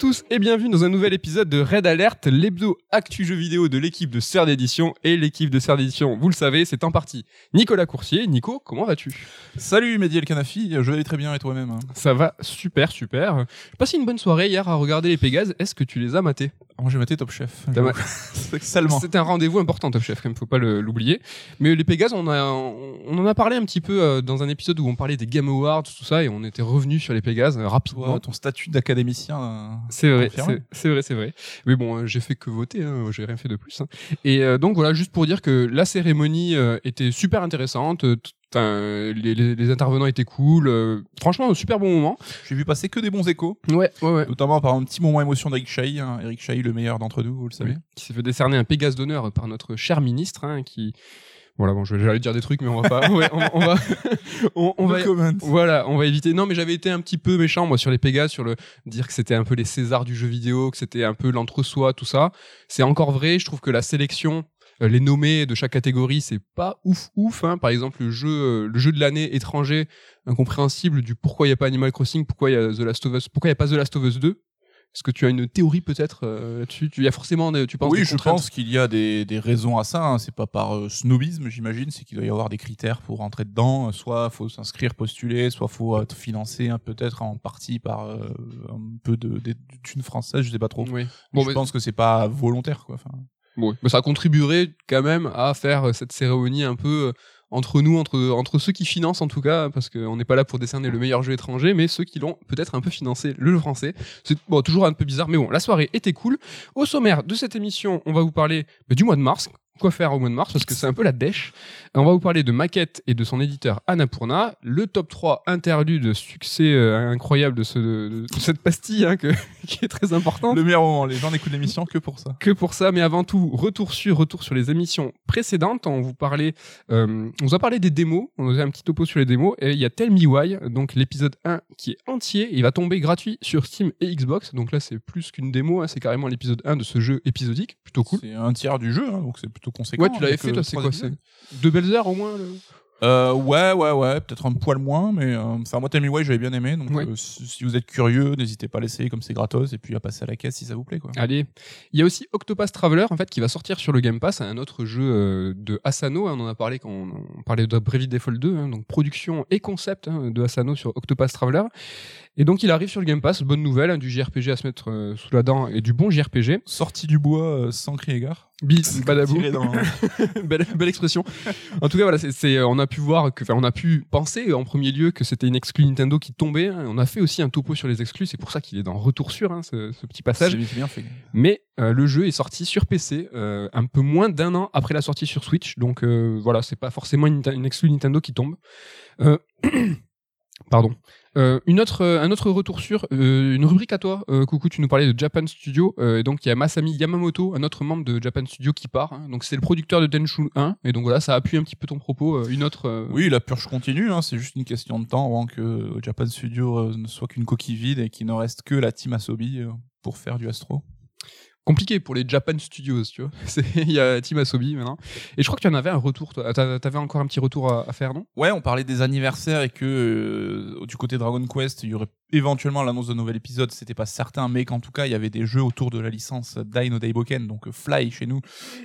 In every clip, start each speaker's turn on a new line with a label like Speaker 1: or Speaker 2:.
Speaker 1: à tous et bienvenue dans un nouvel épisode de Red Alert, l'hebdo actu jeu vidéo de l'équipe de Serre d'édition. Et l'équipe de Serre d'édition, vous le savez, c'est en partie Nicolas Coursier. Nico, comment vas-tu?
Speaker 2: Salut Mehdi El Kanafi, je vais très bien et toi-même hein?
Speaker 1: Ça va super, super. J'ai passé une bonne soirée hier à regarder les Pégases. Est-ce que tu les as matés?
Speaker 2: Moi j'ai maté Top Chef.
Speaker 1: C'était un rendez-vous important, Top Chef, quand même, faut pas l'oublier. Mais les Pégases, on, a, on en a parlé un petit peu euh, dans un épisode où on parlait des Game Awards, tout ça, et on était revenu sur les Pégases euh, rapidement.
Speaker 2: Ton statut d'académicien. euh,
Speaker 1: C'est vrai, c'est vrai, c'est vrai. Mais bon, j'ai fait que voter, hein, j'ai rien fait de plus. hein. Et donc voilà, juste pour dire que la cérémonie était super intéressante. Les, les- les intervenants étaient cool. euh, franchement, un super bon moment.
Speaker 2: J'ai vu passer que des bons échos,
Speaker 1: Ouais, ouais, ouais.
Speaker 2: notamment par un petit moment émotion d'Eric Chahi. hein. Eric Chahi, le meilleur d'entre nous, vous le savez.
Speaker 1: Qui s'est fait décerner un Pégase d'honneur par notre cher ministre, hein, qui. Voilà, bon, je- j'allais dire des trucs, mais on va pas. ouais, on, on va. on, on
Speaker 2: No
Speaker 1: va. Voilà, on va éviter. Non, mais j'avais été un petit peu méchant, moi, sur les Pégases, sur le dire que c'était un peu les Césars du jeu vidéo, que c'était un peu l'entre-soi, tout ça. C'est encore vrai. Je trouve que la sélection, les nommés de chaque catégorie, c'est pas ouf, ouf. Hein. Par exemple, le jeu, euh, le jeu de l'année étranger, incompréhensible du pourquoi il y a pas Animal Crossing, pourquoi il y a The Last of Us, pourquoi il y a pas The Last of Us 2. Est-ce que tu as une théorie peut-être euh, là-dessus? Tu il y a forcément, des- tu penses
Speaker 2: Oui, je pense qu'il y a des, des raisons à ça. hein. C'est pas par euh, snobisme, j'imagine. C'est qu'il doit y avoir des critères pour rentrer dedans. Soit faut s'inscrire, postuler, soit faut être financé hein, peut-être en partie par euh, un peu de, des thunes françaises, je sais pas trop.
Speaker 1: Oui. Bon,
Speaker 2: je
Speaker 1: mais-
Speaker 2: pense que c'est pas volontaire, quoi. Enfin,
Speaker 1: Bon, mais ça contribuerait quand même à faire euh, cette cérémonie un peu euh, entre nous, entre, entre ceux qui financent en tout cas, parce qu'on n'est pas là pour décerner le meilleur jeu étranger, mais ceux qui l'ont peut-être un peu financé, le jeu français. C'est bon, toujours un peu bizarre, mais bon, la soirée était cool. Au sommaire de cette émission, on va vous parler bah, du mois de mars. Quoi faire au mois de mars parce que c'est un peu la dèche. On va vous parler de Maquette et de son éditeur Annapurna, le top 3 interlude succès euh, incroyable de, ce, de, de cette pastille hein, que, qui est très importante
Speaker 2: le meilleur moment. Les gens n'écoutent l'émission que pour ça.
Speaker 1: que pour ça, mais avant tout, retour sur, retour sur les émissions précédentes. On vous parlait, euh, on vous a parlé des démos, on a un petit topo sur les démos, et il y a Tell Me Why, donc l'épisode 1 qui est entier, il va tomber gratuit sur Steam et Xbox, donc là c'est plus qu'une démo, hein, c'est carrément l'épisode 1 de ce jeu épisodique, plutôt cool.
Speaker 2: C'est un tiers du jeu, hein, donc c'est plutôt conséquent.
Speaker 1: Ouais, tu l'avais fait
Speaker 2: euh,
Speaker 1: toi, c'est
Speaker 2: trois
Speaker 1: quoi c'est Deux belles heures au moins le...
Speaker 2: Euh, ouais, ouais, ouais, peut-être un poil moins, mais euh, enfin moi Tell Me Why j'avais bien aimé, donc
Speaker 1: Ouais.
Speaker 2: euh, si vous êtes curieux, n'hésitez pas à l'essayer comme c'est gratos et puis à passer à la caisse si ça vous plaît quoi.
Speaker 1: Allez, il y a aussi Octopath Traveler en fait qui va sortir sur le Game Pass, un autre jeu euh, de Asano, hein, on en a parlé quand on, on parlait de Brevis Default 2, hein, donc production et concept hein, de Asano sur Octopath Traveler. Et donc il arrive sur le Game Pass, bonne nouvelle, du JRPG à se mettre euh, sous la dent et du bon JRPG.
Speaker 2: Sortie du bois euh, sans cri égard.
Speaker 1: Bis, badabou.
Speaker 2: Dans-
Speaker 1: belle, belle expression. En tout cas, voilà, c'est, c'est- on a pu voir que, enfin, on a pu penser en premier lieu que c'était une exclue Nintendo qui tombait. hein. On a fait aussi un topo sur les exclus, c'est pour ça qu'il est dans Retour sur hein, ce, ce petit passage.
Speaker 2: Bien fait.
Speaker 1: Mais euh, le jeu est sorti sur PC euh, un peu moins d'un an après la sortie sur Switch, donc euh, voilà, c'est pas forcément une, une exclue Nintendo qui tombe. Euh, Pardon. Euh, une autre, euh, un autre retour sur euh, une rubrique à toi. Coucou, tu nous parlais de Japan Studio. Et donc il y a Masami Yamamoto, un autre membre de Japan Studio qui part. hein. Donc c'est le producteur de Tenchu 1. Et donc voilà, ça appuie un petit peu ton propos. Une autre.
Speaker 2: Oui, la purge continue, hein, c'est juste une question de temps avant que Japan Studio ne soit qu'une coquille vide et qu'il ne reste que la team Asobi pour faire du Astro.
Speaker 1: Compliqué pour les Japan Studios, tu vois. Il y a Team Asobi maintenant. Et je crois que tu en avais un retour. toi. T'a- T'avais encore un petit retour à, faire, non?
Speaker 2: Ouais, on parlait des anniversaires et que euh, du côté Dragon Quest, il y aurait éventuellement l'annonce d'un nouvel épisode, c'était pas certain, mais qu'en tout cas, il y avait des jeux autour de la licence Dai no Daiboken, donc euh, Fly chez nous,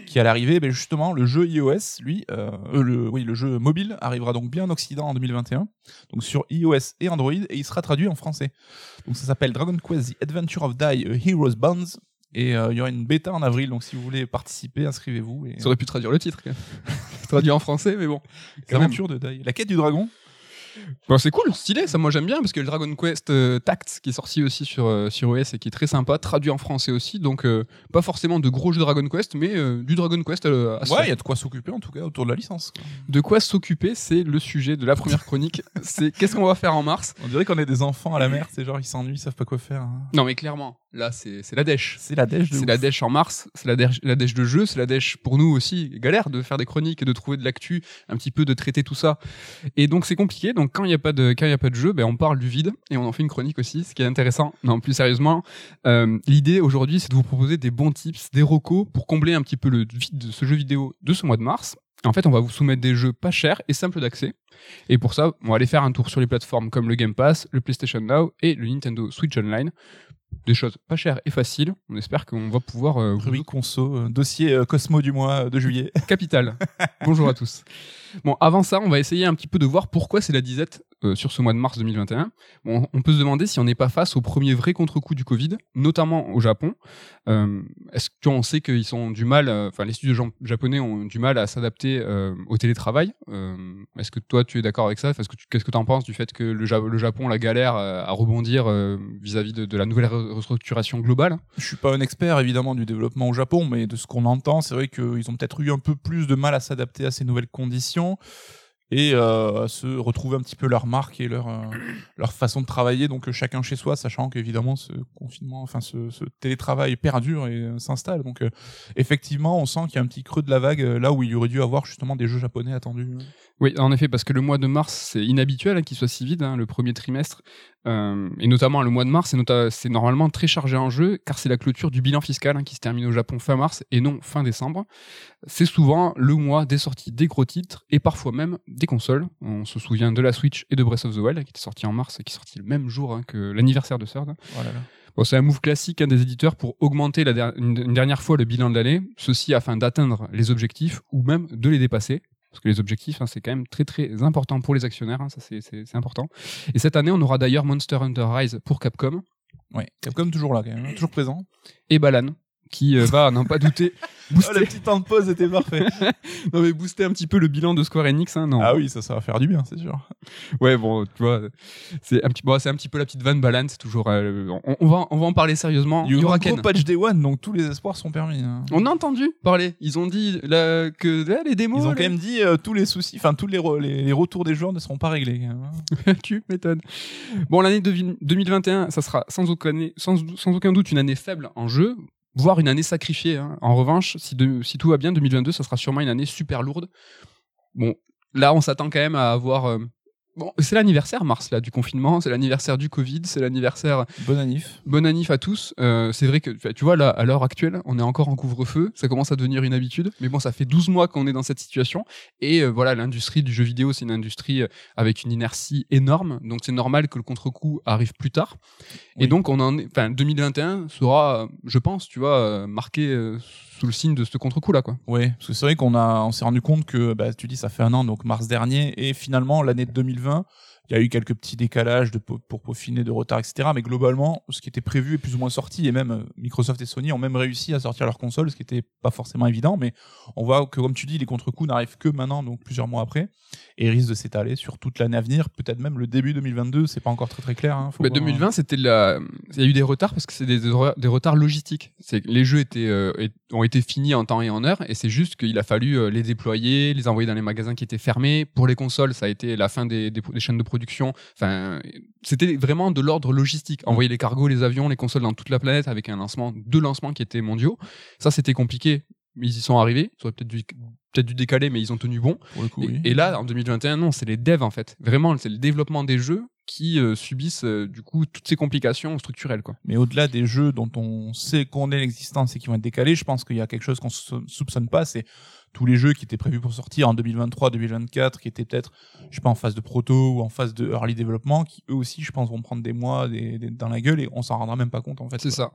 Speaker 2: qui allait arriver. Ben justement, le jeu iOS, lui, euh, le, oui, le jeu mobile arrivera donc bien en Occident en 2021, donc sur iOS et Android, et il sera traduit en français. Donc ça s'appelle Dragon Quest The Adventure of Dai, A Hero's Bonds. Et euh, il y aura une bêta en avril, donc si vous voulez participer, inscrivez-vous. Et...
Speaker 1: Ça aurait pu traduire le titre. Traduit en français, mais bon.
Speaker 2: L'aventure de Dai. La quête du dragon
Speaker 1: Bon, c'est cool, stylé, ça moi j'aime bien parce que le Dragon Quest euh, Tact qui est sorti aussi sur, euh, sur OS et qui est très sympa, traduit en français aussi, donc euh, pas forcément de gros jeux Dragon Quest, mais euh, du Dragon Quest euh, à se
Speaker 2: Ouais, il y a de quoi s'occuper en tout cas autour de la licence.
Speaker 1: De quoi s'occuper, c'est le sujet de la première chronique. c'est qu'est-ce qu'on va faire en mars
Speaker 2: On dirait qu'on est des enfants à la mer, c'est genre ils s'ennuient, ils savent pas quoi faire. hein.
Speaker 1: Non mais clairement, là c'est la dèche.
Speaker 2: C'est la dèche de
Speaker 1: C'est la dèche en mars, c'est la dèche, la dèche de jeu, c'est la dèche pour nous aussi, galère de faire des chroniques et de trouver de l'actu, un petit peu de traiter tout ça. Et donc c'est compliqué, donc quand il n'y a pas de quand de jeu, ben on parle du vide et on en fait une chronique aussi, ce qui est intéressant. Non, plus sérieusement, euh, l'idée aujourd'hui c'est de vous proposer des bons tips, des recos pour combler un petit peu le vide de ce jeu vidéo de ce mois de mars. En fait, on va vous soumettre des jeux pas chers et simples d'accès. Et pour ça, on va aller faire un tour sur les plateformes comme le Game Pass, le PlayStation Now et le Nintendo Switch Online des choses pas chères et faciles. On espère qu'on va pouvoir euh,
Speaker 2: conso, euh, dossier euh, Cosmo du mois de juillet.
Speaker 1: Capital. Bonjour à tous. Bon, avant ça, on va essayer un petit peu de voir pourquoi c'est la disette euh, sur ce mois de mars 2021. Bon, on peut se demander si on n'est pas face au premier vrai contre-coup du Covid, notamment au Japon. Euh, Est-ce qu'on sait qu'ils sont du mal, euh, enfin les studios japonais ont du mal à s'adapter au télétravail Est-ce que toi tu es d'accord avec ça? Qu'est-ce que tu en penses du fait que le, Ja- le Japon la galère à rebondir vis-à-vis de, la nouvelle re- restructuration globale?
Speaker 2: Je suis pas un expert évidemment du développement au Japon, mais de ce qu'on entend, c'est vrai qu'ils ont peut-être eu un peu plus de mal à s'adapter à ces nouvelles conditions et euh, se retrouver un petit peu leur marque et leur euh, leur façon de travailler. Donc euh, chacun chez soi, sachant qu'évidemment ce confinement, enfin ce, ce télétravail perdure et euh, s'installe. Donc euh, effectivement, on sent qu'il y a un petit creux de la vague là où il y aurait dû avoir justement des jeux japonais attendus.
Speaker 1: Oui, en effet, parce que le mois de mars, c'est inhabituel hein, qu'il soit si vide, hein, le premier trimestre, euh, et notamment le mois de mars, c'est normalement très chargé en jeu, car c'est la clôture du bilan fiscal hein, qui se termine au Japon fin mars et non fin décembre. C'est souvent le mois des sorties des gros titres et parfois même des consoles. On se souvient de la Switch et de Breath of the Wild, qui était sorti en mars et qui est sorti le même jour hein, que l'anniversaire de Third.
Speaker 2: Voilà.
Speaker 1: Bon, c'est un move classique hein, des éditeurs pour augmenter la der- une, une dernière fois le bilan de l'année, ceci afin d'atteindre les objectifs ou même de les dépasser. Parce que les objectifs, hein, c'est quand même très très important pour les actionnaires, hein, ça c'est- important. Et cette année, on aura d'ailleurs Monster Hunter Rise pour Capcom
Speaker 2: Ouais, Capcom toujours là quand même, hein, toujours présent.
Speaker 1: et Balan, qui euh, va, à n'en pas douter,
Speaker 2: Oh,
Speaker 1: booster,
Speaker 2: la petite temps de pause était parfait.
Speaker 1: non, mais booster un petit peu le bilan de Square Enix. Hein, non.
Speaker 2: ah oui, ça, ça va faire du bien, c'est sûr.
Speaker 1: Ouais, bon, tu vois, c'est un, petit, bon, c'est un petit peu la petite vanne Balan, c'est toujours... euh, on, on va, on va en parler sérieusement.
Speaker 2: Il y aura un gros patch Day One, donc tous les espoirs sont permis. hein.
Speaker 1: On a entendu parler. Ils ont dit là, que là, les démos.
Speaker 2: Ils ont quand même dit euh, tous les soucis, enfin tous les, re- les, les retours des joueurs ne seront pas réglés. hein.
Speaker 1: tu m'étonnes. Bon, l'année de- 2021, ça sera sans aucun, sans, sans aucun doute une année faible en jeu, voire une année sacrifiée. hein. En revanche, si, si tout va bien, 2022, ça sera sûrement une année super lourde. Bon, là, on s'attend quand même à avoir. Bon, c'est l'anniversaire, mars, là, du confinement, c'est l'anniversaire du Covid, c'est l'anniversaire
Speaker 2: Bon anif.
Speaker 1: Bon annif à tous. Euh, c'est vrai que tu vois là à l'heure actuelle, on est encore en couvre-feu, ça commence à devenir une habitude. Mais bon, ça fait 12 mois qu'on est dans cette situation et euh, voilà, l'industrie du jeu vidéo, c'est une industrie euh, avec une inertie énorme, donc c'est normal que le contre-coup arrive plus tard. Et donc on en est enfin 2021 sera je pense, tu vois, euh, marqué euh, sous le signe de ce contre-coup là quoi.
Speaker 2: Oui, parce que c'est vrai qu'on a, on s'est rendu compte que, bah, tu dis, ça fait un an, donc mars dernier, et finalement l'année de 2020, il y a eu quelques petits décalages de, pour peaufiner, de retard, etc. Mais globalement, ce qui était prévu est plus ou moins sorti, et même euh, Microsoft et Sony ont même réussi à sortir leur console, ce qui était pas forcément évident. Mais on voit que, comme tu dis, les contre-coups n'arrivent que maintenant, donc plusieurs mois après, et risquent de s'étaler sur toute l'année à venir, peut-être même le début 2022. C'est pas encore très très clair. Hein, faut
Speaker 1: Bah,
Speaker 2: voir.
Speaker 1: 2020, c'était la. Il y a eu des retards parce que c'est des, des retards logistiques. C'est les jeux étaient euh, ont été finis en temps et en heure, et c'est juste qu'il a fallu euh, les déployer, les envoyer dans les magasins qui étaient fermés. Pour les consoles, ça a été la fin des, des, des chaînes de production. Enfin, c'était vraiment de l'ordre logistique. Envoyer les cargos, les avions, les consoles dans toute la planète avec un lancement, deux lancements qui étaient mondiaux. Ça, c'était compliqué. Mais ils y sont arrivés. Ça aurait peut-être dû, décaler, mais ils ont tenu bon.
Speaker 2: Pour le coup,
Speaker 1: Et,
Speaker 2: oui.
Speaker 1: et là, en 2021, non, c'est les devs en fait. Vraiment, c'est le développement des jeux qui euh, subissent euh, du coup toutes ces complications structurelles quoi.
Speaker 2: Mais au-delà des jeux dont on sait qu'on est l'existence et qui vont être décalés, je pense qu'il y a quelque chose qu'on sou- soupçonne pas, c'est tous les jeux qui étaient prévus pour sortir en 2023, 2024, qui étaient peut-être, je sais pas, en phase de proto ou en phase de early développement, qui eux aussi, je pense, vont prendre des mois des, des- dans la gueule et on s'en rendra même pas compte en fait.
Speaker 1: C'est ça.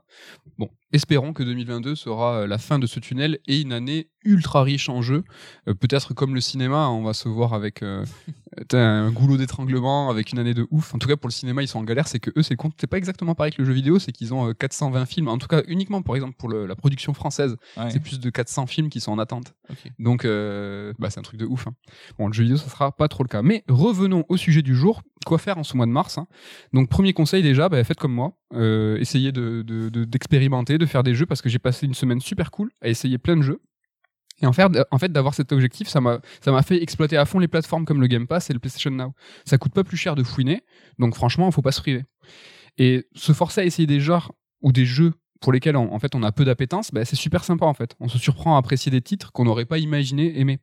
Speaker 1: Bon, espérons que 2022 sera euh, la fin de ce tunnel et une année ultra riche en jeux. Euh, Peut-être comme le cinéma, on va se voir avec euh, un goulot d'étranglement, avec une année de ouf. En tout cas, pour le cinéma, ils sont en galère. C'est que eux, c'est compte. C'est pas exactement pareil que le jeu vidéo, c'est qu'ils ont euh, 420 films. En tout cas, uniquement, par exemple, pour le- la production française,
Speaker 2: Ouais.
Speaker 1: c'est plus de 400 films qui sont en attente. Donc, euh, bah, c'est un truc de ouf. hein. Bon, le jeu vidéo, ça sera pas trop le cas. Mais revenons au sujet du jour. Quoi faire en ce mois de mars hein? Donc, premier conseil déjà, bah, faites comme moi. Euh, essayez de- de- de- d'expérimenter, de, faire des jeux parce que j'ai passé une semaine super cool à essayer plein de jeux. Et en fait, d'avoir cet objectif, ça m'a ça m'a fait exploiter à fond les plateformes comme le Game Pass et le PlayStation Now. Ça coûte pas plus cher de fouiner, donc franchement, il faut pas se priver. Et se forcer à essayer des genres ou des jeux pour lesquels on- en fait on a peu d'appétence, bah, c'est super sympa en fait. On se surprend à apprécier des titres qu'on n'aurait pas imaginé aimer.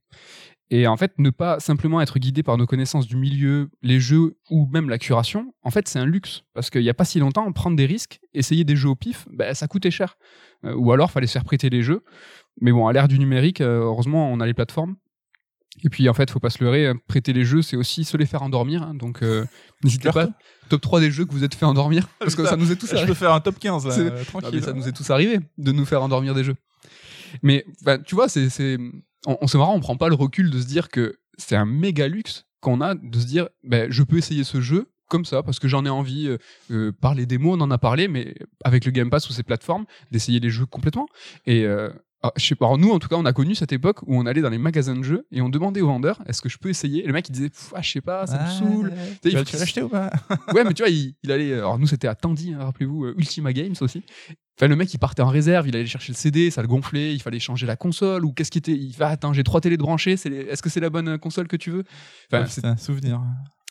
Speaker 1: Et en fait, ne pas simplement être guidé par nos connaissances du milieu, les jeux ou même la curation, en fait, c'est un luxe. Parce qu'il n'y a pas si longtemps, prendre des risques, essayer des jeux au pif, bah, ça coûtait cher. Euh, ou alors, fallait se faire prêter les jeux. Mais bon, à l'ère du numérique, euh, heureusement, on a les plateformes. Et puis en fait, faut pas se leurrer, hein, prêter les jeux, c'est aussi se les faire endormir. hein, donc euh, n'hésitez pas. Top 3 des jeux que vous êtes fait endormir. Parce que ça nous est tous
Speaker 2: Je
Speaker 1: arrivé.
Speaker 2: peux faire un top 15 là, euh,
Speaker 1: Non, mais
Speaker 2: tranquille.
Speaker 1: ça nous est tous arrivé de nous faire endormir des jeux. Mais bah, tu vois, c'est, c'est, on, on- c'est marrant, on prend pas le recul de se dire que c'est un méga luxe qu'on a de se dire, ben, je peux essayer ce jeu comme ça parce que j'en ai envie. euh, euh, par les démos, on en a parlé, mais avec le Game Pass ou ces plateformes, d'essayer les jeux complètement. Et ah, je sais pas, alors nous en tout cas, on a connu cette époque où on allait dans les magasins de jeux et on demandait au vendeur, est-ce que je peux essayer? Et le mec il disait, ah, je sais pas, ça me saoule.
Speaker 2: Ouais.
Speaker 1: Tu
Speaker 2: vas- l'acheter ou pas?
Speaker 1: Ouais, mais tu vois, il, il allait. Alors, nous, c'était à Tandy, hein, rappelez-vous, euh, Ultima Games aussi. Enfin, le mec, il partait en réserve, il allait chercher le CD, ça le gonflait, il fallait changer la console, ou qu'est-ce qui était. Il va, attends, j'ai trois télés de branchées, les- est-ce que c'est la bonne euh, console que tu veux? Enfin,
Speaker 2: Ouais,
Speaker 1: c'est-
Speaker 2: C'est un souvenir.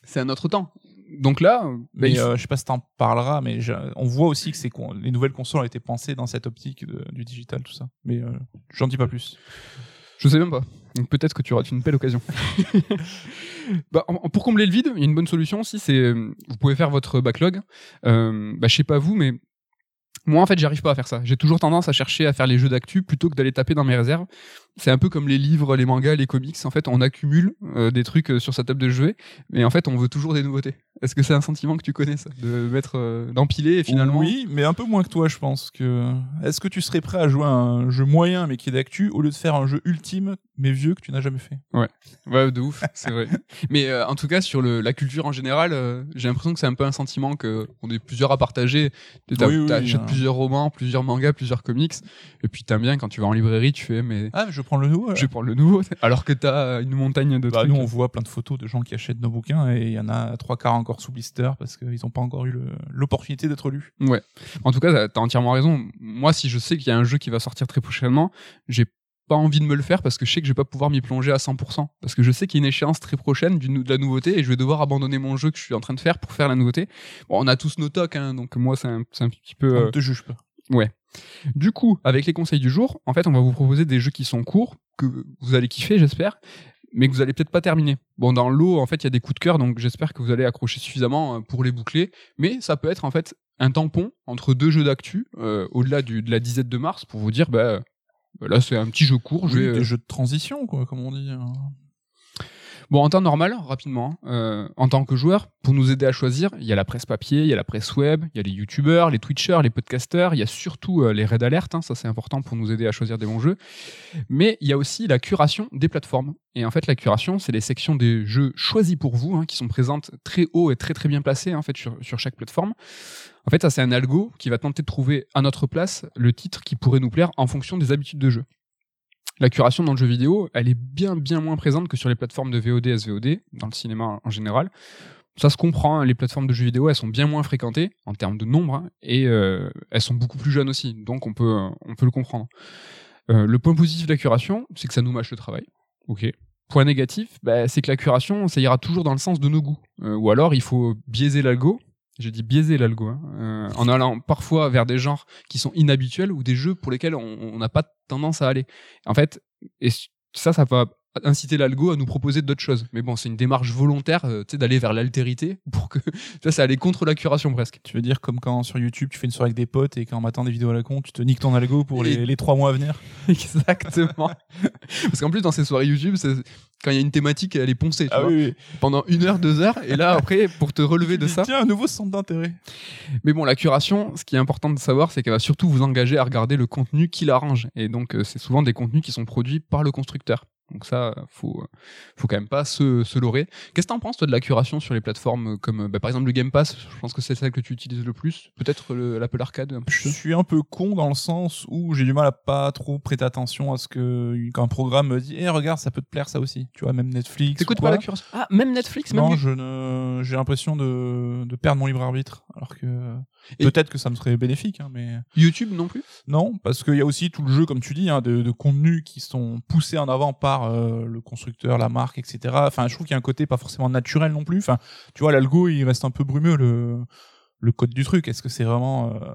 Speaker 1: c'est un autre temps. Donc là,
Speaker 2: Mais euh, je sais pas si t'en parleras, mais je- on voit aussi que c'est con- les nouvelles consoles ont été pensées dans cette optique de- du digital, tout ça. Mais euh, j'en dis pas plus.
Speaker 1: je sais même pas. Donc peut-être que tu auras une belle occasion. Bah, en- en- pour combler le vide, il y a une bonne solution aussi, c'est vous pouvez faire votre backlog. Euh, bah, je sais pas vous, mais moi en fait, j'arrive pas à faire ça. J'ai toujours tendance à chercher à faire les jeux d'actu plutôt que d'aller taper dans mes réserves. C'est un peu comme les livres, les mangas, les comics. En fait, on accumule euh, des trucs euh, sur sa table de jouets, mais en fait, on veut toujours des nouveautés. Est-ce que c'est un sentiment que tu connais, ça, de mettre, euh, d'empiler et finalement
Speaker 2: Oui, mais un peu moins que toi, je pense. que Est-ce que tu serais prêt à jouer à un jeu moyen mais qui est d'actu au lieu de faire un jeu ultime mais vieux que tu n'as jamais fait?
Speaker 1: Ouais, de ouf, c'est vrai. Mais euh, en tout cas, sur le, la culture en général, euh, j'ai l'impression que c'est un peu un sentiment que on est plusieurs à partager. T'as-
Speaker 2: Oui, oui,
Speaker 1: T'achètes
Speaker 2: hein.
Speaker 1: plusieurs romans, plusieurs mangas, plusieurs comics, et puis t'aimes bien quand tu vas en librairie, tu fais mais
Speaker 2: Ah, je prends le nouveau.
Speaker 1: je vais prendre le nouveau, alors que t'as une montagne de
Speaker 2: Bah,
Speaker 1: trucs.
Speaker 2: nous, on voit plein de photos de gens qui achètent nos bouquins et il y en a trois quarts encore sous blister parce qu'ils n'ont pas encore eu l'opportunité d'être lus.
Speaker 1: Ouais. En tout cas, t'as- entièrement raison. Moi, si je sais qu'il y a un jeu qui va sortir très prochainement, j'ai pas envie de me le faire parce que je sais que je vais pas pouvoir m'y plonger à 100%. Parce que je sais qu'il y a une échéance très prochaine de la nouveauté et je vais devoir abandonner mon jeu que je suis en train de faire pour faire la nouveauté. Bon, on a tous nos tocs, hein, donc moi, c'est un, un petit peu...
Speaker 2: On
Speaker 1: euh,
Speaker 2: ne te juge pas.
Speaker 1: Ouais. Du coup, avec les conseils du jour, en fait, on va vous proposer des jeux qui sont courts, que vous allez kiffer, j'espère, mais que vous allez peut-être pas terminer. Bon, dans l'eau, en fait, il y a des coups de cœur, donc j'espère que vous allez accrocher suffisamment euh, pour les boucler, mais ça peut être en fait un tampon entre deux jeux d'actu, euh, au-delà du- de la dizaine de mars, pour vous dire, bah, bah, là, c'est un petit jeu court. je
Speaker 2: Oui,
Speaker 1: euh,
Speaker 2: des jeux de transition, quoi, comme on dit. Hein.
Speaker 1: Bon, en temps normal, rapidement, hein, euh, en tant que joueur, pour nous aider à choisir, il y a la presse papier, il y a la presse web, il y a les youtubeurs, les twitchers, les podcasters, il y a surtout euh, les raids alert, hein, ça c'est important pour nous aider à choisir des bons jeux. Mais il y a aussi la curation des plateformes. Et en fait, la curation, c'est les sections des jeux choisis pour vous, hein, qui sont présentes très haut et très très bien placées en fait sur, sur chaque plateforme. En fait, ça c'est un algo qui va tenter de trouver à notre place le titre qui pourrait nous plaire en fonction des habitudes de jeu. La curation dans le jeu vidéo, elle est bien bien moins présente que sur les plateformes de VOD, SVOD, dans le cinéma en général. Ça se comprend, hein, les plateformes de jeux vidéo, elles sont bien moins fréquentées en termes de nombre, hein, et euh, elles sont beaucoup plus jeunes aussi, donc on peut, le comprendre. Euh, le point positif de la curation, c'est que ça nous mâche le travail. Point négatif, bah, c'est que la curation, ça ira toujours dans le sens de nos goûts. Euh, ou alors, il faut biaiser l'algo. J'ai dit biaiser l'algo, hein, euh, en allant parfois vers des genres qui sont inhabituels ou des jeux pour lesquels on n'a pas tendance à aller. En fait, et ça, ça va inciter l'algo à nous proposer d'autres choses. Mais bon, c'est une démarche volontaire, euh, tu sais, d'aller vers l'altérité pour que ça, ça allait contre la curation presque.
Speaker 2: Tu veux dire comme quand sur YouTube tu fais une soirée avec des potes et qu'en matant des vidéos à la con, tu te niques ton algo pour
Speaker 1: Et-
Speaker 2: les, trois mois à venir?
Speaker 1: Exactement. Parce qu'en plus, dans ces soirées YouTube, quand il y a une thématique, elle est poncée, tu
Speaker 2: Ah
Speaker 1: vois,
Speaker 2: oui, oui.
Speaker 1: pendant une heure, deux heures, et là, après, pour te relever de ça.
Speaker 2: Tiens, un nouveau centre d'intérêt.
Speaker 1: Mais bon, la curation, ce qui est important de savoir, c'est qu'elle va surtout vous engager à regarder le contenu qui l'arrange. Et donc, euh, c'est souvent des contenus qui sont produits par le constructeur. Donc ça, faut, faut quand même pas se, se leurrer. Qu'est-ce que t'en penses, toi, de la curation sur les plateformes comme, bah, par exemple, le Game Pass Je pense que c'est celle que tu utilises le plus. Peut-être le- l'Apple Arcade un peu
Speaker 2: Je suis un peu con dans le sens où j'ai du mal à pas trop prêter attention à ce que quand un programme me dit "Eh regarde, ça peut te plaire ça aussi." Tu vois, même Netflix.
Speaker 1: T'écoutes
Speaker 2: ou
Speaker 1: pas la curation? Ah, même Netflix même
Speaker 2: Non, je ne j'ai l'impression de de perdre mon libre arbitre alors que peut-être que ça me serait bénéfique hein, mais
Speaker 1: YouTube non plus?
Speaker 2: Non, parce qu'il y a aussi tout le jeu, comme tu dis, hein, de, de contenus qui sont poussés en avant par euh, le constructeur, la marque, etc. Enfin, je trouve qu'il y a un côté pas forcément naturel non plus. Enfin, tu vois, l'algo, il reste un peu brumeux le le code du truc. Est-ce que c'est vraiment euh,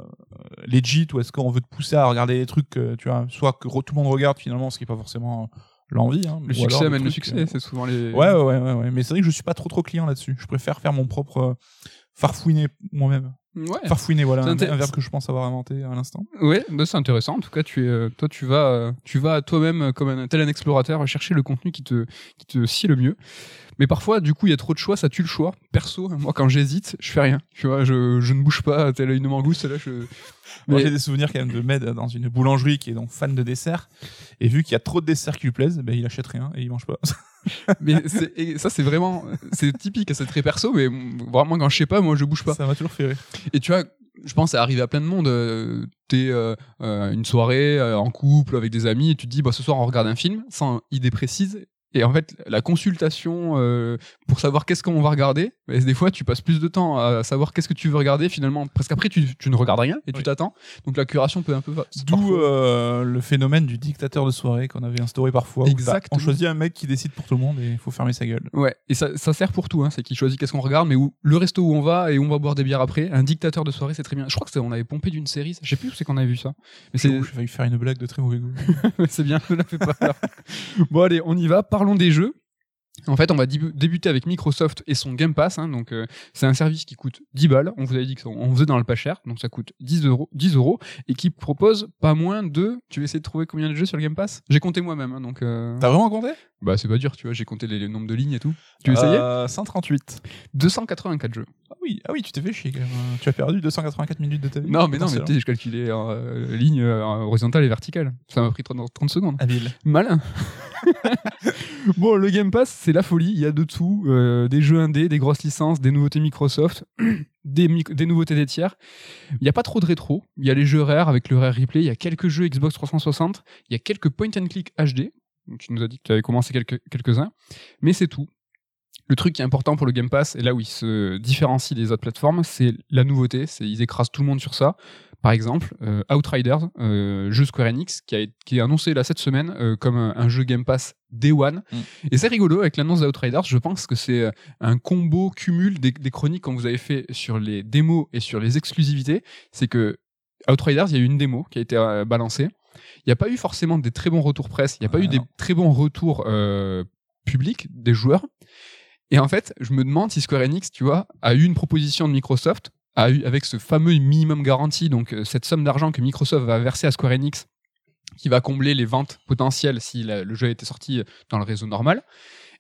Speaker 2: legit ou est-ce qu'on veut te pousser à regarder des trucs, euh, tu vois, soit que tout le monde regarde finalement, ce qui est pas forcément euh, l'envie. Hein,
Speaker 1: Le succès amène le succès,
Speaker 2: euh,
Speaker 1: c'est souvent les.
Speaker 2: Ouais, ouais, ouais, ouais. Mais c'est vrai que je suis pas trop trop client là-dessus. Je préfère faire mon propre euh, farfouiner moi-même.
Speaker 1: Ouais.
Speaker 2: Farfouiner, voilà, un, un verbe que je pense avoir inventé à l'instant.
Speaker 1: Ouais, bah, c'est intéressant. En tout cas, tu es, euh, toi, tu vas, euh, tu vas toi-même euh, comme un tel un explorateur chercher le contenu qui te, qui te scie le mieux. Mais parfois, du coup, il y a trop de choix, ça tue le choix. Perso, moi, quand j'hésite, je fais rien. Tu vois, je, je ne bouge pas, tel une mangouste. Là, je.
Speaker 2: Moi,
Speaker 1: Mais-
Speaker 2: j'ai des souvenirs quand même de Med dans une boulangerie qui est donc fan de dessert. Et vu qu'il y a trop de desserts qui lui plaisent, ben, il achète rien et il mange pas.
Speaker 1: mais et ça, c'est vraiment, c'est typique, c'est très perso. Mais vraiment, quand je sais pas, moi, je bouge pas.
Speaker 2: Ça m'a toujours fait rire.
Speaker 1: Et tu vois, je pense ça arrive à plein de monde. Euh, T'es euh, euh, une soirée euh, en couple avec des amis et tu te dis, bah, ce soir on regarde un film sans idée précise. Et en fait, la consultation euh, pour savoir qu'est-ce qu'on va regarder, bah, des fois tu passes plus de temps à savoir qu'est-ce que tu veux regarder finalement. Parce qu'après tu, tu ne regardes rien et tu t'attends. Donc la curation peut un peu.
Speaker 2: D'où euh, le phénomène du dictateur de soirée qu'on avait instauré parfois.
Speaker 1: Exactement.
Speaker 2: on choisit un mec qui décide pour tout le monde et il faut fermer sa gueule.
Speaker 1: Ouais, et ça, ça sert pour tout, hein. c'est qu'il choisit qu'est-ce qu'on regarde, mais où le resto où on va et où on va boire des bières après. Un dictateur de soirée, c'est très bien. Je crois que on avait pompé d'une série, je sais plus où c'est qu'on avait vu ça. Mais c'est
Speaker 2: J'ai failli faire une blague de très mauvais goût.
Speaker 1: c'est bien, ne la fais pas. bon, allez, on y va. Parlons des jeux. En fait, on va débuter avec Microsoft et son Game Pass. hein. donc, euh, c'est un service qui coûte 10 balles. On vous avait dit qu'on faisait dans le pas cher, donc ça coûte 10 euros, 10 euros et qui propose pas moins de. Tu veux essayer de trouver combien de jeux sur le Game Pass? J'ai compté moi-même, hein, donc. euh,
Speaker 2: T'as vraiment compté?
Speaker 1: Bah, c'est pas dur, tu vois. J'ai compté les, les nombres de lignes et tout. Tu veux essayer?
Speaker 2: Euh, 138.
Speaker 1: 284 jeux.
Speaker 2: Ah oui, ah oui, tu t'es fait chier quand même. Tu as perdu 284 minutes de ta vie.
Speaker 1: Non, mais non, mais sais, je calculais en euh, ligne euh, horizontale et verticale. Ça m'a pris 30, 30 secondes.
Speaker 2: Habile.
Speaker 1: Malin. bon, le Game Pass, c'est la folie. Il y a de tout. euh, des jeux indés, des grosses licences, des nouveautés Microsoft, des, mic- des nouveautés des tiers. Il n'y a pas trop de rétro. Il y a les jeux rares avec le Rare Replay. Il y a quelques jeux Xbox 360. Il y a quelques point and click HD. Tu nous as dit que tu avais commencé quelques- quelques-uns. Mais c'est tout. Le truc qui est important pour le Game Pass, et là où il se différencie des autres plateformes, c'est la nouveauté. C'est ils écrasent tout le monde sur ça. Par exemple, euh, Outriders, euh, jeu Square Enix, qui, a, qui est annoncé là cette semaine euh, comme un, un jeu Game Pass Day One.
Speaker 2: Mm.
Speaker 1: Et c'est rigolo avec l'annonce d'Outriders. Je pense que c'est un combo cumul des, des chroniques qu'on vous avez fait sur les démos et sur les exclusivités. C'est que Outriders, il y a eu une démo qui a été balancée. Il n'y a pas eu forcément des très bons retours presse. Il n'y a pas eu des très bons retours euh, publics des joueurs. Et en fait, je me demande si Square Enix, tu vois, a eu une proposition de Microsoft, a eu avec ce fameux minimum garantie, donc euh, cette somme d'argent que Microsoft va verser à Square Enix, qui va combler les ventes potentielles si la- le jeu a été sorti dans le réseau normal.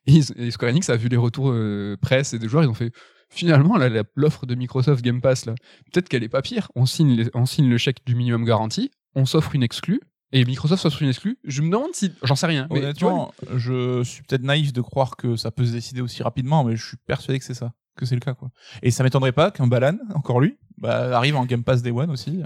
Speaker 1: Et, Square Enix a vu les retours euh, presse et des joueurs, ils ont fait finalement l'offre de Microsoft Game Pass là, peut-être qu'elle est pas pire. On signe, les- on signe le chèque du minimum garantie, on s'offre une exclue. Et Microsoft s'offre une exclue. Je me demande si. J'en sais rien. Tu vois,
Speaker 2: Honnêtement, je suis peut-être naïf de croire que ça peut se décider aussi rapidement, mais je suis persuadé que c'est ça, que c'est le cas quoi. Et ça m'étonnerait pas qu'un Balan, encore lui, bah, arrive en Game Pass Day One aussi.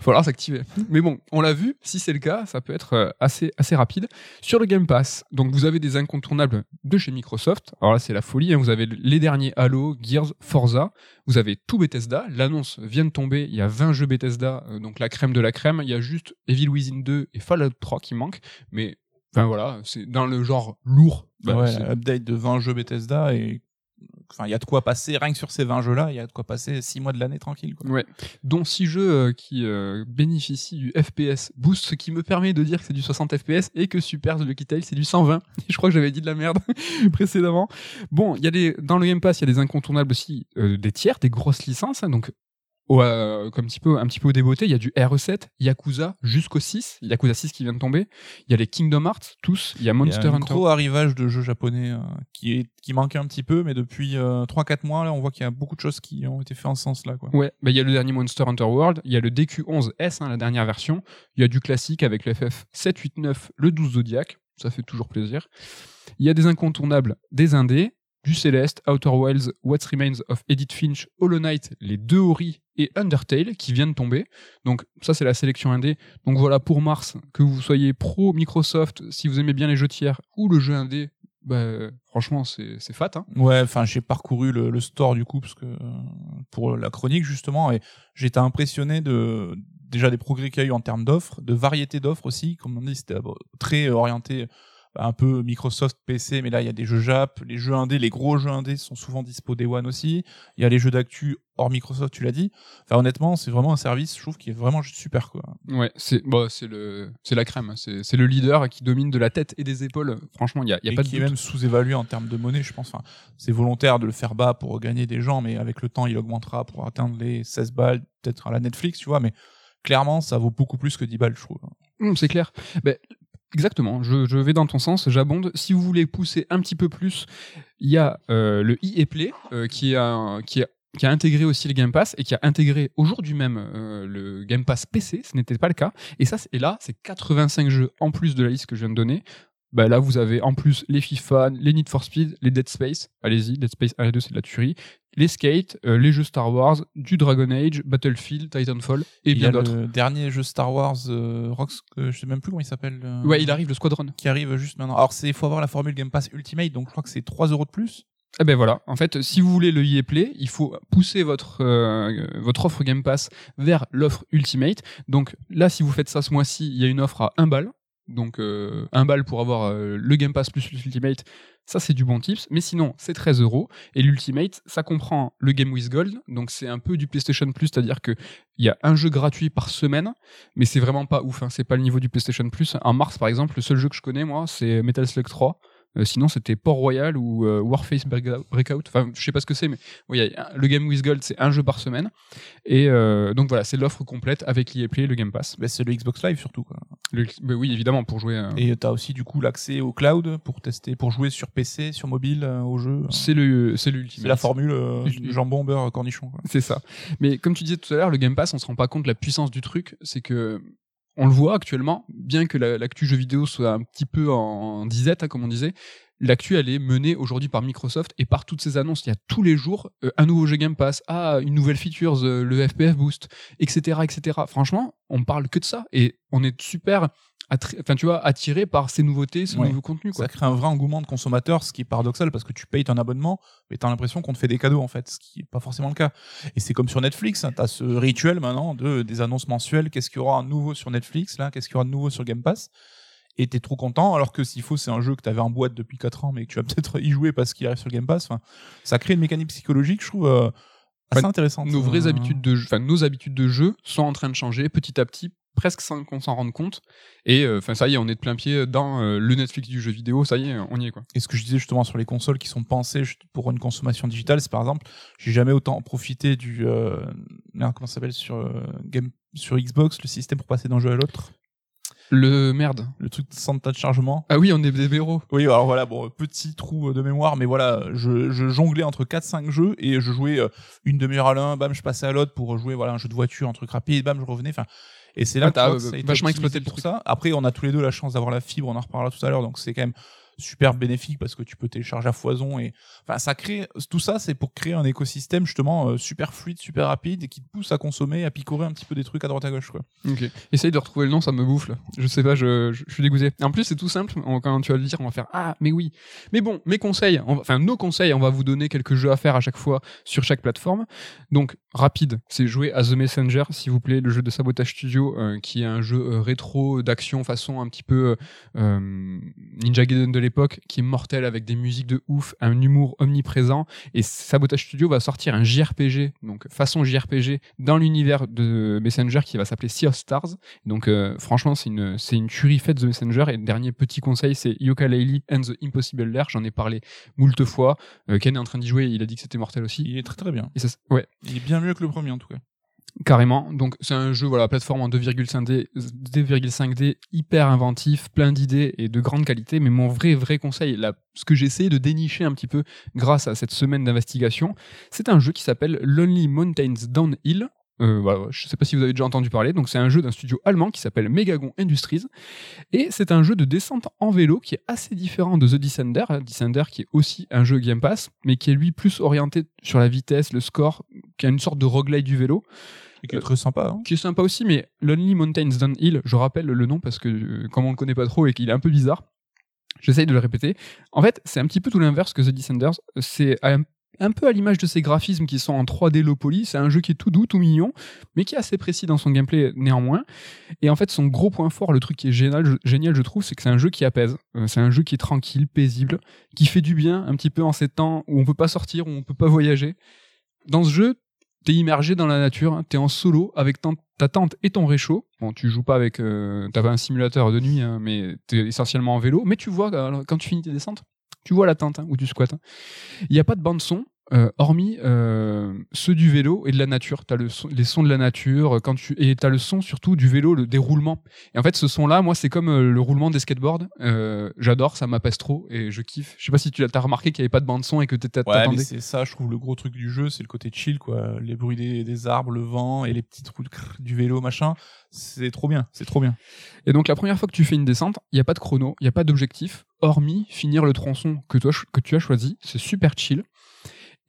Speaker 1: Falloir s'activer. Mais bon, on l'a vu, si c'est le cas, ça peut être euh, assez, assez rapide. Sur le Game Pass, donc vous avez des incontournables de chez Microsoft. Alors là, c'est la folie. hein. Vous avez les derniers Halo, Gears, Forza. Vous avez tout Bethesda. L'annonce vient de tomber. Il y a 20 jeux Bethesda, euh, donc la crème de la crème. Il y a juste Evil Within 2 et Fallout 3 qui manquent. Mais, enfin voilà, c'est dans le genre lourd. Bah,
Speaker 2: ouais, update de 20 jeux Bethesda et enfin il y a de quoi passer rien que sur ces 20 jeux là, il y a de quoi passer 6 mois de l'année tranquille quoi.
Speaker 1: Ouais, dont 6 jeux euh, qui euh, bénéficient du FPS boost, ce qui me permet de dire que c'est du 60 FPS et que Super The Lucky Tale c'est du 120. Je crois que j'avais dit de la merde précédemment. Bon, il y a des dans le Game Pass, il y a des incontournables aussi, euh, des tiers, des grosses licences. hein, donc au, euh, comme un petit peu un petit peu au débeauté, il y a du RE7, Yakuza jusqu'au 6, Yakuza 6 qui vient de tomber. Il y a les Kingdom Hearts tous, il y a
Speaker 2: Il y
Speaker 1: Monster
Speaker 2: a un
Speaker 1: Hunter.
Speaker 2: gros arrivage de jeux japonais euh, qui est qui manquait un petit peu mais depuis 3-4 mois là on voit qu'il y a beaucoup de choses qui ont été faites en ce sens là quoi.
Speaker 1: Ouais, bah il y a le dernier Monster Hunter World, il y a le DQ11S, hein, la dernière version, il y a du classique avec le FF 789, le 12 Zodiac, ça fait toujours plaisir. Il y a des incontournables, des indés, du Celeste, Outer Wilds, What Remains of Edith Finch, Hollow Knight, les deux Ori Undertale qui viennent de tomber. Donc ça c'est la sélection indé. Donc voilà pour mars, que vous soyez pro Microsoft, si vous aimez bien les jeux tiers ou le jeu indé, bah, franchement c'est fat. Hein.
Speaker 2: Ouais, enfin j'ai parcouru le, store du coup parce que pour la chronique justement et été impressionné de déjà des progrès qu'il y a eu en termes d'offres, de variété d'offres aussi, comme on dit c'était euh, très orienté un peu Microsoft PC, mais là il y a des jeux Jap, les jeux indés, les gros jeux indés sont souvent dispo Day One aussi. Il y a les jeux d'actu hors Microsoft, tu l'as dit. Enfin honnêtement, c'est vraiment un service, je trouve, qui est vraiment super quoi.
Speaker 1: Ouais, c'est bon, c'est le c'est la crème, c'est c'est le leader qui domine de la tête et des épaules. Franchement, il y a, y a
Speaker 2: Et
Speaker 1: pas de
Speaker 2: qui
Speaker 1: doute.
Speaker 2: est même sous-évalué en termes de monnaie, je pense. Enfin, c'est volontaire de le faire bas pour gagner des gens, mais avec le temps, il augmentera pour atteindre les 16 balles, peut-être à la Netflix, tu vois. Mais clairement, ça vaut beaucoup plus que 10 balles, je trouve.
Speaker 1: Hum, c'est clair. Ben, exactement, je, vais dans ton sens, j'abonde. Si vous voulez pousser un petit peu plus, il y a euh, le EA Play euh, qui, a, intégré aussi le Game Pass et qui a intégré aujourd'hui même euh, le Game Pass PC, ce n'était pas le cas. Et là, c'est 85 jeux en plus de la liste que je viens de donner. Bah là, vous avez en plus les FIFA, les Need for Speed, les Dead Space. Allez-y, Dead Space 1 et 2, c'est de la tuerie. Les Skate, euh, les jeux Star Wars, du Dragon Age, Battlefield, Titanfall et
Speaker 2: il
Speaker 1: bien d'autres.
Speaker 2: le dernier jeu Star Wars, euh, Rox, euh, je sais même plus comment il s'appelle. euh,
Speaker 1: Ouais, il arrive, le Squadron.
Speaker 2: Qui arrive juste maintenant. Alors, c'est, faut avoir la formule Game Pass Ultimate, donc je crois que c'est 3 euros de plus.
Speaker 1: Eh ben voilà, en fait, si vous voulez le EA Play, il faut pousser votre, euh, votre offre Game Pass vers l'offre Ultimate. Donc là, si vous faites ça ce mois-ci, il y a une offre à 1 balle. Donc euh, 1 balle pour avoir euh, le Game Pass plus l'Ultimate, ça c'est du bon tips. Mais sinon, c'est 13 euros. Et l'Ultimate, ça comprend le Game with Gold. Donc c'est un peu du PlayStation Plus, c'est-à-dire qu'il y a un jeu gratuit par semaine. Mais c'est vraiment pas ouf, hein. c'est pas le niveau du PlayStation Plus. En mars, par exemple, le seul jeu que je connais, moi, c'est Metal Slug 3. Euh, sinon, c'était Port Royal ou euh, Warface Breakout-. Enfin, je sais pas ce que c'est, mais oui, le Game with Gold, c'est un jeu par semaine. Et euh, donc voilà, c'est l'offre complète avec l'EA Play et le Game Pass.
Speaker 2: C'est le Xbox Live surtout, quoi.
Speaker 1: Le- bah oui, évidemment, pour jouer.
Speaker 2: Et t'as aussi, du coup, l'accès au cloud pour tester, pour jouer sur PC, sur mobile, au jeu.
Speaker 1: c'est le, c'est l'ultime.
Speaker 2: C'est la formule euh, jambon, beurre, cornichon.
Speaker 1: C'est ça. Mais comme tu disais tout à l'heure, le Game Pass, on se rend pas compte de la puissance du truc. C'est que on le voit actuellement, bien que la- l'actu jeu vidéo soit un petit peu en, disette, hein, comme on disait. L'actu, elle est menée aujourd'hui par Microsoft et par toutes ces annonces. Il y a tous les jours euh, un nouveau jeu Game Pass, ah, une nouvelle feature, euh, le FPF Boost, etc., etc. Franchement, on parle que de ça et on est super, enfin, tu vois, attiré par ces nouveautés, ce
Speaker 2: Ouais.
Speaker 1: nouveau contenu, quoi.
Speaker 2: Ça crée un vrai engouement de consommateurs, ce qui est paradoxal parce que tu payes ton abonnement, mais t'as l'impression qu'on te fait des cadeaux en fait, ce qui est pas forcément le cas. Et c'est comme sur Netflix, hein, t'as ce rituel maintenant de des annonces mensuelles. Qu'est-ce qu'il y aura de nouveau sur Netflix là? Qu'est-ce qu'il y aura de nouveau sur Game Pass? Et t'es trop content, alors que s'il faut, c'est un jeu que t'avais en boîte depuis 4 ans, mais que tu vas peut-être y jouer parce qu'il arrive sur Game Pass. Enfin, ça crée une mécanique psychologique, je trouve, euh, assez intéressante.
Speaker 1: nos vraies
Speaker 2: Euh,
Speaker 1: habitudes de jeu, enfin nos habitudes de jeu sont en train de changer petit à petit, presque sans qu'on s'en rende compte. Et euh, ça y est, on est de plein pied dans euh, le Netflix du jeu vidéo. Ça y est, on y est quoi.
Speaker 2: Et ce que je disais justement sur les consoles qui sont pensées pour une consommation digitale, c'est par exemple, j'ai jamais autant profité du euh, merde, comment ça s'appelle sur game sur Xbox le système pour passer d'un jeu à l'autre,
Speaker 1: Le merde.
Speaker 2: le truc sans tas de chargement.
Speaker 1: Ah oui, on est des héros.
Speaker 2: Oui, alors voilà, bon, petit trou de mémoire, mais voilà, je, je jonglais entre 4-5 jeux et je jouais une demi-heure à l'un, bam, je passais à l'autre pour jouer voilà un jeu de voiture, un truc rapide, bam, je revenais. Enfin, et c'est là
Speaker 1: Ah,
Speaker 2: que
Speaker 1: t'as,
Speaker 2: tu vois que ça a été
Speaker 1: vachement exploité
Speaker 2: pour ça. Après, on a tous les deux la chance d'avoir la fibre, on en reparlera tout à l'heure, donc c'est quand même super bénéfique parce que tu peux télécharger à foison et enfin ça crée tout ça c'est pour créer un écosystème justement euh, super fluide super rapide et qui te pousse à consommer à picorer un petit peu des trucs à droite à gauche quoi
Speaker 1: Ok. Essaye de retrouver le nom, ça me bouffe. Je sais pas, je, je, suis dégoûté. En plus, c'est tout simple. Quand tu vas le dire, on va faire ah, mais oui. Mais bon, mes conseils, enfin nos conseils, on va vous donner quelques jeux à faire à chaque fois sur chaque plateforme. Donc rapide, c'est jouer à The Messenger, s'il vous plaît, le jeu de Sabotage Studio, euh, qui est un jeu euh, rétro d'action façon un petit peu Ninja Gaiden de l'époque, qui est mortel avec des musiques de ouf, un humour omniprésent. Et Sabotage Studio va sortir un JRPG, donc façon JRPG, dans l'univers de Messenger qui va s'appeler Sea of Stars. Donc euh, franchement, c'est une, c'est une tuerie faite The Messenger. Et le dernier petit conseil, c'est Yooka-Laylee and the Impossible Lair. J'en ai parlé moult fois. Euh, Ken est en train d'y jouer, il a dit que c'était mortel aussi.
Speaker 2: il est très très bien
Speaker 1: Et ça, s- ouais,
Speaker 2: il est bien mieux que le premier en tout cas
Speaker 1: carrément. Donc c'est un jeu, voilà, plateforme en 2,5D, 2,5D, hyper inventif, plein d'idées et de grande qualité. Mais mon vrai, vrai conseil, ce que j'ai essayé de dénicher un petit peu grâce à cette semaine d'investigation, c'est un jeu qui s'appelle Lonely Mountains Downhill. Euh, voilà, je sais pas si vous avez déjà entendu parler. Donc c'est un jeu d'un studio allemand qui s'appelle Megagon Industries et c'est un jeu de descente en vélo qui est assez différent de The Descender, Descender qui est aussi un jeu Game Pass, mais qui est lui plus orienté sur la vitesse, le score, qui a une sorte de roguelite du vélo
Speaker 2: et qui est très sympa hein.
Speaker 1: qui est sympa aussi, mais Lonely Mountains Downhill, je rappelle le nom parce que euh, comme on le connaît pas trop et qu'il est un peu bizarre, j'essaye de le répéter. En fait, c'est un petit peu tout l'inverse que The Descenders. C'est un, un peu à l'image de ces graphismes qui sont en 3D low poly. C'est un jeu qui est tout doux, tout mignon, mais qui est assez précis dans son gameplay néanmoins. Et en fait, son gros point fort, le truc qui est génial, je, génial, je trouve, c'est que c'est un jeu qui apaise. Euh, c'est un jeu qui est tranquille, paisible, qui fait du bien un petit peu en ces temps où on peut pas sortir, où on peut pas voyager. Dans ce jeu, t'es immergé dans la nature, hein, t'es en solo avec ta tente et ton réchaud. Bon, tu joues pas avec, euh, t'as pas un simulateur de nuit, hein, mais t'es essentiellement en vélo. Mais tu vois, euh, quand tu finis tes descentes, tu vois la tente hein, où tu squattes. hein. Il n'y a pas de bande son. Euh, hormis euh, ceux du vélo et de la nature, t'as le son- les sons de la nature euh, quand tu et t'as le son surtout du vélo, le déroulement. Et en fait, ce son-là, moi, c'est comme euh, le roulement des skateboards. Euh, J'adore, ça m'apaise trop et je kiffe. Je sais pas si tu as remarqué qu'il n'y avait pas de bande son et que
Speaker 2: Ouais, mais
Speaker 1: t'attendais.
Speaker 2: c'est ça, je trouve le gros truc du jeu, c'est le côté chill, quoi. Les bruits des, des arbres, le vent et les petites roues du vélo, machin. C'est trop bien, c'est trop bien.
Speaker 1: Et donc la première fois que tu fais une descente, il n'y a pas de chrono, il n'y a pas d'objectif, hormis finir le tronçon que, toi, que tu as choisi. C'est super chill.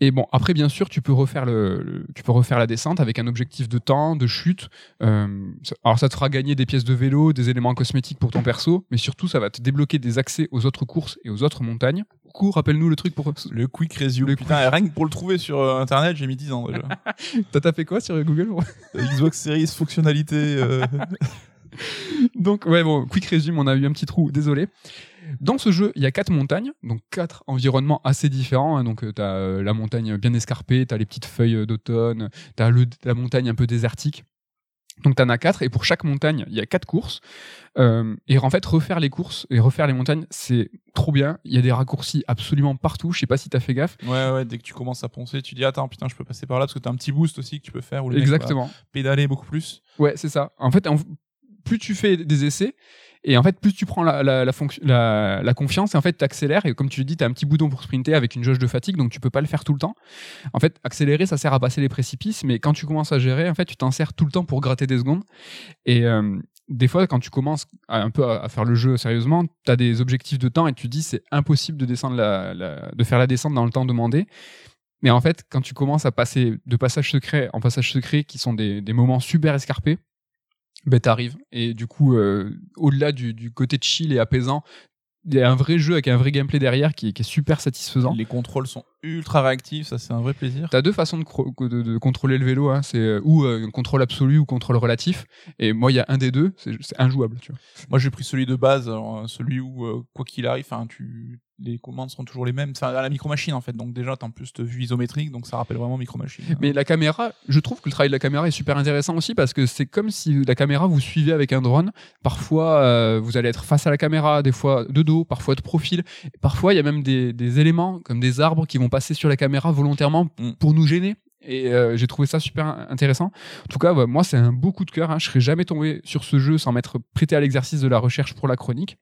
Speaker 1: Et bon, après, bien sûr, tu peux refaire, le, le- tu peux refaire la descente avec un objectif de temps, de chute. Euh, alors, ça te fera gagner des pièces de vélo, des éléments cosmétiques pour ton perso, mais surtout, ça va te débloquer des accès aux autres courses et aux autres montagnes. Cours, rappelle-nous le truc pour.
Speaker 2: Le quick resume.
Speaker 1: Le
Speaker 2: Putain, rien que pour le trouver sur euh, internet, j'ai mis 10 ans déjà.
Speaker 1: T'as tapé quoi sur Google
Speaker 2: Xbox Series fonctionnalité. euh,
Speaker 1: Donc, ouais, bon, quick résumé, on a eu un petit trou, désolé. Dans ce jeu, il y a quatre montagnes, donc quatre environnements assez différents. hein. donc, tu as la montagne bien escarpée, tu as les petites feuilles euh, d'automne, tu as la montagne un peu désertique. Donc, tu en as quatre, et pour chaque montagne, il y a quatre courses. Euh, et en fait, refaire les courses et refaire les montagnes, c'est trop bien. Il y a des raccourcis absolument partout. Je sais pas si tu as fait gaffe.
Speaker 2: Ouais, ouais, dès que tu commences à poncer, tu dis attends, putain, je peux passer par là parce que t'as un petit boost aussi que tu peux faire. Où le mec va
Speaker 1: Exactement.
Speaker 2: pédaler beaucoup plus.
Speaker 1: Ouais, c'est ça. En fait, plus tu fais des essais, et en fait, plus tu prends la, confiance, et en fait, tu accélères. Et comme tu le dis, tu as un petit bouton pour sprinter avec une jauge de fatigue, donc tu peux pas le faire tout le temps. En fait, accélérer, ça sert à passer les précipices, mais quand tu commences à gérer, en fait, tu t'en sers tout le temps pour gratter des secondes. Et euh, des fois, quand tu commences à, un peu à, faire le jeu sérieusement, tu as des objectifs de temps et tu dis c'est impossible de, descendre de faire la descente dans le temps demandé. Mais en fait, quand tu commences à passer de passage secret en passage secret, qui sont des moments super escarpés, ben t'arrives. Et du coup, euh, au-delà du, du côté chill et apaisant, il y a un vrai jeu avec un vrai gameplay derrière qui, qui est super satisfaisant.
Speaker 2: Les contrôles sont ultra réactifs, ça c'est un vrai plaisir.
Speaker 1: T'as deux façons de, de- de contrôler le vélo, hein. c'est euh, ou euh, contrôle absolu ou contrôle relatif. Et moi, il y a un des deux, c'est injouable. Tu vois.
Speaker 2: Moi j'ai pris celui de base, alors, euh, celui où euh, quoi qu'il arrive, enfin tu les commandes seront toujours les mêmes. Enfin à la micro machine en fait, donc déjà t'as en plus cette vue isométrique, donc ça rappelle vraiment micro machine.
Speaker 1: Mais la caméra, je trouve que le travail de la caméra est super intéressant aussi parce que c'est comme si la caméra vous suivait avec un drone. Parfois, euh, vous allez être face à la caméra, des fois de dos, parfois de profil. Parfois, il y a même des, des éléments comme des arbres qui vont passer sur la caméra volontairement
Speaker 2: Mm.
Speaker 1: pour nous gêner. Et euh, j'ai trouvé ça super intéressant. En tout cas, moi, c'est un beau coup de cœur. Hein. Je serais jamais tombé sur ce jeu sans m'être prêté à l'exercice de la recherche pour la chronique.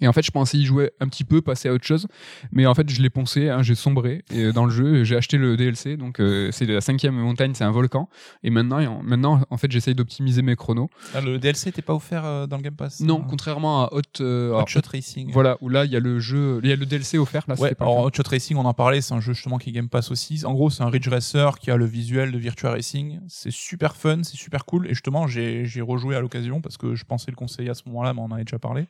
Speaker 1: Et en fait, je pensais y jouer un petit peu, passer à autre chose. Mais en fait, je l'ai poncé, hein, j'ai sombré et, euh, dans le jeu. J'ai acheté le DLC, donc euh, c'est la cinquième montagne, c'est un volcan. Et maintenant, en- maintenant en fait, j'essaye d'optimiser mes chronos.
Speaker 2: Ah, le DLC t'es pas offert euh, dans le Game Pass
Speaker 1: Non,
Speaker 2: euh,
Speaker 1: contrairement à Hot, euh,
Speaker 2: Hot
Speaker 1: alors,
Speaker 2: Shot Racing.
Speaker 1: voilà, où là, il y a le jeu, il y a le DLC offert. Là,
Speaker 2: Ouais,
Speaker 1: pas
Speaker 2: alors Hot Shot Racing, on en parlait, c'est un jeu justement qui est Game Pass aussi. En gros, c'est un Ridge Racer qui a le visuel de Virtua Racing. C'est super fun, c'est super cool. Et justement, j'ai j'ai rejoué à l'occasion parce que je pensais le conseiller à ce moment-là, mais on en avait déjà parlé.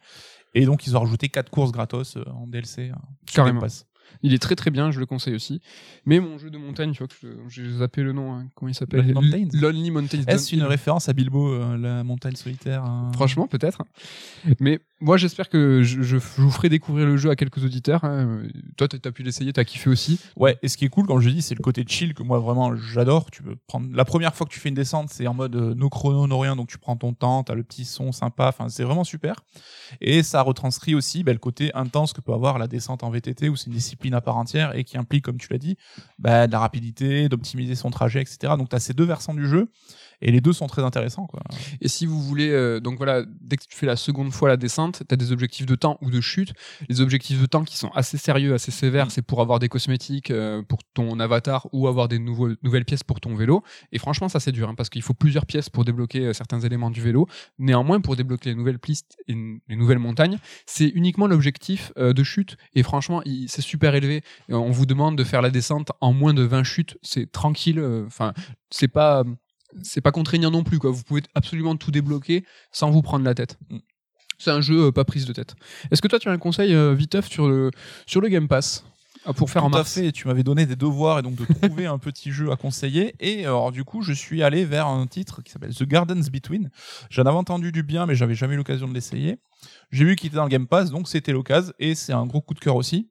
Speaker 2: Et donc, ils ont rajouté quatre courses gratos euh, en DLC. euh,
Speaker 1: Carrément.
Speaker 2: Pass.
Speaker 1: Il est très très bien, je le conseille aussi. Mais mon jeu de montagne, tu vois, que je- j'ai zappé le nom, hein, comment il s'appelle?
Speaker 2: Lonely Mountains
Speaker 1: Lonely Mountains.
Speaker 2: Est-ce une référence à Bilbo, euh, la montagne solitaire euh,
Speaker 1: Franchement, peut-être. Mais moi, j'espère que je, je- vous ferai découvrir le jeu à quelques auditeurs. hein. Toi, t'as t'as pu l'essayer, t'as kiffé aussi.
Speaker 2: Ouais, et ce qui est cool, comme je dis, c'est le côté chill que moi vraiment j'adore. Tu peux prendre la première fois que tu fais une descente, c'est en mode euh, no chrono, no rien, donc tu prends ton temps, t'as le petit son sympa, enfin c'est vraiment super. Et ça retranscrit aussi bah, le côté intense que peut avoir la descente en VTT, où c'est une discipline à part entière et qui implique, comme tu l'as dit, bah, de la rapidité, d'optimiser son trajet, etc. Donc t'as ces deux versants du jeu. Et les deux sont très intéressants, quoi.
Speaker 1: Et si vous voulez, euh, donc voilà, dès que tu fais la seconde fois la descente, tu as des objectifs de temps ou de chute. Les objectifs de temps qui sont assez sérieux, assez sévères, c'est pour avoir des cosmétiques euh, pour ton avatar ou avoir des nouveaux, nouvelles pièces pour ton vélo. Et franchement, ça c'est dur hein, parce qu'il faut plusieurs pièces pour débloquer euh, certains éléments du vélo. Néanmoins, pour débloquer les nouvelles pistes et les nouvelles montagnes, c'est uniquement l'objectif euh, de chute. Et franchement, c'est super élevé. On vous demande de faire la descente en moins de 20 chutes. C'est tranquille. euh, Enfin, c'est pas c'est pas contraignant non plus quoi. Vous pouvez absolument tout débloquer sans vous prendre la tête.
Speaker 2: Mm.
Speaker 1: C'est un jeu euh, pas prise de tête. Est-ce que toi tu as un conseil euh, viteuf sur le sur le Game Pass Ah, pour faire
Speaker 2: Tout
Speaker 1: en
Speaker 2: à fait. Tu m'avais donné des devoirs et donc de trouver un petit jeu à conseiller. Et alors du coup, je suis allé vers un titre qui s'appelle The Gardens Between. J'en avais entendu du bien, mais j'avais jamais eu l'occasion de l'essayer. J'ai vu qu'il était dans le Game Pass, donc c'était l'occasion. Et c'est un gros coup de cœur aussi.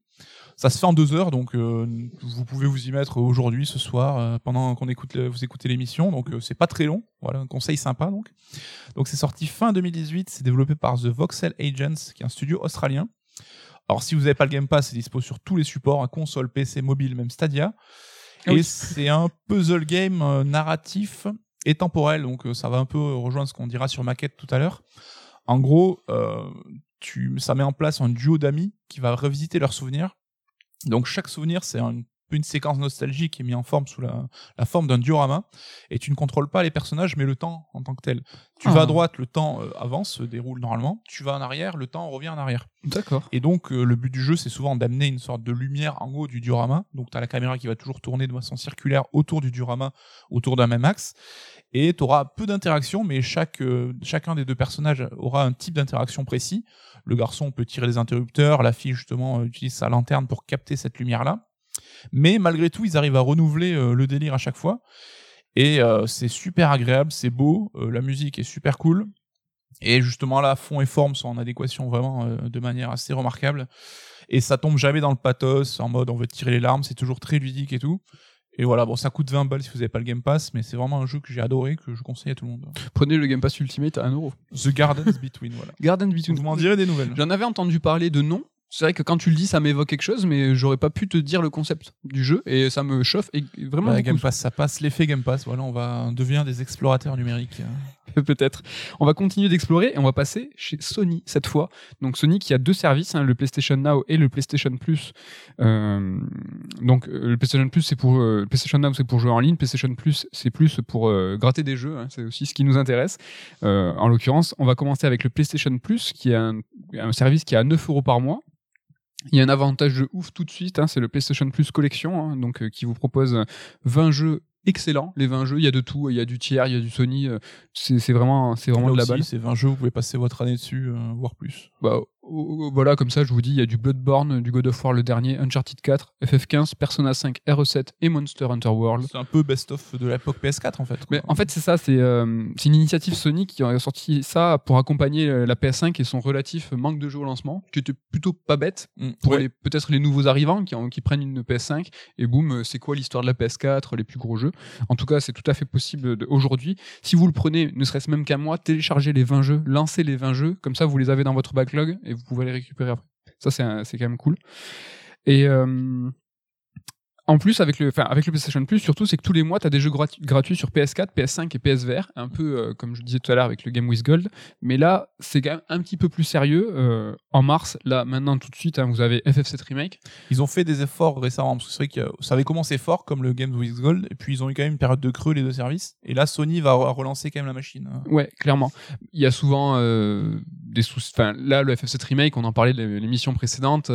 Speaker 2: Ça se fait en deux heures, donc euh, vous pouvez vous y mettre aujourd'hui, ce soir, euh, pendant qu'on écoute, le- vous écoutez l'émission. Donc euh, c'est pas très long. Voilà, un conseil sympa donc. Donc c'est sorti fin 2018. C'est développé par The Voxel Agents, qui est un studio australien. Alors si vous n'avez pas le Game Pass, c'est dispo sur tous les supports, à console, PC, mobile, même Stadia.
Speaker 1: Ah
Speaker 2: et
Speaker 1: oui.
Speaker 2: c'est un puzzle game euh, narratif et temporel, donc euh, ça va un peu rejoindre ce qu'on dira sur maquette tout à l'heure. En gros, euh, tu, ça met en place un duo d'amis qui va revisiter leurs souvenirs. Donc chaque souvenir, c'est un- une séquence nostalgique qui est mise en forme sous la, la forme d'un diorama. Et tu ne contrôles pas les personnages, mais le temps en tant que tel. Tu
Speaker 1: Ah.
Speaker 2: vas à droite, le temps euh, avance, se déroule normalement. Tu vas en arrière, le temps revient en arrière.
Speaker 1: D'accord.
Speaker 2: Et donc, euh, le but du jeu, c'est souvent d'amener une sorte de lumière en haut du diorama. Donc, tu as la caméra qui va toujours tourner de façon circulaire autour du diorama, autour d'un même axe. Et tu auras peu d'interactions, mais chaque, euh, chacun des deux personnages aura un type d'interaction précis. Le garçon peut tirer des interrupteurs, la fille, justement, euh, utilise sa lanterne pour capter cette lumière-là. Mais malgré tout, ils arrivent à renouveler euh, le délire à chaque fois. Et c'est super agréable, c'est beau, la musique est super cool. Et justement là, fond et forme sont en adéquation vraiment de manière assez remarquable. Et ça tombe jamais dans le pathos, en mode on veut tirer les larmes, c'est toujours très ludique et tout. Et voilà, bon, ça coûte 20 balles si vous n'avez pas le Game Pass, mais c'est vraiment un jeu que j'ai adoré, que je conseille à tout le monde.
Speaker 1: Prenez le Game Pass Ultimate à 1 euro.
Speaker 2: The Gardens Between, voilà.
Speaker 1: Garden Between.
Speaker 2: Vous m'en direz des nouvelles.
Speaker 1: J'en avais entendu parler de nom. C'est vrai que quand tu le dis, ça m'évoque quelque chose, mais j'aurais pas pu te dire le concept du jeu et ça me chauffe et vraiment
Speaker 2: Bah. Game Pass, ça passe, l'effet Game Pass, voilà, on va devenir des explorateurs numériques.
Speaker 1: peut-être. On va continuer d'explorer et on va passer chez Sony cette fois. Donc Sony qui a deux services, hein, le PlayStation Now et le PlayStation Plus. Euh, donc euh, le PlayStation Plus c'est pour euh, PlayStation Now c'est pour jouer en ligne, PlayStation Plus c'est plus pour euh, gratter des jeux. hein, c'est aussi ce qui nous intéresse. En l'occurrence, on va commencer avec le PlayStation Plus qui est un, un service qui est à 9 euros par mois. Il y a un avantage de ouf tout de suite, hein, c'est le PlayStation Plus Collection, hein, donc euh, qui vous propose 20 jeux excellents. Les 20 jeux, il y a de tout, il y a du tiers, il y a du Sony. euh, c'est c'est vraiment, c'est vraiment
Speaker 2: Là
Speaker 1: de la
Speaker 2: aussi,
Speaker 1: balle.
Speaker 2: C'est 20 jeux, vous pouvez passer votre année dessus, euh, voire plus.
Speaker 1: Bah, voilà, comme ça, je vous dis, il y a du Bloodborne, du God of War le dernier, Uncharted 4, FF15, Persona 5, RE7 et Monster Hunter World.
Speaker 2: C'est un peu best-of de l'époque PS4 en fait. quoi.
Speaker 1: Mais en fait, c'est ça, c'est euh, c'est une initiative Sony qui a sorti ça pour accompagner euh, la PS5 et son relatif manque de jeux au lancement, qui était plutôt pas bête
Speaker 2: Mm,
Speaker 1: pour
Speaker 2: ouais.
Speaker 1: peut-être les nouveaux arrivants qui, prennent une PS5 et boum, euh, c'est quoi l'histoire de la PS4, les plus gros jeux. En tout cas, c'est tout à fait possible aujourd'hui. Si vous le prenez, ne serait-ce même qu'un mois, téléchargez les 20 jeux, lancez les 20 jeux, comme ça vous les avez dans votre backlog et vous pouvez les récupérer après. Ça, c'est quand même cool. Et euh, en plus, avec le, avec le PlayStation Plus, surtout, c'est que tous les mois, tu as des jeux gratu- gratuits sur PS4, PS5 et PSVR, un peu euh, comme je disais tout à l'heure avec le Game with Gold. Mais là, c'est quand même un petit peu plus sérieux. Euh, en mars, là, maintenant, tout de suite, hein, vous avez FF7 Remake.
Speaker 2: Ils ont fait des efforts récemment, parce que c'est vrai que ça avait commencé fort comme le Games with Gold, et puis ils ont eu quand même une période de creux les deux services. Et là, Sony va re- relancer quand même la machine.
Speaker 1: Ouais, clairement. Il y a souvent euh, des soucis. Enfin, là, le FF7 Remake, on en parlait de l'émission précédente.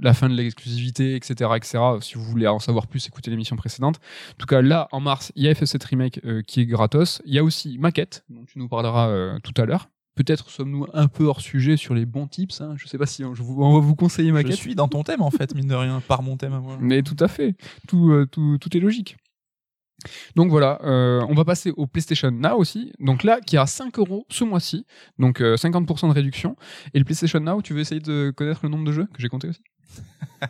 Speaker 1: La fin de l'exclusivité, etc., etc. Si vous voulez en savoir plus, écoutez l'émission précédente. En tout cas, là, en mars, il y a FF7 Remake euh, qui est gratos. Il y a aussi Maquette, dont tu nous parleras euh, tout à l'heure. Peut-être sommes-nous un peu hors sujet sur les bons tips. Hein. Je sais pas si on, je vous- on va vous conseiller
Speaker 2: Je
Speaker 1: Maquette.
Speaker 2: suis dans ton thème en fait, mine de rien, par mon thème à moi.
Speaker 1: Mais tout à fait, tout, euh, tout, tout est logique. Donc voilà, euh, on va passer au PlayStation Now aussi. Donc là, qui est à 5 euros ce mois-ci, donc euh, 50% de réduction. Et le PlayStation Now, tu veux essayer de connaître le nombre de jeux que j'ai compté aussi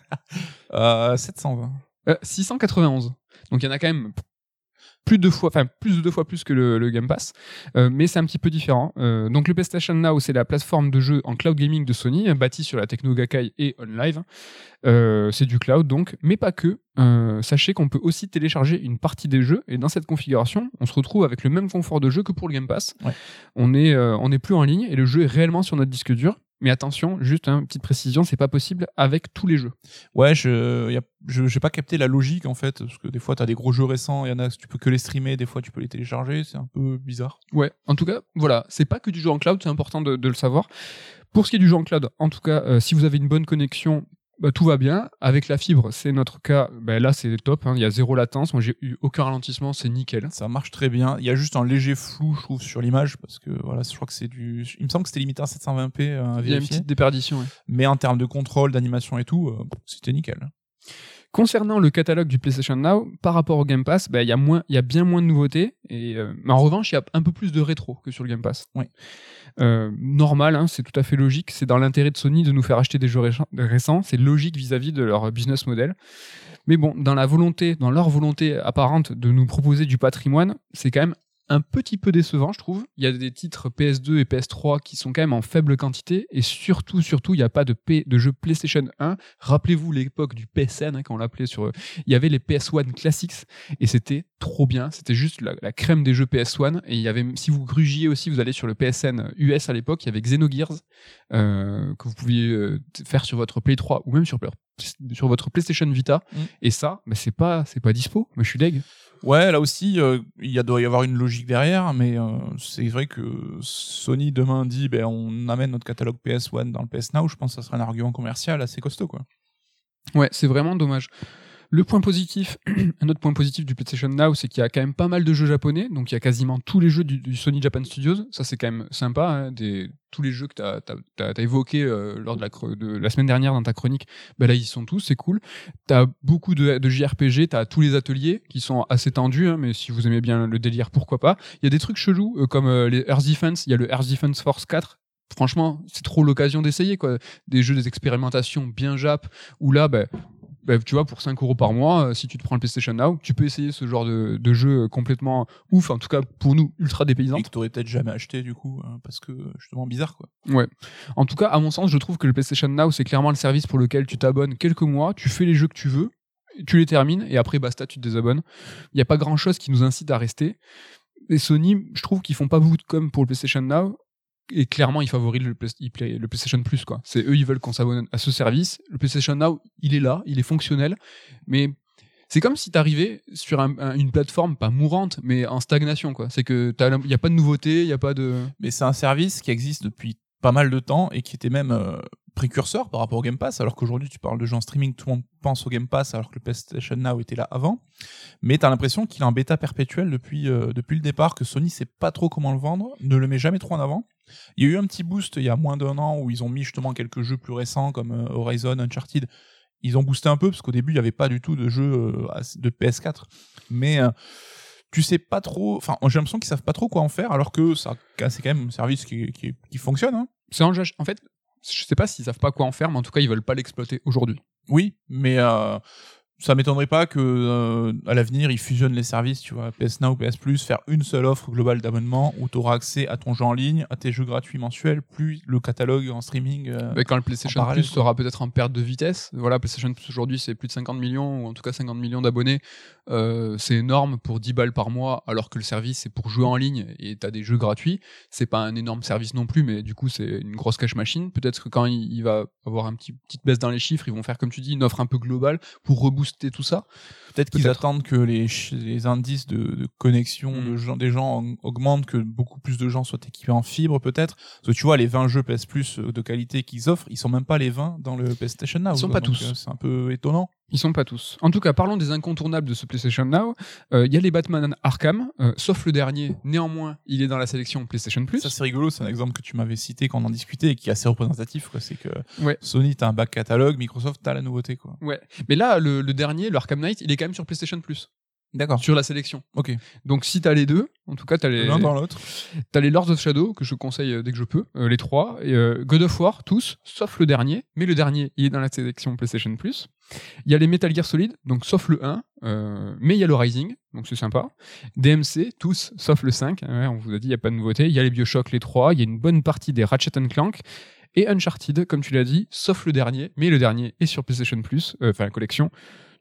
Speaker 2: Euh, 720.
Speaker 1: Euh, 691. Donc il y en a quand même plus de deux fois, enfin plus de deux fois plus que le, le Game Pass, Euh, mais c'est un petit peu différent. Euh, donc le PlayStation Now, c'est la plateforme de jeu en cloud gaming de Sony, euh, bâtie sur la techno Gakkai et OnLive. Euh, c'est du cloud donc, mais pas que. Euh, sachez qu'on peut aussi télécharger une partie des jeux et dans cette configuration, on se retrouve avec le même confort de jeu que pour le Game Pass.
Speaker 2: Ouais.
Speaker 1: On est, on n'est plus en ligne et le jeu est réellement sur notre disque dur. Mais attention, juste une petite précision, c'est pas possible avec tous les jeux.
Speaker 2: Ouais, je, j'ai pas capté la logique en fait, parce que des fois t'as des gros jeux récents, il y en a tu peux que les streamer, des fois tu peux les télécharger, c'est un peu bizarre.
Speaker 1: Ouais, en tout cas, voilà, c'est pas que du jeu en cloud, c'est important de, de le savoir. Pour ce qui est du jeu en cloud, en tout cas, euh, si vous avez une bonne connexion, bah, tout va bien. Avec la fibre, c'est notre cas, bah, là c'est top, hein, il y a zéro latence, moi j'ai eu aucun ralentissement, c'est nickel.
Speaker 2: Ça marche très bien. Il y a juste un léger flou, je trouve, sur l'image, parce que voilà, je crois que c'est du. Il me semble que c'était limité à 720p euh, à
Speaker 1: Il y a une petite déperdition. ouais.
Speaker 2: Mais en termes de contrôle, d'animation et tout, euh, c'était nickel.
Speaker 1: Concernant le catalogue du PlayStation Now, par rapport au Game Pass, bah, il y, a moins- y a bien moins de nouveautés. Et, euh, mais en revanche, il y a un peu plus de rétro que sur le Game Pass.
Speaker 2: Oui.
Speaker 1: Euh, normal, hein, c'est tout à fait logique. C'est dans l'intérêt de Sony de nous faire acheter des jeux récents- récents. C'est logique vis-à-vis de leur business model. Mais bon, dans la volonté, dans leur volonté apparente de nous proposer du patrimoine, c'est quand même un petit peu décevant, je trouve. Il y a des titres PS2 et PS3 qui sont quand même en faible quantité, et surtout, surtout, il n'y a pas de, P, de jeu PlayStation 1. Rappelez-vous l'époque du PSN, hein, quand on l'appelait sur. Il y avait les PS1 Classics, et c'était trop bien. C'était juste la, la crème des jeux PS1. Et il y avait, si vous grugiez aussi, vous allez sur le PSN US à l'époque, il y avait Xenogears, euh, que vous pouviez euh, faire sur votre Play 3 ou même sur, sur votre PlayStation Vita.
Speaker 2: Mm.
Speaker 1: Et ça, mais c'est pas, c'est pas dispo. Mais je suis deg.
Speaker 2: Ouais, là aussi, euh, il doit y avoir une logique derrière, mais euh, c'est vrai que Sony demain dit, ben, on amène notre catalogue PS1 dans le PS Now, je pense que ça serait un argument commercial assez costaud, quoi.
Speaker 1: Ouais, c'est vraiment dommage. Le point positif, un autre point positif du PlayStation Now, c'est qu'il y a quand même pas mal de jeux japonais. Donc il y a quasiment tous les jeux du, Sony Japan Studios. Ça, c'est quand même sympa. hein, tous les jeux que tu as, évoqués euh, lors de la, semaine dernière dans ta chronique, ben là, ils sont tous. C'est cool. Tu as beaucoup de, JRPG. Tu as tous les ateliers qui sont assez tendus. hein, mais si vous aimez bien le délire, pourquoi pas. Il y a des trucs chelous euh, comme euh, les Earth Defense. Il y a le Earth Defense Force 4. Franchement, c'est trop l'occasion d'essayer. quoi. Des jeux, des expérimentations bien jap. Où là, ben, bah, tu vois, pour 5 euros par mois, euh, si tu te prends le PlayStation Now, tu peux essayer ce genre de, de jeu complètement ouf, en tout cas pour nous, ultra dépaysant.
Speaker 2: Et que t'aurais peut-être jamais acheté, du coup, euh, parce que justement bizarre, quoi.
Speaker 1: Ouais. En tout cas, à mon sens, je trouve que le PlayStation Now, c'est clairement le service pour lequel tu t'abonnes quelques mois, tu fais les jeux que tu veux, tu les termines, et après, basta, tu te désabonnes. Il n'y a pas grand chose qui nous incite à rester. Et Sony, je trouve qu'ils font pas beaucoup de com pour le PlayStation Now. Et clairement, ils favorisent le, PlayStation Plus, quoi. C'est eux, ils veulent qu'on s'abonne à ce service. Le PlayStation Now, il est là, il est fonctionnel, mais c'est comme si t'arrivais sur un- un- une plateforme pas mourante, mais en stagnation, quoi. C'est que il y a pas de nouveauté, il y a pas de.
Speaker 2: Mais c'est un service qui existe depuis pas mal de temps et qui était même euh, précurseur par rapport au Game Pass, alors qu'aujourd'hui tu parles de gens en streaming, tout le monde pense au Game Pass alors que le PlayStation Now était là avant. Mais t'as l'impression qu'il est en bêta perpétuel depuis, euh, depuis le départ, que Sony sait pas trop comment le vendre, ne le met jamais trop en avant. Il y a eu un petit boost il y a moins d'un an où ils ont mis justement quelques jeux plus récents comme euh, Horizon, Uncharted. Ils ont boosté un peu parce qu'au début il n'y avait pas du tout de jeux euh, as- de PS4. Mais tu sais pas trop, enfin j'ai l'impression qu'ils savent pas trop quoi en faire alors que ça c'est quand même un service qui, qui, qui fonctionne. Hein.
Speaker 1: En fait, je sais pas s'ils savent pas quoi en faire, mais en tout cas, ils veulent pas l'exploiter aujourd'hui.
Speaker 2: Oui, mais euh, ça m'étonnerait pas que euh, à l'avenir ils fusionnent les services, tu vois, PS Now, PS Plus, faire une seule offre globale d'abonnement où tu auras accès à ton jeu en ligne, à tes jeux gratuits mensuels, plus le catalogue en streaming. euh,
Speaker 1: Mais quand le PlayStation
Speaker 2: parallèle,
Speaker 1: Plus sera peut-être en perte de vitesse, voilà, PlayStation Plus aujourd'hui c'est plus de 50 millions, ou en tout cas 50 millions d'abonnés, euh, c'est énorme pour 10 balles par mois, alors que le service c'est pour jouer en ligne et t'as des jeux gratuits, c'est pas un énorme service non plus, mais du coup c'est une grosse cash machine. Peut-être que quand il, il va avoir une petite baisse dans les chiffres, ils vont faire comme tu dis une offre un peu globale pour rebooster tout ça.
Speaker 2: Peut-être qu'ils attendent que les, indices de, de connexion
Speaker 1: Mm.
Speaker 2: de gens, des gens en- augmentent, que beaucoup plus de gens soient équipés en fibre peut-être. Parce que tu vois, les 20 jeux PS Plus euh, de qualité qu'ils offrent, ils sont même pas les 20 dans le PlayStation Now.
Speaker 1: Ils sont
Speaker 2: quoi.
Speaker 1: pas tous.
Speaker 2: euh, C'est un peu étonnant.
Speaker 1: Ils sont pas tous. En tout cas, parlons des incontournables de ce PlayStation Now. Euh, Il y a les Batman Arkham, euh, sauf le dernier. Néanmoins, il est dans la sélection PlayStation Plus.
Speaker 2: Ça c'est rigolo, c'est un exemple que tu m'avais cité quand on en discutait et qui est assez représentatif. C'est que
Speaker 1: Ouais.
Speaker 2: Sony t'as un back catalogue, Microsoft t'as la nouveauté. quoi.
Speaker 1: Ouais. Mais là, le, le dernier, le Arkham Knight, il est quand même sur PlayStation Plus,
Speaker 2: D'accord.
Speaker 1: sur la sélection.
Speaker 2: Ok.
Speaker 1: Donc si t'as les deux, en tout cas t'as les,
Speaker 2: L'un dans l'autre.
Speaker 1: t'as les Lords of Shadow que je conseille euh, dès que je peux, euh, les trois, et euh, God of War tous, sauf le dernier. Mais le dernier, il est dans la sélection PlayStation Plus. Il y a les Metal Gear Solid, donc sauf le 1, euh, mais il y a le Rising, donc c'est sympa. DMC, tous, sauf le 5, ouais, on vous a dit, il n'y a pas de nouveauté. Il y a les Bioshock, les trois, il y a une bonne partie des Ratchet Clank, et Uncharted, comme tu l'as dit, sauf le dernier, mais le dernier est sur PlayStation Plus, euh, enfin la collection.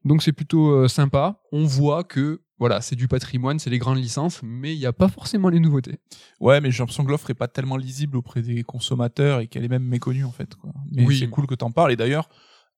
Speaker 1: Donc c'est plutôt euh, sympa. On voit que voilà, c'est du patrimoine, c'est les grandes licences, mais il n'y a pas forcément les nouveautés.
Speaker 2: Ouais, mais j'ai l'impression que l'offre est pas tellement lisible auprès des consommateurs et qu'elle est même méconnue en fait. Quoi. Mais
Speaker 1: Oui.
Speaker 2: c'est cool que t'en parles. Et d'ailleurs,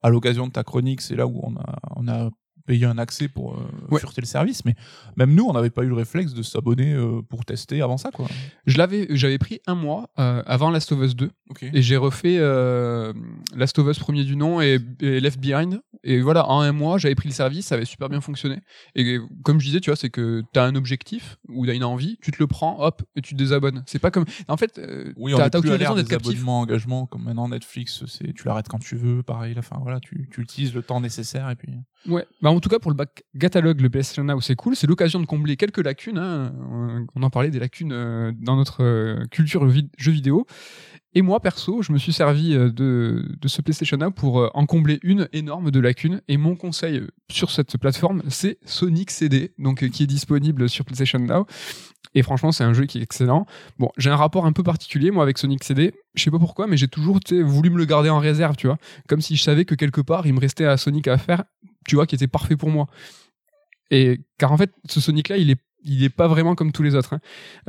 Speaker 2: à l'occasion de ta chronique, c'est là où on a, on a payé un accès pour euh,
Speaker 1: Ouais.
Speaker 2: fureter le service. Mais même nous, on n'avait pas eu le réflexe de s'abonner euh, pour tester avant ça. Quoi.
Speaker 1: Je l'avais, j'avais pris un mois euh, avant Last of Us 2
Speaker 2: Ok.
Speaker 1: et j'ai refait euh, Last of Us premier du nom et, et Left Behind Et voilà, en un mois, j'avais pris le service, ça avait super bien fonctionné. Et comme je disais, tu vois, c'est que tu as un objectif ou tu as une envie, tu te le prends, hop, et tu te désabonnes. C'est pas comme. En fait, euh,
Speaker 2: Oui,
Speaker 1: t'as aucune raison d'être captif.
Speaker 2: abonnements, engagements, comme maintenant Netflix, c'est tu l'arrêtes quand tu veux, pareil. là, Enfin voilà, tu, tu utilises le temps nécessaire et puis.
Speaker 1: Ouais. Bah, en tout cas, pour le back catalogue, le PlayStation Now, c'est cool. C'est l'occasion de combler quelques lacunes. hein. On en parlait des lacunes euh, dans notre euh, culture vid- jeux vidéo. Et moi, perso, je me suis servi euh, de, de ce PlayStation Now pour en combler une énorme de lacunes. Et mon conseil sur cette plateforme, c'est Sonic CD, donc qui est disponible sur PlayStation Now. Et franchement, c'est un jeu qui est excellent. Bon, j'ai un rapport un peu particulier, moi, avec Sonic CD. Je sais pas pourquoi, mais j'ai toujours voulu me le garder en réserve, tu vois. Comme si je savais que quelque part, il me restait à Sonic à faire, tu vois, qui était parfait pour moi. Et car en fait, ce Sonic-là, il est il est pas vraiment comme tous les autres. hein.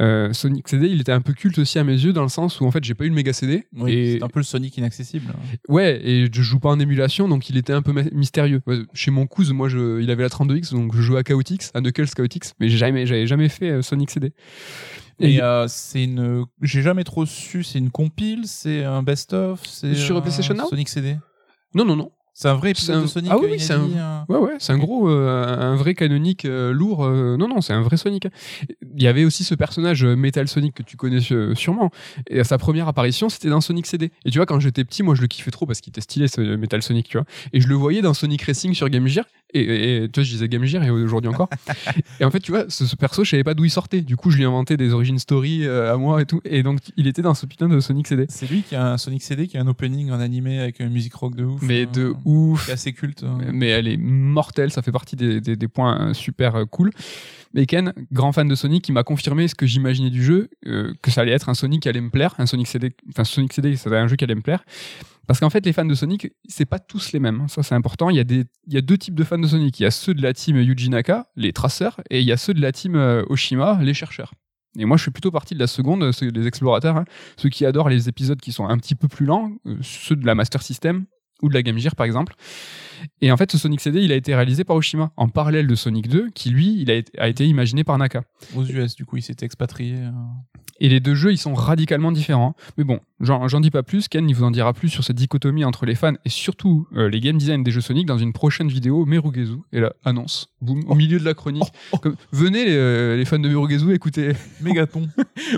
Speaker 1: Euh, Sonic CD, il était un peu culte aussi à mes yeux dans le sens où en fait j'ai pas eu le méga CD.
Speaker 2: Oui,
Speaker 1: et
Speaker 2: c'est un peu le Sonic inaccessible.
Speaker 1: ouais, et je joue pas en émulation, donc il était un peu mystérieux. Chez mon cousin, moi, je, il avait la 32X, donc je jouais à Chaotix, à Knuckles Chaotix, mais jamais, j'avais jamais fait euh, Sonic CD.
Speaker 2: Et euh, c'est une. J'ai jamais trop su. C'est une compile, c'est un best-of, c'est.
Speaker 1: Sur
Speaker 2: un
Speaker 1: PlayStation Now?
Speaker 2: Sonic CD.
Speaker 1: non, non, non.
Speaker 2: C'est un vrai
Speaker 1: C'est
Speaker 2: épisode
Speaker 1: un-
Speaker 2: de Sonic.
Speaker 1: Ah oui, c'est
Speaker 2: inédit, euh,
Speaker 1: Ouais, ouais, c'est un gros, euh, un vrai canonique euh, lourd. euh, non, non, c'est un vrai Sonic. Il y avait aussi ce personnage Metal Sonic que tu connais sûrement. Et à sa première apparition, c'était dans Sonic CD. Et tu vois, quand j'étais petit, moi, je le kiffais trop parce qu'il était stylé, ce Metal Sonic, tu vois. Et je le voyais dans Sonic Racing sur Game Gear. Et, et- et, tu vois, je disais Game Gear et aujourd'hui encore. et en fait, tu vois, ce, ce perso, je savais pas d'où il sortait. Du coup, je lui ai inventé des origin story à moi et tout. Et donc, il était dans ce putain de Sonic CD.
Speaker 2: C'est lui qui a un Sonic CD qui a un opening en animé avec une musique rock de ouf.
Speaker 1: Mais
Speaker 2: euh,
Speaker 1: de ouf.
Speaker 2: qui est assez culte. euh.
Speaker 1: mais elle est mortelle, ça fait partie des, des- des points euh, super euh, cool. Mais Ken, grand fan de Sonic, il m'a confirmé ce que j'imaginais du jeu, euh, que ça allait être un Sonic qui allait me plaire, un Sonic CD, enfin Sonic CD, ça un jeu qui allait me plaire. Parce qu'en fait, les fans de Sonic, c'est pas tous les mêmes. hein. Ça, c'est important. Il y, a des, il y a deux types de fans de Sonic. Il y a ceux de la team Yuji Naka, les traceurs, et il y a ceux de la team Oshima, les chercheurs. Et moi, je suis plutôt partie de la seconde, ceux les explorateurs, hein. ceux qui adorent les épisodes qui sont un petit peu plus lents, ceux de la Master System ou de la Game Gear, par exemple. Et en fait, ce Sonic CD, il a été réalisé par Oshima, en parallèle de Sonic 2, qui lui, il a été, a été imaginé par Naka.
Speaker 2: Aux US, du coup, il s'était expatrié. euh.
Speaker 1: Et les deux jeux, ils sont radicalement différents. Mais bon, j'en dis pas plus. Ken, il vous en dira plus sur cette dichotomie entre les fans et surtout euh, les game design des jeux Sonic dans une prochaine vidéo Merugezu. Et là, annonce. Boum, au milieu de la chronique. Comme- venez, les, euh, les fans de Merugezu, écoutez.
Speaker 2: Mégaton.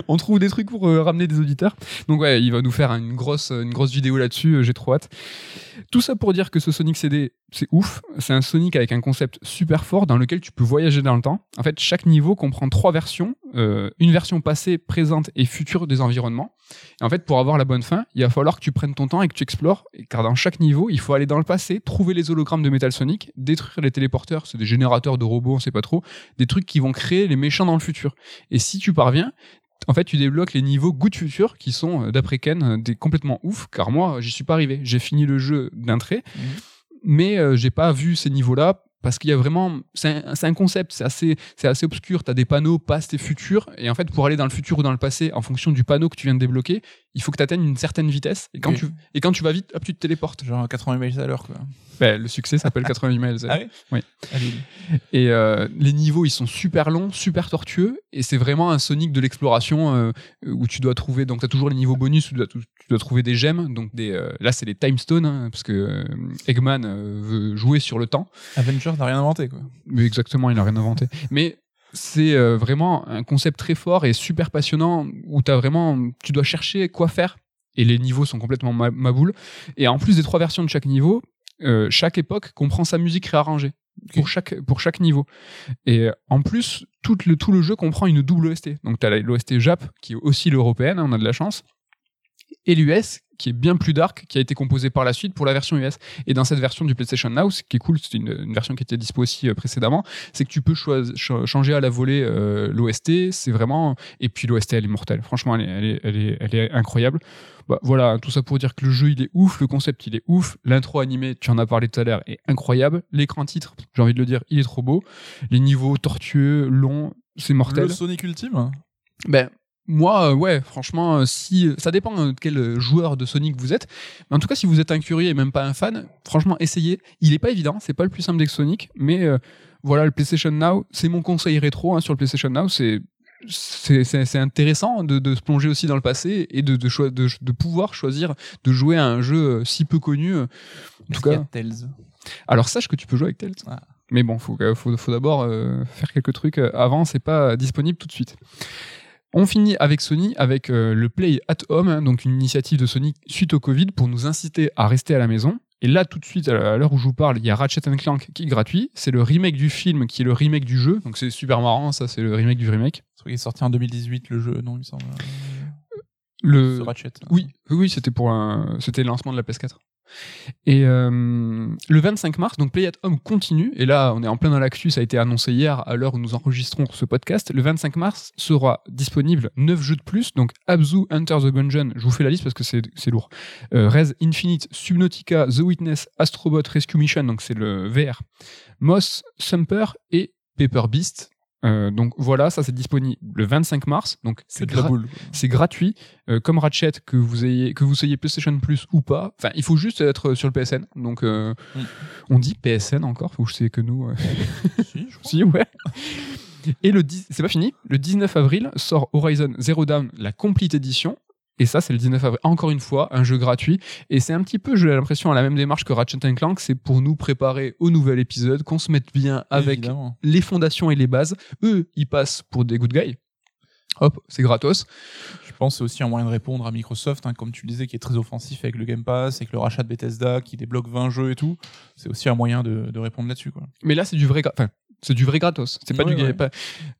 Speaker 1: On trouve des trucs pour euh, ramener des auditeurs. Donc ouais, il va nous faire une grosse, une grosse vidéo là-dessus. euh, J'ai trop hâte. Tout ça pour dire que ce Sonic CD, c'est ouf. C'est un Sonic avec un concept super fort dans lequel tu peux voyager dans le temps. En fait, chaque niveau comprend trois versions. une version passée, présente et future des environnements. Et en fait, pour avoir la bonne fin, il va falloir que tu prennes ton temps et que tu explores. Car dans chaque niveau, il faut aller dans le passé, trouver les hologrammes de Metal Sonic, détruire les téléporteurs, c'est des générateurs de robots, on sait pas trop, des trucs qui vont créer les méchants dans le futur. Et si tu parviens, en fait, tu débloques les niveaux Good Future qui sont, euh, d'après Ken, euh, des complètement ouf, car moi, j'y suis pas arrivé. J'ai fini le jeu d'un trait,
Speaker 2: Mhm.
Speaker 1: mais euh, j'ai pas vu ces niveaux-là parce qu'il y a vraiment. C'est un, c'est un concept, c'est assez, c'est assez obscur. Tu as des panneaux past et futur, et en fait, pour aller dans le futur ou dans le passé, en fonction du panneau que tu viens de débloquer, il faut que tu atteignes une certaine vitesse, et quand, tu, et quand tu vas vite, hop, tu te téléportes.
Speaker 2: Genre 80 miles à l'heure, quoi.
Speaker 1: Ben, le succès s'appelle 88 miles.
Speaker 2: Ah oui?
Speaker 1: Oui. Et euh, les niveaux, ils sont super longs, super tortueux, et c'est vraiment un Sonic de l'exploration euh, où tu dois trouver. Donc, tu as toujours les niveaux bonus où tu dois, tu dois trouver des gemmes. Donc, des, euh, là, c'est les time stones, hein, parce que Eggman veut jouer sur le temps.
Speaker 2: Avengers n'a rien inventé, quoi.
Speaker 1: Mais exactement, il n'a rien inventé. Mais c'est euh, vraiment un concept très fort et super passionnant où as vraiment, tu dois chercher quoi faire. Et les niveaux sont complètement ma- maboules. Et en plus des trois versions de chaque niveau, euh, chaque époque comprend sa musique réarrangée pour, chaque, pour chaque niveau. Et euh, en plus, tout le, tout le jeu comprend une double OST. Donc tu as l'OST Jap, qui est aussi l'européenne, hein, on a de la chance, et l'US, qui est bien plus dark, qui a été composé par la suite pour la version US. Et dans cette version du PlayStation Now, ce qui est cool, c'est une, une version qui était dispo aussi euh, précédemment, c'est que tu peux ch- changer à la volée euh, l'OST. C'est vraiment. Et puis l'OST, elle est mortelle. Franchement, elle est, elle est, elle est, elle est incroyable. Bah, voilà, tout ça pour dire que le jeu, il est ouf, le concept, il est ouf. L'intro animé, tu en as parlé tout à l'heure, est incroyable. L'écran titre, j'ai envie de le dire, il est trop beau. Les niveaux tortueux, longs, c'est mortel.
Speaker 2: Le Sonic Ultime?
Speaker 1: Ben, moi, euh, ouais, franchement, euh, si ça dépend de quel euh, joueur de Sonic vous êtes. Mais en tout cas, si vous êtes un curieux et même pas un fan, franchement, essayez. Il est pas évident, c'est pas le plus simple des Sonic, mais euh, voilà, le PlayStation Now, c'est mon conseil rétro hein, sur le PlayStation Now. C'est c'est intéressant de, de se plonger aussi dans le passé et de, de, choi- de, de pouvoir choisir de jouer à un jeu si peu connu. En tout
Speaker 2: y
Speaker 1: cas,
Speaker 2: a Tails
Speaker 1: Alors sache que tu peux jouer avec.
Speaker 2: Ah.
Speaker 1: Mais bon, faut, faut, faut d'abord euh, faire quelques trucs avant, c'est pas disponible tout de suite. On finit avec Sony avec euh, le Play at Home, hein, donc une initiative de Sony suite au Covid pour nous inciter à rester à la maison. Et là, tout de suite, à l'heure où je vous parle, il y a Ratchet Clank qui est gratuit. C'est le remake du film qui est le remake du jeu. Donc c'est super marrant, ça, c'est le remake du remake.
Speaker 2: Qu'il est sorti en 2018 le jeu, non, il me semble.
Speaker 1: Le...
Speaker 2: Ce Ratchet.
Speaker 1: Oui, oui, oui, c'était pour un... c'était le lancement de la PS4. Et euh, le 25 mars, donc Play at Home continue, et là on est en plein dans l'actu, ça a été annoncé hier à l'heure où nous enregistrons ce podcast. Le 25 mars sera disponible 9 jeux de plus, donc Abzu, Enter the Gungeon, je vous fais la liste parce que c'est lourd. Euh, Rez Infinite, Subnautica, The Witness, Astrobot Rescue Mission, donc c'est le VR, Moss, Sumper et Paper Beast. Euh, donc voilà, ça c'est disponible le 25 mars, donc
Speaker 2: C'est
Speaker 1: gra- gratuit, euh, comme Ratchet, que vous ayez que vous soyez PlayStation Plus ou pas. Enfin, il faut juste être sur le PSN. Donc, euh,
Speaker 2: Mm.
Speaker 1: on dit PSN encore. Faut que je sais que nous.
Speaker 2: Si, je crois.
Speaker 1: si, ouais. Et le 10 c'est pas fini. Le 19 avril sort Horizon Zero Dawn, la Complete Edition. Et ça, c'est le 19 avril. Encore une fois, un jeu gratuit. Et c'est un petit peu, j'ai l'impression, à la même démarche que Ratchet Clank. C'est pour nous préparer au nouvel épisode, qu'on se mette bien avec
Speaker 2: Évidemment.
Speaker 1: les fondations et les bases. Eux, ils passent pour des good guys. Hop, c'est gratos.
Speaker 2: Je pense que c'est aussi un moyen de répondre à Microsoft, hein, comme tu le disais, qui est très offensif avec le Game Pass, avec le rachat de Bethesda, qui débloque 20 jeux et tout. C'est aussi un moyen de, de répondre là-dessus. Quoi.
Speaker 1: Mais là, c'est du vrai, gra- enfin, c'est du vrai gratos. C'est pas
Speaker 2: Ouais,
Speaker 1: du
Speaker 2: ouais.
Speaker 1: pas-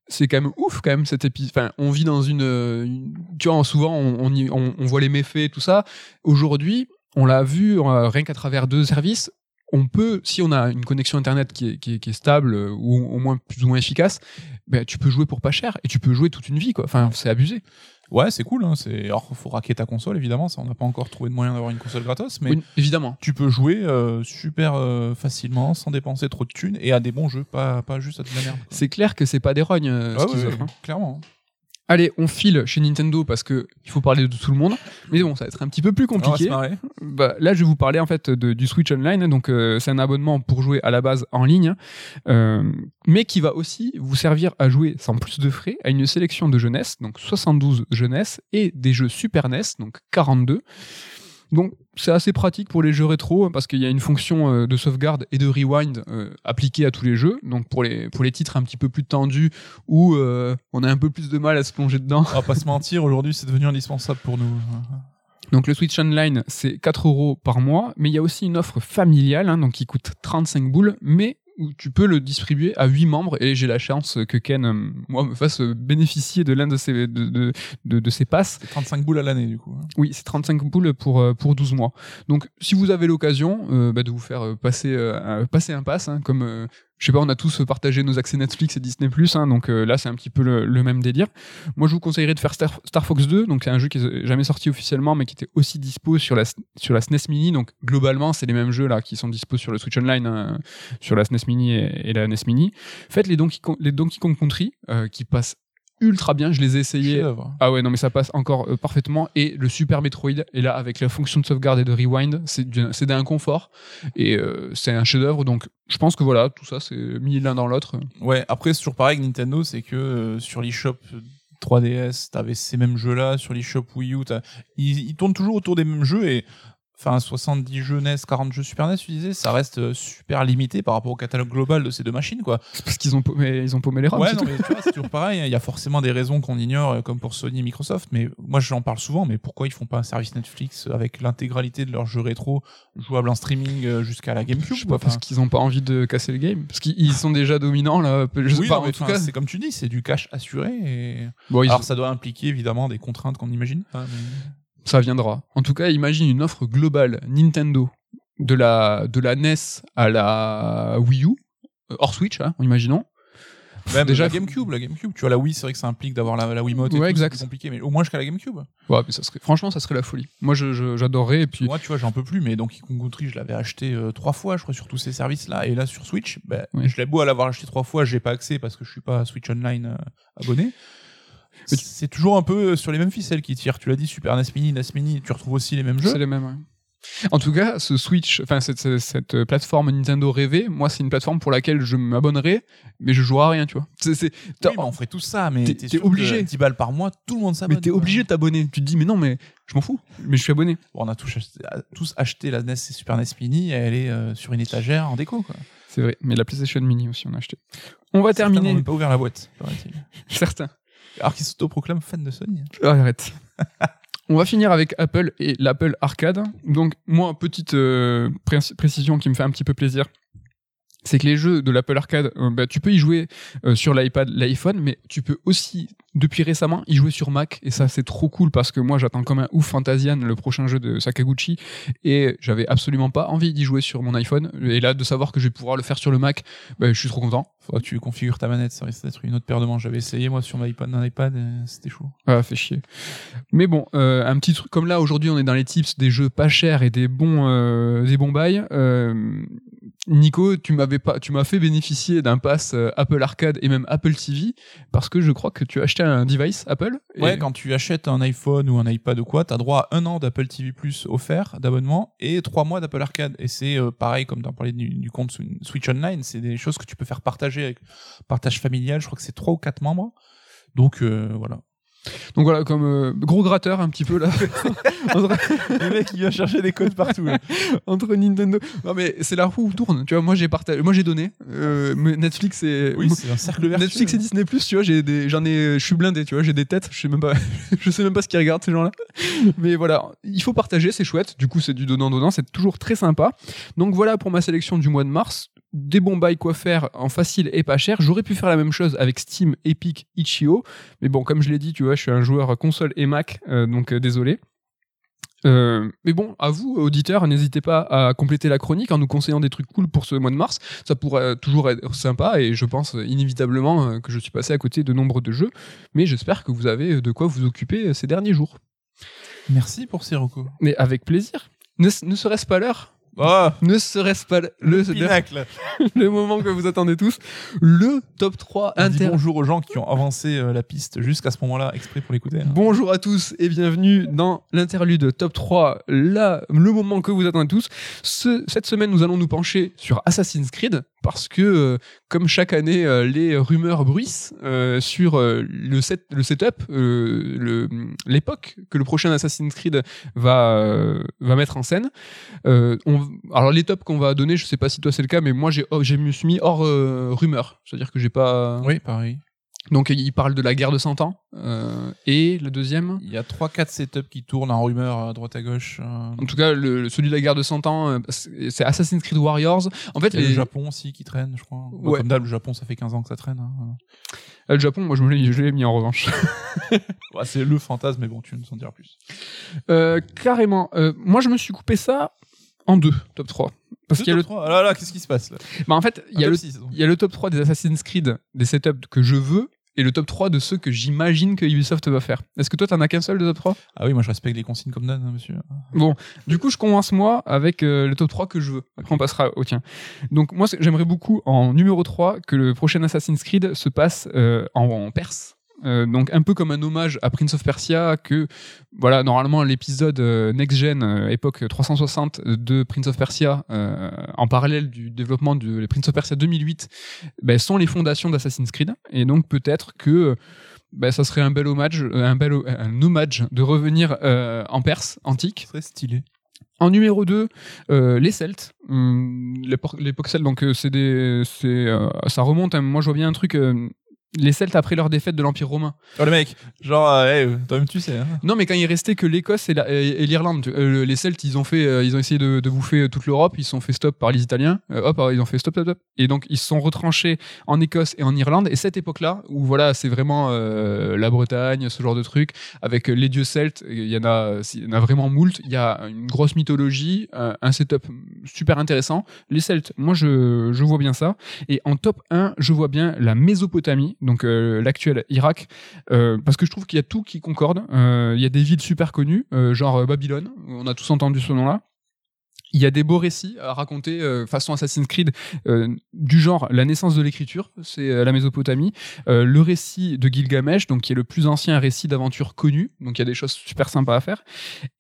Speaker 1: C'est quand même ouf, quand même, cet épisode. Enfin, on vit dans une, euh, une- tu vois, souvent, on, on, y- on- on voit les méfaits tout ça. Aujourd'hui, on l'a vu, rien qu'à travers deux services. On peut, si on a une connexion internet qui est, qui est, qui est stable euh, ou au moins plus ou moins efficace, ben, tu peux jouer pour pas cher et tu peux jouer toute une vie, quoi. Enfin, c'est abusé.
Speaker 2: Ouais, c'est cool. Hein, c'est... Alors, faut raquer ta console, évidemment. Ça, on n'a pas encore trouvé de moyen d'avoir une console gratos, mais
Speaker 1: Oui, évidemment.
Speaker 2: tu peux jouer euh, super euh, facilement, sans dépenser trop de thunes, et à des bons jeux, pas, pas juste à de la merde. quoi.
Speaker 1: C'est clair que c'est pas des rognes euh,
Speaker 2: Ah
Speaker 1: ce
Speaker 2: ouais,
Speaker 1: hein.
Speaker 2: clairement.
Speaker 1: Allez, on file chez Nintendo parce que il faut parler de tout le monde. Mais bon, ça va être un petit peu plus
Speaker 2: On va se
Speaker 1: compliqué.
Speaker 2: marrer.
Speaker 1: Bah, là, je vais vous parler en fait de, du Switch Online. Donc, euh, c'est un abonnement pour jouer à la base en ligne, euh, mais qui va aussi vous servir à jouer sans plus de frais à une sélection de jeunesse, donc 72 jeunesse et des jeux Super NES, donc 42. Donc, c'est assez pratique pour les jeux rétro parce qu'il y a une fonction euh, de sauvegarde et de rewind euh, appliquée à tous les jeux. Donc, pour les, pour les titres un petit peu plus tendus où euh, on a un peu plus de mal à se plonger dedans.
Speaker 2: On va pas se mentir, aujourd'hui, c'est devenu indispensable pour nous.
Speaker 1: Donc le Switch Online, c'est 4 euros par mois, mais il y a aussi une offre familiale, hein, donc qui coûte 35 boules, mais où tu peux le distribuer à 8 membres, et j'ai la chance que Ken, euh, moi, me fasse bénéficier de l'un de ses, de, de, de, de ses passes.
Speaker 2: C'est 35 boules à l'année, du coup. hein.
Speaker 1: Oui, c'est 35 boules pour, euh, pour 12 mois. Donc si vous avez l'occasion euh, bah, de vous faire passer, euh, un, passer un pass, hein, comme... je sais pas, on a tous partagé nos accès Netflix et Disney+, hein, donc euh, là c'est un petit peu le, même délire. Moi je vous conseillerais de faire Star, Fox 2, donc c'est un jeu qui est jamais sorti officiellement, mais qui était aussi dispo sur la, sur la SNES Mini, donc globalement c'est les mêmes jeux là qui sont dispo sur le Switch Online, hein, sur la SNES Mini et, et la NES Mini. Faites les Donkey Kong, les Donkey Kong Country, euh, qui passent ultra bien, je les ai essayés ah ouais, non, mais ça passe encore euh, parfaitement. Et le Super Metroid, et là, avec la fonction de sauvegarde et de rewind, c'est du- c'est d'un confort. Et euh, c'est un chef-d'œuvre. Donc, je pense que voilà, tout ça, c'est mis l'un dans l'autre.
Speaker 2: Ouais, après, c'est toujours pareil avec Nintendo, c'est que euh, sur l'eShop 3DS, t'avais ces mêmes jeux-là, sur l'eShop Wii U, ils, ils tournent toujours autour des mêmes jeux et. Enfin, 70 jeux NES, 40 jeux Super NES, tu disais, ça reste euh, super limité par rapport au catalogue global de ces deux machines, quoi.
Speaker 1: C'est parce qu'ils ont paumé, ils ont paumé les ROM.
Speaker 2: Ouais, non, mais tu vois, c'est toujours pareil. hein. Il y a forcément des raisons qu'on ignore, euh, comme pour Sony et Microsoft. Mais moi, j'en parle souvent. Mais pourquoi ils font pas un service Netflix avec l'intégralité de leurs jeux rétro jouables en streaming euh, jusqu'à la GameCube
Speaker 1: Je sais pas, parce qu'ils ont pas envie de casser le game. Parce qu'ils ils sont déjà dominants, là. Je sais
Speaker 2: oui,
Speaker 1: pas,
Speaker 2: non,
Speaker 1: en tout cas.
Speaker 2: c'est comme tu dis, c'est du cash assuré. Et...
Speaker 1: Bon, ils-
Speaker 2: Alors, ça doit impliquer évidemment des contraintes qu'on imagine. pas, mais-
Speaker 1: ça viendra. En tout cas, imagine une offre globale Nintendo de la, de la NES à la Wii U, euh, hors Switch, hein, imaginons.
Speaker 2: Même
Speaker 1: Déjà,
Speaker 2: la GameCube, la GameCube. Tu vois, la Wii, c'est vrai que ça implique d'avoir la, la Wiimote.
Speaker 1: Ouais,
Speaker 2: c'est
Speaker 1: exact.
Speaker 2: plus compliqué, mais au moins jusqu'à la GameCube.
Speaker 1: Ouais, mais ça serait, franchement, ça serait la folie. Moi, j'adorerais. Et puis,
Speaker 2: Moi, tu vois, j'en peux plus, mais Donkey Kong Country, je l'avais acheté euh, trois fois, je crois, sur tous ces services-là. Et là, sur Switch, ben,
Speaker 1: Oui.
Speaker 2: je l'ai beau à l'avoir acheté trois fois, j'ai pas accès parce que je suis pas Switch Online euh, abonné. C'est toujours un peu sur les mêmes ficelles qui tirent. Tu l'as dit, Super NES Mini, NES Mini, tu retrouves aussi les mêmes jeux.
Speaker 1: c'est les mêmes. ouais. En tout cas, ce Switch, enfin cette, cette, cette plateforme Nintendo rêvée, moi c'est une plateforme pour laquelle je m'abonnerai, mais je jouerai à rien, tu vois. C'est, c'est-
Speaker 2: Oui, on ferait tout ça, mais
Speaker 1: T'es-
Speaker 2: sûr
Speaker 1: obligé.
Speaker 2: que 10 balles par mois, tout le monde s'abonne.
Speaker 1: mais t'es obligé de t'abonner. Tu te dis mais non mais je m'en fous, mais je suis abonné.
Speaker 2: Bon, on a tous acheté, tous acheté la NES et Super NES Mini, et elle est euh, sur une étagère en déco. Quoi.
Speaker 1: C'est vrai. Mais la PlayStation Mini aussi on a acheté. On va
Speaker 2: Certains
Speaker 1: terminer.
Speaker 2: même pas ouvert la boîte, paraît-il.
Speaker 1: Certains.
Speaker 2: Alors qu'ils s'autoproclament fans de Sony.
Speaker 1: Ah, arrête. On va finir avec Apple et l'Apple Arcade. Donc, moi, petite euh, pré- précision qui me fait un petit peu plaisir. C'est que les jeux de l'Apple Arcade, euh, bah, tu peux y jouer euh, sur l'iPad, l'iPhone, mais tu peux aussi, depuis récemment, y jouer sur Mac. Et ça, c'est trop cool parce que moi, j'attends comme un ouf Fantasian, le prochain jeu de Sakaguchi. Et j'avais absolument pas envie d'y jouer sur mon iPhone. Et là, de savoir que je vais pouvoir le faire sur le Mac, bah, je suis trop content.
Speaker 2: Que tu configures ta manette, ça risque d'être une autre paire de manches. J'avais essayé moi sur mon iPad, un iPad, et c'était chaud.
Speaker 1: Ah, fait chier. Mais bon, euh, un petit truc comme là aujourd'hui, on est dans les tips des jeux pas chers et des bons, euh, des bons bails. Nico, tu m'avais pas, tu m'as fait bénéficier d'un pass euh, Apple Arcade et même Apple TV parce que je crois que tu as acheté un device Apple. et-
Speaker 2: Ouais, quand tu achètes un iPhone ou un iPad ou quoi, t'as droit à un an d'Apple TV Plus offert d'abonnement et trois mois d'Apple Arcade. Et c'est euh, pareil, comme t'en parlais du, du compte Switch Online, c'est des choses que tu peux faire partager avec partage familial. Je crois que c'est trois ou quatre membres. Donc euh, voilà.
Speaker 1: Donc voilà, comme euh, gros gratteur un petit peu là
Speaker 2: Le mec, il vient chercher des codes partout. là.
Speaker 1: entre Nintendo. Non mais c'est la roue tourne. Tu vois, moi j'ai partagé, moi j'ai donné. Euh, Netflix et
Speaker 2: Oui, c'est un cercle vertueux.
Speaker 1: Netflix et Disney Plus, tu vois, j'ai des, j'en ai, je suis blindé, tu vois, j'ai des têtes, je sais même pas, je sais même pas ce qu'ils regardent ces gens-là. Mais voilà, il faut partager, c'est chouette. Du coup, c'est du donnant donnant, c'est toujours très sympa. Donc voilà pour ma sélection du mois de mars. Des bons bails quoi faire en facile et pas cher. J'aurais pu faire la même chose avec Steam, Epic, Itch.io, mais bon, comme je l'ai dit, tu vois, je suis un joueur console et Mac, euh, donc euh, désolé. Euh, mais bon, à vous, auditeurs, n'hésitez pas à compléter la chronique en nous conseillant des trucs cool pour ce mois de mars. Ça pourrait toujours être sympa et je pense inévitablement que je suis passé à côté de nombre de jeux. Mais j'espère que vous avez de quoi vous occuper ces derniers jours.
Speaker 2: Merci pour ces recos.
Speaker 1: Mais avec plaisir. Ne, ne serait-ce pas l'heure
Speaker 2: Oh,
Speaker 1: Ne serait-ce pas le, le,
Speaker 2: pinacle.
Speaker 1: le moment que vous attendez tous Le top 3
Speaker 2: On dit
Speaker 1: inter...
Speaker 2: bonjour aux gens qui ont avancé euh, la piste jusqu'à ce moment-là, exprès pour l'écouter. hein.
Speaker 1: Bonjour à tous et bienvenue dans l'interlude top 3, là, le moment que vous attendez tous. Ce- cette semaine, nous allons nous pencher sur Assassin's Creed parce que, euh, comme chaque année, euh, les rumeurs bruissent euh, sur le, set, le setup, l'époque que le prochain Assassin's Creed va, mettre en scène. Alors, les tops qu'on va donner, je sais pas si toi c'est le cas, mais moi, j'ai, oh, je me suis mis hors rumeur. C'est-à-dire que j'ai pas.
Speaker 2: Oui, pareil.
Speaker 1: Donc, il parle de la guerre de 100 ans. euh, et le deuxième?
Speaker 2: Il y a 3-4 setups qui tournent en rumeur à droite à gauche. euh,
Speaker 1: En tout cas, le, celui de la guerre de 100 ans, euh, c'est Assassin's Creed Warriors. En fait,
Speaker 2: Il y a
Speaker 1: les-
Speaker 2: le Japon aussi qui traîne, je crois. Bon. Comme d'hab, le Japon, ça fait 15 ans que ça traîne. hein.
Speaker 1: euh, le Japon, moi, je me l'ai mis en revanche.
Speaker 2: C'est le fantasme, mais bon, tu ne s'en diras plus.
Speaker 1: Euh, carrément. Euh, moi, je me suis coupé ça en deux, top 3. Parce qu'il y a le...
Speaker 2: Deux, top trois. Ah là là, qu'est-ce qui se passe là?
Speaker 1: Bah, en fait, il y, a le... il y a le top 3 des Assassin's Creed, des setups que je veux, et le top 3 de ceux que j'imagine que Ubisoft va faire. Est-ce que toi, t'en as qu'un seul de top 3
Speaker 2: Ah oui, moi je respecte les consignes comme donne, hein, monsieur.
Speaker 1: Du coup, je commence moi avec euh, le top 3 que je veux. Après, on passera au tien. Donc, moi, j'aimerais beaucoup en numéro 3 que le prochain Assassin's Creed se passe euh, en, en Perse. Euh, donc un peu comme un hommage à Prince of Persia que voilà normalement l'épisode euh, next gen euh, époque 360 de Prince of Persia en parallèle du développement de Prince of Persia 2008 ben, sont les fondations d'Assassin's Creed et donc peut-être que ben, ça serait un bel hommage un bel ho- un hommage de revenir en Perse antique
Speaker 2: serait stylé.
Speaker 1: en numéro 2, euh, les Celtes. Hum, l'époque celte, donc c'est des, c'est, euh, ça remonte. hein. moi, je vois bien un truc. euh, les Celtes après leur défaite de l'Empire romain.
Speaker 2: Oh le mec, genre, euh, hey, toi-même tu sais. Hein.
Speaker 1: Non, mais quand il restait que l'Écosse et la- et et l'Irlande, euh, les Celtes, ils ont fait, euh, ils ont essayé de, de bouffer toute l'Europe. Ils se sont fait stop par les Italiens. Hop, ils ont fait stop, stop, stop. Et donc ils se sont retranchés en Écosse et en Irlande. Et cette époque-là, où voilà, c'est vraiment la Bretagne, ce genre de truc, avec les dieux celtes, il y en a, il y en a vraiment moult. Il y a une grosse mythologie, un, un setup super intéressant. Les Celtes, moi je, je vois bien ça. Et en top 1, je vois bien la Mésopotamie, donc euh, l'actuel Irak, euh, parce que je trouve qu'il y a tout qui concorde. Euh, Il y a des villes super connues, genre Babylone, on a tous entendu ce nom-là. Il y a des beaux récits à raconter façon Assassin's Creed du genre la naissance de l'écriture, c'est la Mésopotamie, le récit de Gilgamesh, donc qui est le plus ancien récit d'aventure connu, donc il y a des choses super sympas à faire.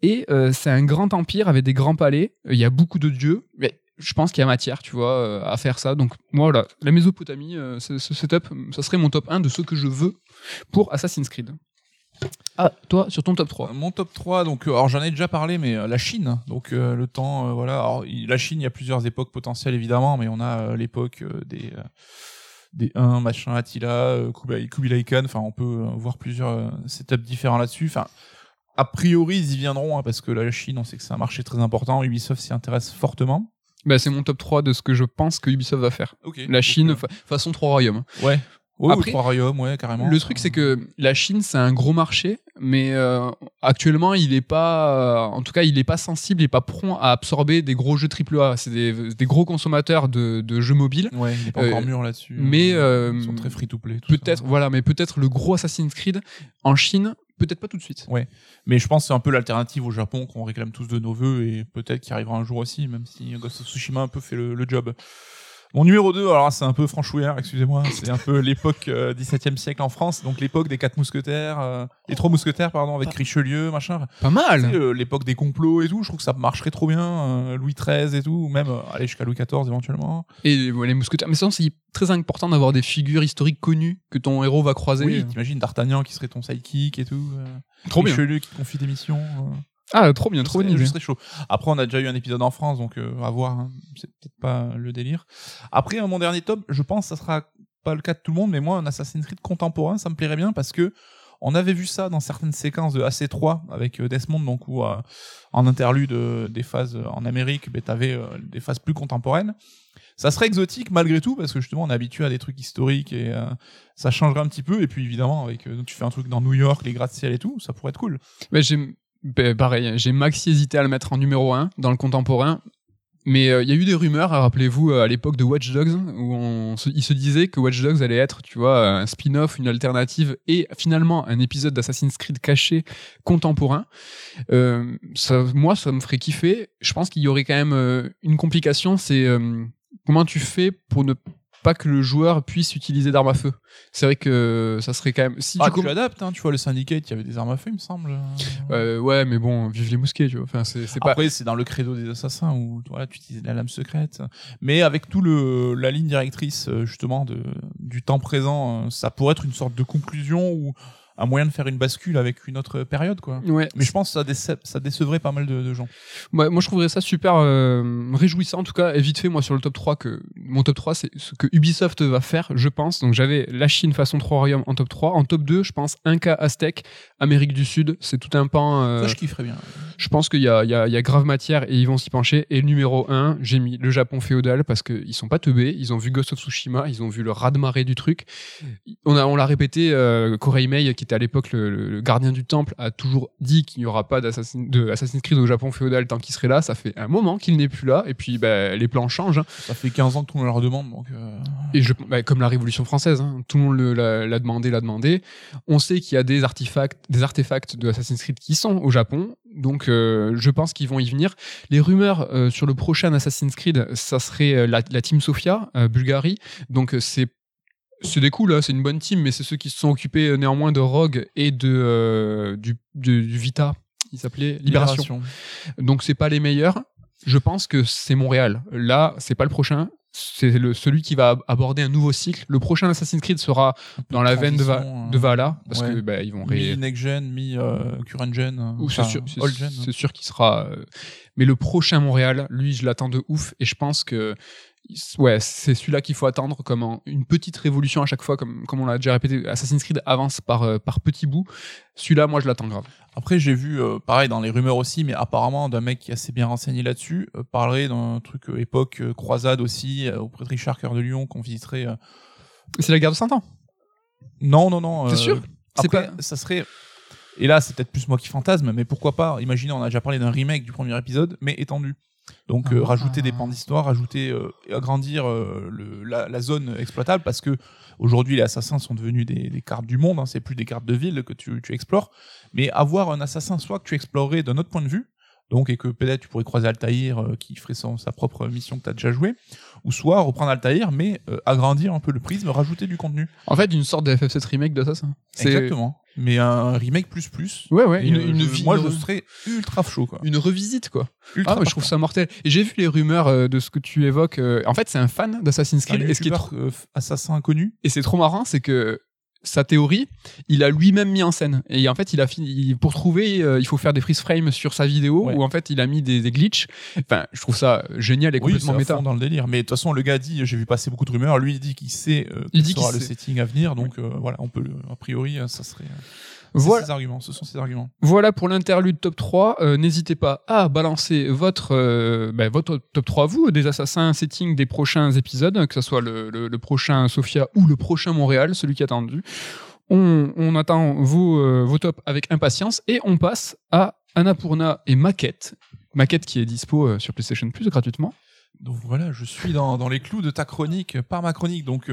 Speaker 1: Et c'est un grand empire avec des grands palais. Il y a beaucoup de dieux, mais je pense qu'il y a matière, tu vois, euh, à faire ça. Donc moi, voilà, la Mésopotamie, euh, ce, setup, ça serait mon top 1 de ce que je veux pour Assassin's Creed. Ah, toi, sur ton top 3.
Speaker 2: Mon top 3, donc, euh, alors j'en ai déjà parlé, mais euh, la Chine. Donc, euh, le temps, euh, voilà. La Chine, il y a plusieurs époques potentielles, évidemment, mais on a euh, l'époque euh, des. euh, des 1, machin, Attila, euh, Kublai, enfin, on peut euh, voir plusieurs euh, setups différents là-dessus. Enfin, a priori, ils y viendront, hein, parce que la Chine, on sait que c'est un marché très important. Ubisoft s'y intéresse fortement.
Speaker 1: Bah, c'est mon top 3 de ce que je pense que Ubisoft va faire. La Chine, fa- façon trois royaumes.
Speaker 2: euh, ouais. Ouais,
Speaker 1: Après,
Speaker 2: trois royaumes, ouais, carrément.
Speaker 1: Le truc, c'est que la Chine, c'est un gros marché, mais euh, actuellement, il est pas, euh, en tout cas, il est pas sensible, il est pas prompt à absorber des gros jeux AAA. C'est des, des gros consommateurs de, de jeux mobiles.
Speaker 2: Ouais, il est pas
Speaker 1: Euh,
Speaker 2: encore mûr là-dessus.
Speaker 1: mais, euh,
Speaker 2: Ils sont très free-to-play. tout
Speaker 1: Peut-être,
Speaker 2: ça.
Speaker 1: voilà, mais peut-être le gros Assassin's Creed en Chine, peut-être pas tout de suite.
Speaker 2: Mais je pense que c'est un peu l'alternative au Japon qu'on réclame tous de nos voeux et peut-être qu'il arrivera un jour aussi, même si Ghost of Tsushima un peu fait le job. Mon numéro 2, alors c'est un peu franchouillard, excusez-moi, c'est un peu l'époque euh, 17e siècle en France, donc l'époque des quatre mousquetaires, euh, les trois mousquetaires, pardon, avec Richelieu, machin.
Speaker 1: Pas
Speaker 2: Tu
Speaker 1: mal.
Speaker 2: sais, euh, l'époque des complots et tout, je trouve que ça marcherait trop bien, euh, Louis XIII et tout, ou même euh, aller jusqu'à Louis XIV éventuellement.
Speaker 1: Et ouais, les mousquetaires. Mais sinon, c'est très important d'avoir des figures historiques connues que ton héros va croiser.
Speaker 2: Oui, t'imagines D'Artagnan qui serait ton sidekick et tout.
Speaker 1: trop bien.
Speaker 2: Richelieu qui confie des missions.
Speaker 1: Ah, trop bien, trop idée.
Speaker 2: Je serais chaud. Après, on a déjà eu un épisode en France, donc euh, à voir. hein. C'est peut-être pas le délire. Après, euh, mon dernier top, je pense, que ça sera pas le cas de tout le monde, mais moi, un Assassin's Creed contemporain, ça me plairait bien parce que on avait vu ça dans certaines séquences de AC3 avec euh, Desmond, donc où euh, en interlude euh, des phases en Amérique, ben, t'avais euh, des phases plus contemporaines. Ça serait exotique malgré tout parce que justement on est habitué à des trucs historiques et ça changerait un petit peu. Et puis évidemment, avec tu fais un truc dans New York, les gratte-ciel et tout, ça pourrait être cool.
Speaker 1: Mais j'ai ben, pareil, j'ai maxi hésité à le mettre en numéro 1 dans le contemporain. Mais euh, il y a eu des rumeurs, hein, rappelez-vous, euh, à l'époque de Watch Dogs, où il se disait que Watch Dogs allait être, tu vois, un spin-off, une alternative, et finalement un épisode d'Assassin's Creed caché contemporain. Euh, moi, ça me ferait kiffer. Je pense qu'il y aurait quand même une complication, c'est comment tu fais pour ne pas que le joueur puisse utiliser d'armes à feu. C'est vrai que ça serait quand même... Si
Speaker 2: Ah,
Speaker 1: tu
Speaker 2: tu
Speaker 1: com-
Speaker 2: adaptes, hein, tu vois, le Syndicate, il y avait des armes à feu, il me semble.
Speaker 1: Euh, ouais, mais bon, vive les mousquets, tu vois. Enfin, c'est pas...
Speaker 2: Après, c'est dans le credo des assassins où voilà, tu utilises la lame secrète. Mais avec tout le la ligne directrice euh, justement de du temps présent, euh, ça pourrait être une sorte de conclusion ou un moyen de faire une bascule avec une autre période, quoi.
Speaker 1: Ouais,
Speaker 2: Mais je pense que ça, déce- ça décevrait pas mal de, de gens.
Speaker 1: Ouais, moi je trouverais ça super euh, réjouissant en tout cas et vite fait moi sur le top 3 que mon top 3 c'est ce que Ubisoft va faire je pense donc j'avais la Chine façon 3 royaumes en top 3 en top 2 je pense Inca Aztèque Amérique du Sud c'est tout un pan euh,
Speaker 2: Ça, je kifferais bien.
Speaker 1: je pense qu'il y y, y a grave matière et ils vont s'y pencher et numéro 1 j'ai mis le Japon féodal parce qu'ils sont pas teubés ils ont vu Ghost of Tsushima ils ont vu le raz-de-marée du truc on a on l'a répété euh, Koreimei qui était à l'époque le, gardien du temple a toujours dit qu'il n'y aura pas d'Assassin- de Assassin's Creed au Japon féodal tant qu'il serait là ça fait un moment qu'il n'est plus là et puis bah, les plans changent hein.
Speaker 2: Ça fait 15 ans que tout le monde leur demande, donc. euh,
Speaker 1: et je, bah, comme la Révolution française hein, tout le monde le- l'a l'a demandé l'a demandé on sait qu'il y a des artefacts des artefacts de Assassin's Creed qui sont au Japon donc euh, je pense qu'ils vont y venir les rumeurs euh, sur le prochain Assassin's Creed ça serait la, la team Sofia Bulgarie donc c'est c'est des coups là, c'est une bonne team, mais c'est ceux qui se sont occupés euh, néanmoins de Rogue et de euh, du, de- du Vita. Il s'appelait Libération. Donc c'est pas les meilleurs. Je pense que c'est Montréal. Là, c'est pas le prochain. C'est le, celui qui va ab- aborder un nouveau cycle. Le prochain Assassin's Creed sera dans la veine de, Va-
Speaker 2: euh,
Speaker 1: de Valhalla parce
Speaker 2: ouais.
Speaker 1: que bah, ils vont
Speaker 2: Mi next gen, mi euh, current gen. euh,
Speaker 1: ou c'est sûr, c'est- c'est sûr qu'il sera. euh, Mais le prochain Montréal, lui, je l'attends de ouf et je pense que ouais, c'est celui-là qu'il faut attendre comme un- une petite révolution à chaque fois, comme comme on l'a déjà répété. Assassin's Creed avance par euh, par petits bouts. Celui-là, moi, je l'attends grave.
Speaker 2: Après, j'ai vu, euh, pareil, dans les rumeurs aussi, mais apparemment d'un mec qui est assez bien renseigné là-dessus, euh, parler d'un truc époque croisade aussi, auprès de Richard Cœur de Lion, qu'on visiterait.
Speaker 1: C'est la guerre de 100 ans.
Speaker 2: Non, non, non. Euh,
Speaker 1: sûr C'est
Speaker 2: Après,
Speaker 1: pas-
Speaker 2: ça serait. Et là, c'est peut-être plus moi qui fantasme, mais pourquoi pas Imaginez, on a déjà parlé d'un remake du premier épisode, mais étendu. Donc, euh,
Speaker 1: Ah.
Speaker 2: rajouter des pans d'histoire, rajouter, euh, agrandir euh, le, la, la zone exploitable, parce que aujourd'hui, les assassins sont devenus des, des cartes du monde, hein, c'est plus des cartes de ville que tu, tu explores. Mais avoir un assassin, soit que tu explorerais d'un autre point de vue, donc et que peut-être tu pourrais croiser Altaïr qui ferait son- sa propre mission que tu as déjà joué, ou soit reprendre Altaïr mais euh, agrandir un peu le prisme, rajouter du contenu.
Speaker 1: En fait, une sorte de FF7 remake d'Assassin.
Speaker 2: Exactement. Mais un remake plus plus.
Speaker 1: Ouais, ouais, une,
Speaker 2: euh,
Speaker 1: une
Speaker 2: je-
Speaker 1: vie-
Speaker 2: moi,
Speaker 1: une-
Speaker 2: je serais ultra chaud, quoi.
Speaker 3: Une revisite, quoi.
Speaker 2: Ultra
Speaker 1: Ah, mais je trouve ça mortel. Et j'ai vu les rumeurs euh, de ce que tu évoques. euh, En fait, c'est un fan d'Assassin's
Speaker 2: C'est un
Speaker 1: Creed. Et ce qui est trop,
Speaker 2: assassin inconnu?
Speaker 1: et c'est trop marrant, c'est que sa théorie, il a lui-même mis en scène. Et en fait, il a fini, pour trouver, euh, il faut faire des freeze frames sur sa vidéo
Speaker 2: Ouais.
Speaker 1: où en fait, il a mis des, des glitches. Enfin, je trouve ça génial et
Speaker 2: Oui,
Speaker 1: complètement
Speaker 2: à
Speaker 1: méta.
Speaker 2: fond dans le délire. Mais de toute façon, le gars dit, j'ai vu passer beaucoup de rumeurs. Lui, il dit qu'il sait euh,
Speaker 1: Il
Speaker 2: quel
Speaker 1: dit qu'il
Speaker 2: sera le
Speaker 1: sait.
Speaker 2: setting à venir. Donc euh, voilà, on peut, le- a priori, euh, ça serait.
Speaker 1: Voilà.
Speaker 2: ses arguments. Ce sont ses arguments.
Speaker 1: Voilà pour l'interlude top 3. Euh, N'hésitez pas à balancer votre, euh, ben, votre top 3 à vous, des assassins setting des prochains épisodes, que ce soit le, le- le prochain Sofia ou le prochain Montréal, celui qui est attendu. On, on attend vos, euh, vos tops avec impatience et on passe à Annapurna et Maquette. Maquette qui est dispo sur PlayStation Plus gratuitement.
Speaker 2: Donc voilà, je suis dans, dans les clous de ta chronique, par ma chronique. Donc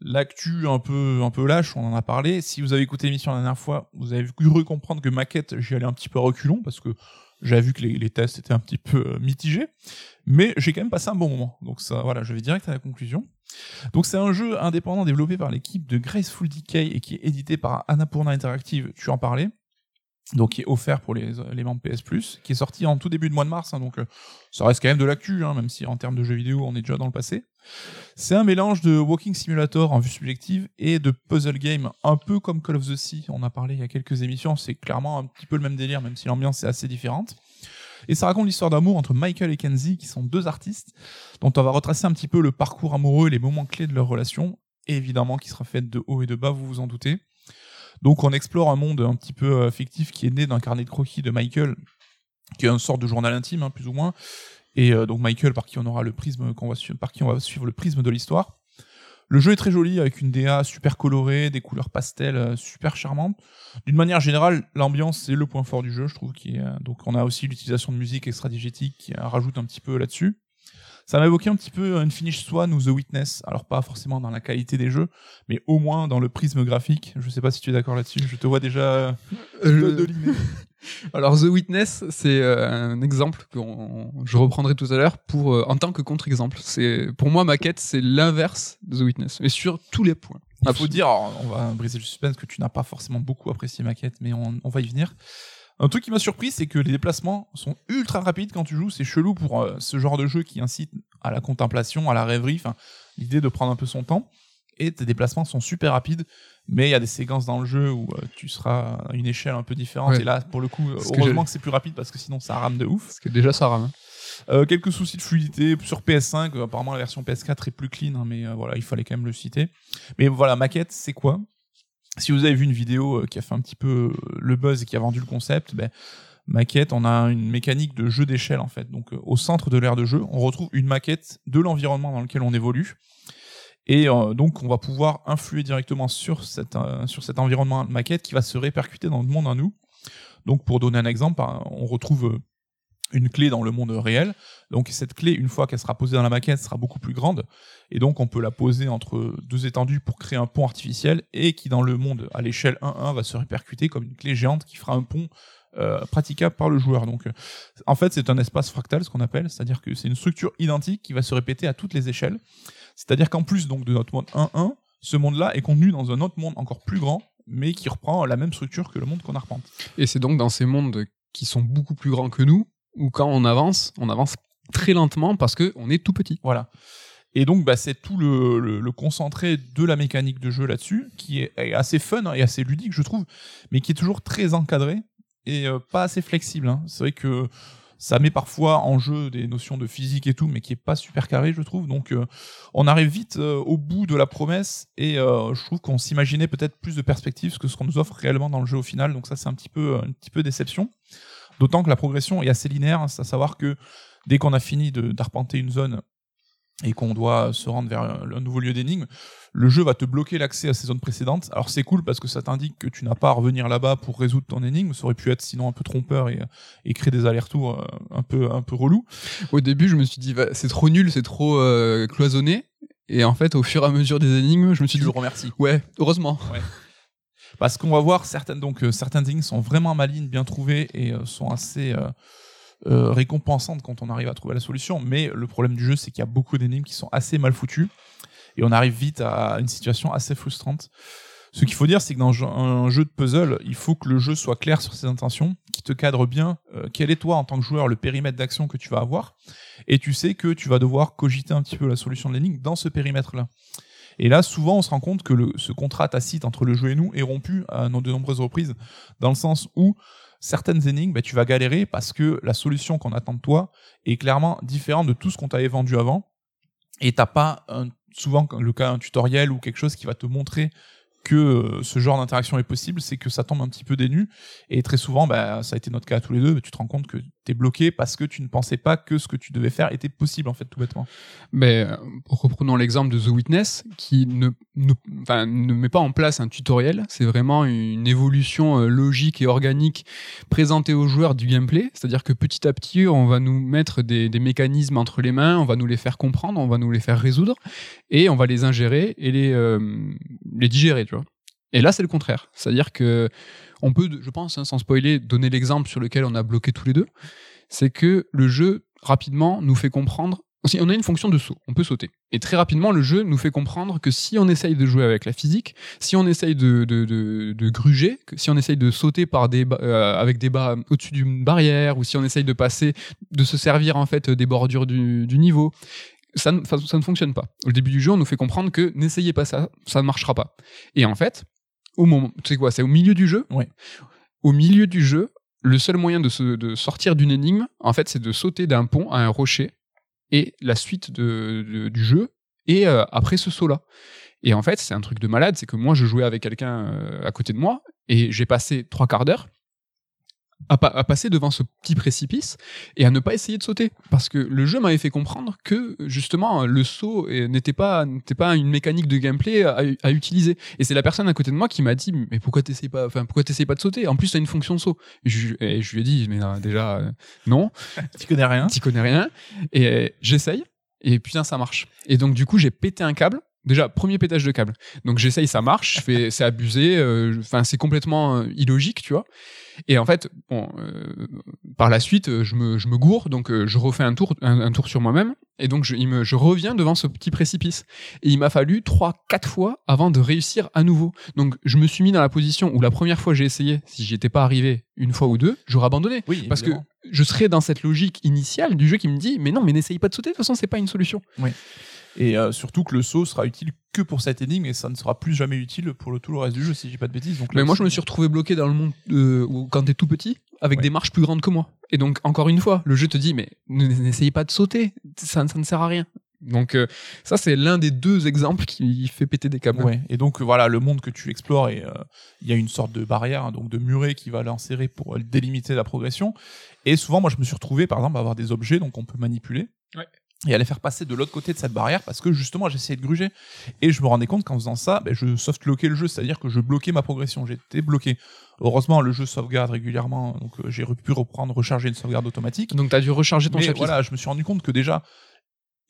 Speaker 2: l'actu un peu un peu lâche, on en a parlé. Si vous avez écouté l'émission la dernière fois, vous avez cru comprendre que maquette, j'y allais un petit peu à reculons parce que j'avais vu que les, tests étaient un petit peu euh, mitigés, mais j'ai quand même passé un bon moment. Donc ça, voilà, je vais direct à la conclusion. Donc c'est un jeu indépendant développé par l'équipe de Graceful Decay et qui est édité par Annapurna Interactive. Tu en parlais. Donc qui est offert pour les, les membres PS Plus, qui est sorti en tout début de mois de mars. hein, donc euh, ça reste quand même de l'actu, hein, même si en termes de jeux vidéo, on est déjà dans le passé. C'est un mélange de Walking Simulator en vue subjective et de puzzle game, un peu comme Call of the Sea. On a parlé il y a quelques émissions. C'est clairement un petit peu le même délire, même si l'ambiance est assez différente. Et ça raconte l'histoire d'amour entre Michael et Kenzie, qui sont deux artistes, dont on va retracer un petit peu le parcours amoureux et les moments clés de leur relation, et évidemment qui sera faite de haut et de bas, vous vous en doutez. Donc on explore un monde un petit peu euh, fictif qui est né d'un carnet de croquis de Michael, qui est une sorte de journal intime, hein, plus ou moins. Et euh, donc Michael, par qui on aura le prisme, qu'on va suivre, par qui on va suivre le prisme de l'histoire. Le jeu est très joli avec une DA super colorée, des couleurs pastel euh, super charmantes. D'une manière générale, l'ambiance c'est le point fort du jeu, je trouve. Qui est, euh, donc on a aussi l'utilisation de musique extra-digétique qui euh, rajoute un petit peu là-dessus. Ça m'a évoqué un petit peu une Finish Swan ou The Witness. Alors pas forcément dans la qualité des jeux, mais au moins dans le prisme graphique. Je sais pas si tu es d'accord là-dessus. Je te vois déjà euh,
Speaker 3: Euh,
Speaker 2: dodeliner.
Speaker 3: Alors The Witness, c'est euh, un exemple que je reprendrai tout à l'heure pour euh, en tant que contre-exemple. C'est pour moi Maquette, c'est l'inverse de The Witness, mais sur tous les points.
Speaker 2: Il faut
Speaker 3: Absolument.
Speaker 2: dire, on va briser le suspense, que tu n'as pas forcément beaucoup apprécié Maquette, mais on, on va y venir. Un truc qui m'a surpris, c'est que les déplacements sont ultra rapides quand tu joues. C'est chelou pour euh, ce genre de jeu qui incite à la contemplation, à la rêverie, enfin, l'idée de prendre un peu son temps. Et tes déplacements sont super rapides, mais il y a des séquences dans le jeu où euh, tu seras à une échelle un peu différente.
Speaker 3: Ouais.
Speaker 2: Et là, pour le coup,
Speaker 3: Parce
Speaker 2: heureusement que c'est plus rapide parce que sinon ça rame de ouf.
Speaker 3: Parce que déjà ça rame. hein.
Speaker 2: Euh, quelques soucis de fluidité sur PS5. euh, apparemment, la version PS4 est plus clean, hein, mais euh, voilà, il fallait quand même le citer. Mais voilà, maquette, c'est quoi? Si vous avez vu une vidéo euh, qui a fait un petit peu euh, le buzz et qui a vendu le concept, ben, maquette, on a une mécanique de jeu d'échelle en fait. Donc, euh, au centre de l'aire de jeu, on retrouve une maquette de l'environnement dans lequel on évolue. Et donc, on va pouvoir influer directement sur, cet environnement maquette qui va se répercuter dans le monde à nous. Donc, pour donner un exemple, on retrouve une clé dans le monde réel. Donc cette clé, une fois qu'elle sera posée dans la maquette, sera beaucoup plus grande. Et donc on peut la poser entre deux étendues pour créer un pont artificiel et qui dans le monde à l'échelle 1-1 va se répercuter comme une clé géante qui fera un pont euh, praticable par le joueur. Donc en fait c'est un espace fractal ce qu'on appelle, c'est-à-dire que c'est une structure identique qui va se répéter à toutes les échelles. C'est-à-dire qu'en plus donc de notre monde 1-1, ce monde-là est contenu dans un autre monde encore plus grand mais qui reprend la même structure que le monde qu'on arpente.
Speaker 3: Et c'est donc dans ces mondes qui sont beaucoup plus grands que nous, où quand on avance, on avance très lentement parce que on est tout petit.
Speaker 2: Voilà. Et donc, bah, c'est tout le, concentré de la mécanique de jeu là-dessus, qui est, assez fun et assez ludique, je trouve, mais qui est toujours très encadré et euh, pas assez flexible. hein. C'est vrai que ça met parfois en jeu des notions de physique et tout, mais qui est pas super carré, je trouve. Donc, euh, on arrive vite euh, au bout de la promesse et je trouve qu'on s'imaginait peut-être plus de perspectives que ce qu'on nous offre réellement dans le jeu au final. Donc, ça, c'est un petit peu, un petit peu déception. D'autant que la progression est assez linéaire, hein, c'est à savoir que dès qu'on a fini d'arpenter une zone et qu'on doit se rendre vers un, un nouveau lieu d'énigme, le jeu va te bloquer l'accès à ces zones précédentes. Alors c'est cool parce que ça t'indique que tu n'as pas à revenir là-bas pour résoudre ton énigme. Ça aurait pu être sinon un peu trompeur et, et créer des allers-retours euh, un peu un peu relou.
Speaker 3: Au début, je me suis dit, c'est trop nul, c'est trop euh, cloisonné. Et en fait, au fur et à mesure des énigmes, je me suis
Speaker 2: Tu
Speaker 3: dit,
Speaker 2: le remercies.
Speaker 3: ouais, heureusement.
Speaker 2: Parce qu'on va voir certaines donc euh, certaines énigmes sont vraiment malines, bien trouvées et euh, sont assez euh, euh, récompensante quand on arrive à trouver la solution. Mais le problème du jeu, c'est qu'il y a beaucoup d'énigmes qui sont assez mal foutues et on arrive vite à une situation assez frustrante. Ce qu'il faut dire, c'est que dans un jeu de puzzle, il faut que le jeu soit clair sur ses intentions, qui te cadre bien quel est toi en tant que joueur le périmètre d'action que tu vas avoir, et tu sais que tu vas devoir cogiter un petit peu la solution de l'énigme dans ce périmètre-là. Et là, souvent, on se rend compte que ce contrat tacite entre le jeu et nous est rompu à de nombreuses reprises, dans le sens où certaines énigmes, bah, tu vas galérer parce que la solution qu'on attend de toi est clairement différente de tout ce qu'on t'avait vendu avant, et t'as pas souvent le cas un tutoriel ou quelque chose qui va te montrer que euh, ce genre d'interaction est possible, c'est que ça tombe un petit peu dénu. Et très souvent, bah, ça a été notre cas à tous les deux, tu te rends compte que tu es bloqué parce que tu ne pensais pas que ce que tu devais faire était possible, en fait, tout bêtement.
Speaker 1: Mais euh, reprenons l'exemple de The Witness, qui ne, met pas en place un tutoriel, c'est vraiment une évolution euh, logique et organique présentée aux joueurs du gameplay. C'est-à-dire que petit à petit, on va nous mettre des, des mécanismes entre les mains, on va nous les faire comprendre, on va nous les faire résoudre, et on va les ingérer et les, les digérer. Et là, c'est le contraire. C'est-à-dire que on peut, je pense, hein, sans spoiler, donner l'exemple sur lequel on a bloqué tous les deux. C'est que le jeu, rapidement, nous fait comprendre. On a une fonction de saut, on peut sauter. Et très rapidement, le jeu nous fait comprendre que si on essaye de jouer avec la physique, si on essaye de, gruger, si on essaye de sauter euh, avec des bas au-dessus d'une barrière, ou si on essaye de passer, de se servir en fait des bordures du, du niveau, ça ne, ça ne fonctionne pas. Au début du jeu, on nous fait comprendre que n'essayez pas ça, ça ne marchera pas. Et en fait, au moment, tu sais quoi, c'est au milieu du jeu?
Speaker 2: Ouais.
Speaker 1: Au milieu du jeu, le seul moyen de, se, de sortir d'une énigme, en fait, c'est de sauter d'un pont à un rocher. Et la suite de, du jeu et euh, après ce saut-là. Et en fait, c'est un truc de malade, c'est que moi, je jouais avec quelqu'un euh, à côté de moi et j'ai passé trois quarts d'heure à, passer devant ce petit précipice et à ne pas essayer de sauter. Parce que le jeu m'avait fait comprendre que justement le saut n'était pas, n'était pas une mécanique de gameplay à, utiliser. Et c'est la personne à côté de moi qui m'a dit Mais pourquoi t'essayes pas, enfin, pourquoi pas de sauter? En plus, t'as une fonction de saut. Et je, je lui ai dit Mais euh, déjà, euh, non.
Speaker 2: tu connais rien.
Speaker 1: Tu connais rien. Et euh, j'essaye. Et putain, ça marche. Et donc, du coup, j'ai pété un câble. Déjà, premier pétage de câble. Donc, j'essaye, ça marche. Je fais, c'est abusé. Enfin, c'est complètement illogique, tu vois. Et en fait, bon, euh, par la suite, euh, je me, je me gourre, donc euh, je refais un tour, un, tour sur moi-même, et donc je, il me, je reviens devant ce petit précipice. Et il m'a fallu trois, quatre fois avant de réussir à nouveau. Donc je me suis mis dans la position où la première fois j'ai essayé, si j'y étais pas arrivé une fois ou deux, j'aurais abandonné.
Speaker 2: Oui,
Speaker 1: parce que je serais dans cette logique initiale du jeu qui me dit, mais non, mais n'essaye pas de sauter, de toute façon, c'est pas une solution.
Speaker 2: Oui. Et euh, surtout que le saut sera utile que pour cette énigme et ça ne sera plus jamais utile pour le, tout le reste du jeu si j'ai pas de bêtises. Donc
Speaker 1: mais moi je me suis retrouvé bloqué dans le monde euh, où quand t'es tout petit avec des marches plus grandes que moi. Et donc encore une fois, le jeu te dit mais n'essayez pas de sauter, ça, ça ne sert à rien. Donc euh, ça c'est l'un des deux exemples qui fait péter des câbles.
Speaker 2: Ouais. Et donc voilà le monde que tu explores et il y a une sorte de barrière hein, donc de muret qui va l'insérer pour délimiter la progression. Et souvent moi je me suis retrouvé par exemple à avoir des objets donc on peut manipuler.
Speaker 1: Ouais
Speaker 2: et à les faire passer de l'autre côté de cette barrière parce que justement j'essayais de gruger. Et je me rendais compte qu'en faisant ça ben, je softlockais le jeu. C'est à dire que je bloquais ma progression. J'étais bloqué. Heureusement le jeu sauvegarde régulièrement donc euh, j'ai pu reprendre recharger une sauvegarde automatique.
Speaker 1: Donc tu as dû recharger ton
Speaker 2: mais
Speaker 1: chapitre
Speaker 2: voilà je me suis rendu compte que déjà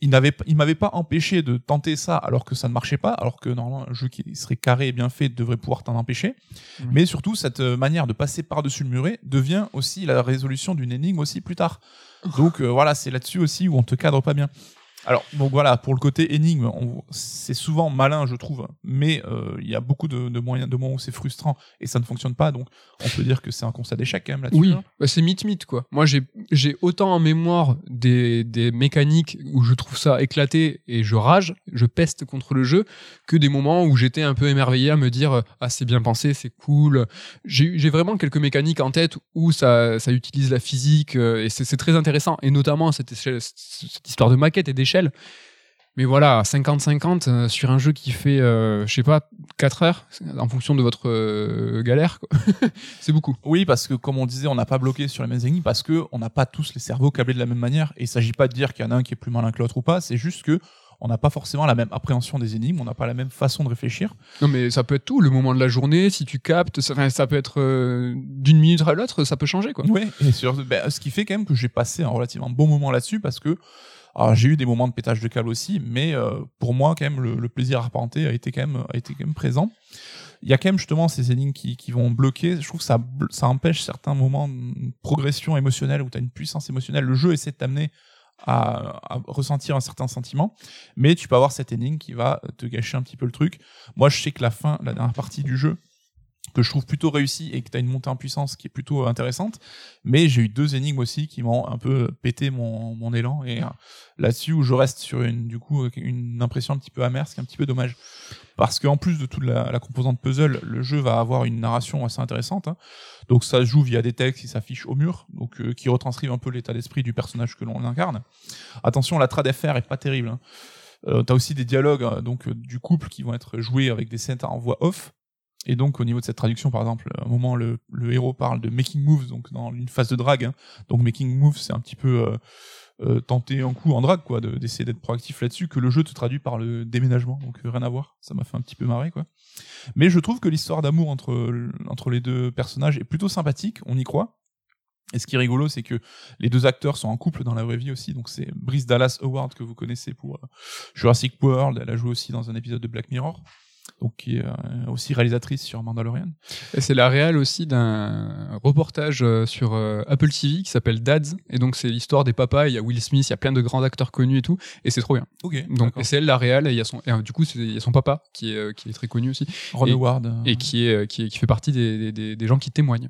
Speaker 2: il n'avait il m'avait pas empêché de tenter ça alors que ça ne marchait pas alors que normalement un jeu qui serait carré et bien fait devrait pouvoir t'en empêcher. Mais surtout cette euh, manière de passer par-dessus le muret devient aussi la résolution d'une énigme aussi plus tard donc euh, voilà, c'est là-dessus aussi où on te cadre pas bien. Alors donc voilà, pour le côté énigme, c'est souvent malin, je trouve, mais euh, il y a beaucoup de, moyens, de moments où c'est frustrant et ça ne fonctionne pas. Donc on peut dire que c'est un constat d'échec quand même là-dessus.
Speaker 1: Oui,
Speaker 2: hein.
Speaker 1: bah, c'est mythe mythe quoi. Moi j'ai autant en mémoire des, des mécaniques où je trouve ça éclaté et je rage, je peste contre le jeu, que des moments où j'étais un peu émerveillé à me dire ah c'est bien pensé, c'est cool. J'ai vraiment quelques mécaniques en tête où ça ça utilise la physique euh, et c'est très intéressant et notamment cette, cette histoire de maquette et mais voilà, 50-50 euh, sur un jeu qui fait, euh, je sais pas, 4 heures, en fonction de votre euh, galère, c'est beaucoup.
Speaker 2: Oui, parce que comme on disait, on n'a pas bloqué sur les mêmes énigmes parce que on n'a pas tous les cerveaux câblés de la même manière. Et il s'agit pas de dire qu'il y en a un qui est plus malin que l'autre ou pas, c'est juste que on n'a pas forcément la même appréhension des énigmes, on n'a pas la même façon de réfléchir.
Speaker 1: Non, mais ça peut être tout, le moment de la journée, si tu captes, ça, ça peut être d'une minute à l'autre, ça peut changer, quoi.
Speaker 2: Oui, et sur, ben, ce qui fait quand même que j'ai passé un relativement bon moment là-dessus parce que alors j'ai eu des moments de pétage de câble aussi, mais euh, pour moi quand même le, plaisir arpenté a été quand même a été quand même présent. il y a quand même justement ces énigmes qui, qui vont bloquer. Je trouve que ça, ça empêche certains moments de progression émotionnelle où tu as une puissance émotionnelle. Le jeu essaie de t'amener à, à ressentir un certain sentiment, mais tu peux avoir cette énigme qui va te gâcher un petit peu le truc. Moi, je sais que la fin, la dernière partie du jeu, que je trouve plutôt réussie et que tu as une montée en puissance qui est plutôt intéressante, mais j'ai eu deux énigmes aussi qui m'ont un peu pété mon, mon élan et euh, là-dessus où je reste sur une du coup une impression un petit peu amère, ce qui est un petit peu dommage. Parce qu'en plus de toute la, composante puzzle, le jeu va avoir une narration assez intéressante. hein. Donc ça se joue via des textes qui s'affichent au mur, donc euh, qui retranscrivent un peu l'état d'esprit du personnage que l'on incarne. Attention, la trad FR est pas terrible. Hein. Euh, T'as aussi des dialogues euh, donc euh, du couple qui vont être joués avec des scènes en voix off. Et donc au niveau de cette traduction, par exemple, à un moment le, le héros parle de making moves, donc dans une phase de drague. hein. Donc making moves, c'est un petit peu euh, euh, tenter un coup en drague, quoi, de- d'essayer d'être proactif là-dessus, que le jeu te traduit par le déménagement. Donc euh, rien à voir. Ça m'a fait un petit peu marrer, quoi. Mais je trouve que l'histoire d'amour entre entre les deux personnages est plutôt sympathique. On y croit. Et ce qui est rigolo, c'est que les deux acteurs sont en couple dans la vraie vie aussi. Donc c'est Brice Dallas Howard que vous connaissez pour euh, Jurassic World. Elle a joué aussi dans un épisode de Black Mirror. Donc qui est euh, aussi réalisatrice sur Mandalorian.
Speaker 1: Et c'est la réal aussi d'un reportage euh, sur euh, Apple TV qui s'appelle Dads. Et donc, c'est l'histoire des papas. Il y a Will Smith, il y a plein de grands acteurs connus et tout. Et c'est trop bien.
Speaker 2: Ok.
Speaker 1: Donc, et c'est elle la réal. Et il y a son, et, du coup, il y a son papa qui est, qui est très connu aussi.
Speaker 2: Ron
Speaker 1: et-
Speaker 2: Howard.
Speaker 1: Et qui, est, qui, est- qui fait partie des, des- gens qui témoignent.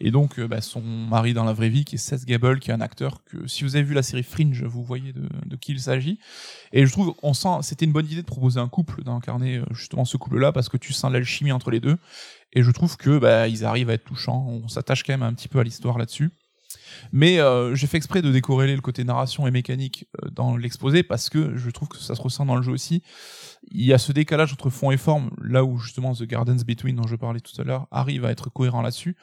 Speaker 2: Et donc, bah, son mari dans la vraie vie, qui est Seth Gable, qui est un acteur que, si vous avez vu la série Fringe, vous voyez de, de qui il s'agit. Et je trouve, on sent, c'était une bonne idée de proposer un couple, d'incarner justement ce couple-là, parce que tu sens l'alchimie entre les deux. Et je trouve que, bah, ils arrivent à être touchants. On s'attache quand même un petit peu à l'histoire là-dessus. Mais euh, j'ai fait exprès de décorréler le côté narration et mécanique euh, dans l'exposé parce que je trouve que ça se ressent dans le jeu aussi. Il y a ce décalage entre fond et forme, là où justement The Gardens Between dont je parlais tout à l'heure arrive à être cohérent là-dessus.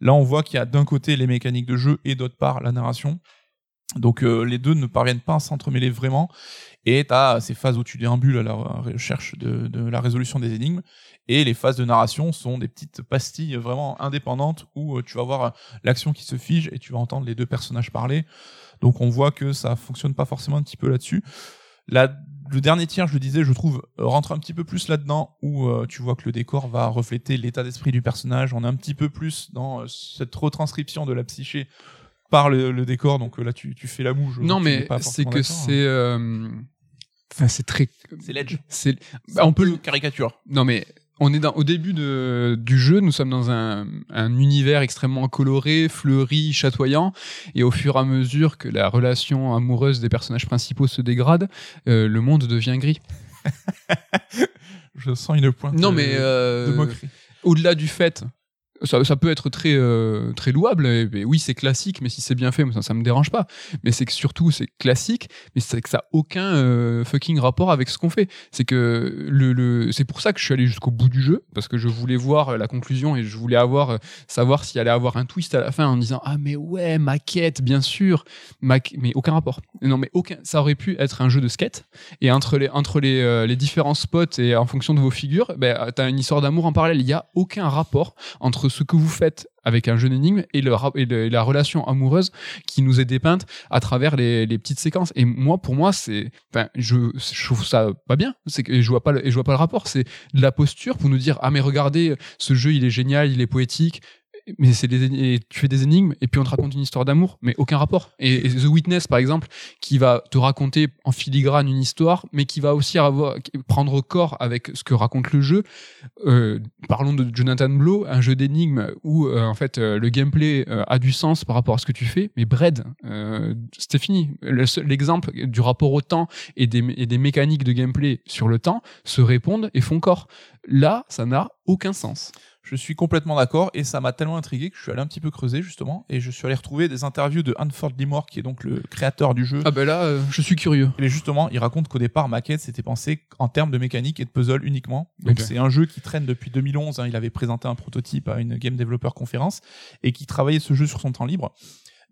Speaker 2: Là, on voit qu'il y a d'un côté les mécaniques de jeu et d'autre part la narration. Donc euh, les deux ne parviennent pas à s'entremêler vraiment. Et tu as ces phases où tu déambules à la recherche de, la résolution des énigmes. Et les phases de narration sont des petites pastilles vraiment indépendantes où euh, tu vas voir euh, l'action qui se fige et tu vas entendre les deux personnages parler. Donc on voit que ça fonctionne pas forcément un petit peu là-dessus. La- le dernier tiers, je le disais, je trouve, rentre un petit peu plus là-dedans, où tu vois que le décor va refléter l'état d'esprit du personnage. On est un petit peu plus dans cette retranscription de la psyché par le, le décor. Donc euh, là, tu, tu fais la moue. je-
Speaker 1: Non, mais c'est que
Speaker 2: hein.
Speaker 1: c'est. euh, Enfin, c'est très.
Speaker 2: C'est l'edge.
Speaker 1: C'est. bah, on peut le.
Speaker 2: caricature.
Speaker 1: Non, mais on est dans, au début de, du jeu, nous sommes dans un, un univers extrêmement coloré, fleuri, chatoyant, et au fur et à mesure que la relation amoureuse des personnages principaux se dégrade, euh, le monde devient gris.
Speaker 2: Je sens une pointe
Speaker 1: Non, mais euh,
Speaker 2: de moquerie.
Speaker 1: au-delà du fait, ça, peut être très, euh, très louable, oui, c'est classique, mais si c'est bien fait, ça, ça me dérange pas. Mais c'est que surtout, c'est classique, mais c'est que ça a aucun euh, fucking rapport avec ce qu'on fait. C'est que c'est pour ça que je suis allé jusqu'au bout du jeu, parce que je voulais voir euh, la conclusion et je voulais avoir, savoir s'il allait avoir un twist à la fin en disant Ah, mais ouais, maquette, bien sûr, mais aucun rapport. Non, mais aucun, ça aurait pu être un jeu de skate, et entre les, entre les, les différents spots et en fonction de vos figures, ben, t'as une histoire d'amour en parallèle. Il y a aucun rapport entre ce que vous faites avec un jeu d'énigmes et, le, et, la relation amoureuse qui nous est dépeinte à travers les, petites séquences. Et moi, pour moi, c'est, je, trouve ça pas bien. C'est que je vois pas, et je vois pas le rapport. C'est de la posture pour nous dire ah mais regardez, ce jeu il est génial, il est poétique. Mais c'est tu fais des énigmes et puis on te raconte une histoire d'amour, mais aucun rapport. Et, The Witness, par exemple, qui va te raconter en filigrane une histoire, mais qui va aussi avoir, prendre corps avec ce que raconte le jeu. Euh, parlons de Jonathan Blow, un jeu d'énigmes où euh, en fait euh, le gameplay a du sens par rapport à ce que tu fais, mais Bread, c'était fini. L'exemple du rapport au temps et des mécaniques de gameplay sur le temps se répondent et font corps. Là, ça n'a aucun sens.
Speaker 2: Je suis complètement d'accord et ça m'a tellement intrigué que je suis allé un petit peu creuser justement et je suis allé retrouver des interviews de Hanford Limor qui est donc le créateur du jeu.
Speaker 1: Ah ben là, euh, je suis curieux.
Speaker 2: Et justement, il raconte qu'au départ, Maquette c'était pensé en termes de mécanique et de puzzle uniquement. Donc c'est un jeu qui traîne depuis 2011. hein. Il avait présenté un prototype à une Game Developer Conference et qui travaillait ce jeu sur son temps libre.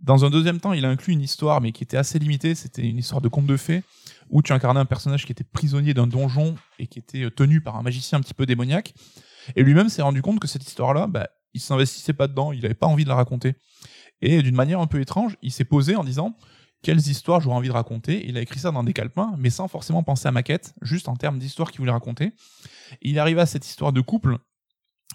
Speaker 2: Dans un deuxième temps, il a inclus une histoire, mais qui était assez limitée. C'était une histoire de conte de fées où tu incarnais un personnage qui était prisonnier d'un donjon et qui était euh, tenu par un magicien un petit peu démoniaque. Et lui-même s'est rendu compte que cette histoire-là, bah, il s'investissait pas dedans, il avait pas envie de la raconter. Et d'une manière un peu étrange, il s'est posé en disant quelles histoires j'aurais envie de raconter? Il a écrit ça dans des calepins, mais sans forcément penser à maquette, juste en termes d'histoire qu'il voulait raconter. Il est arrivé à cette histoire de couple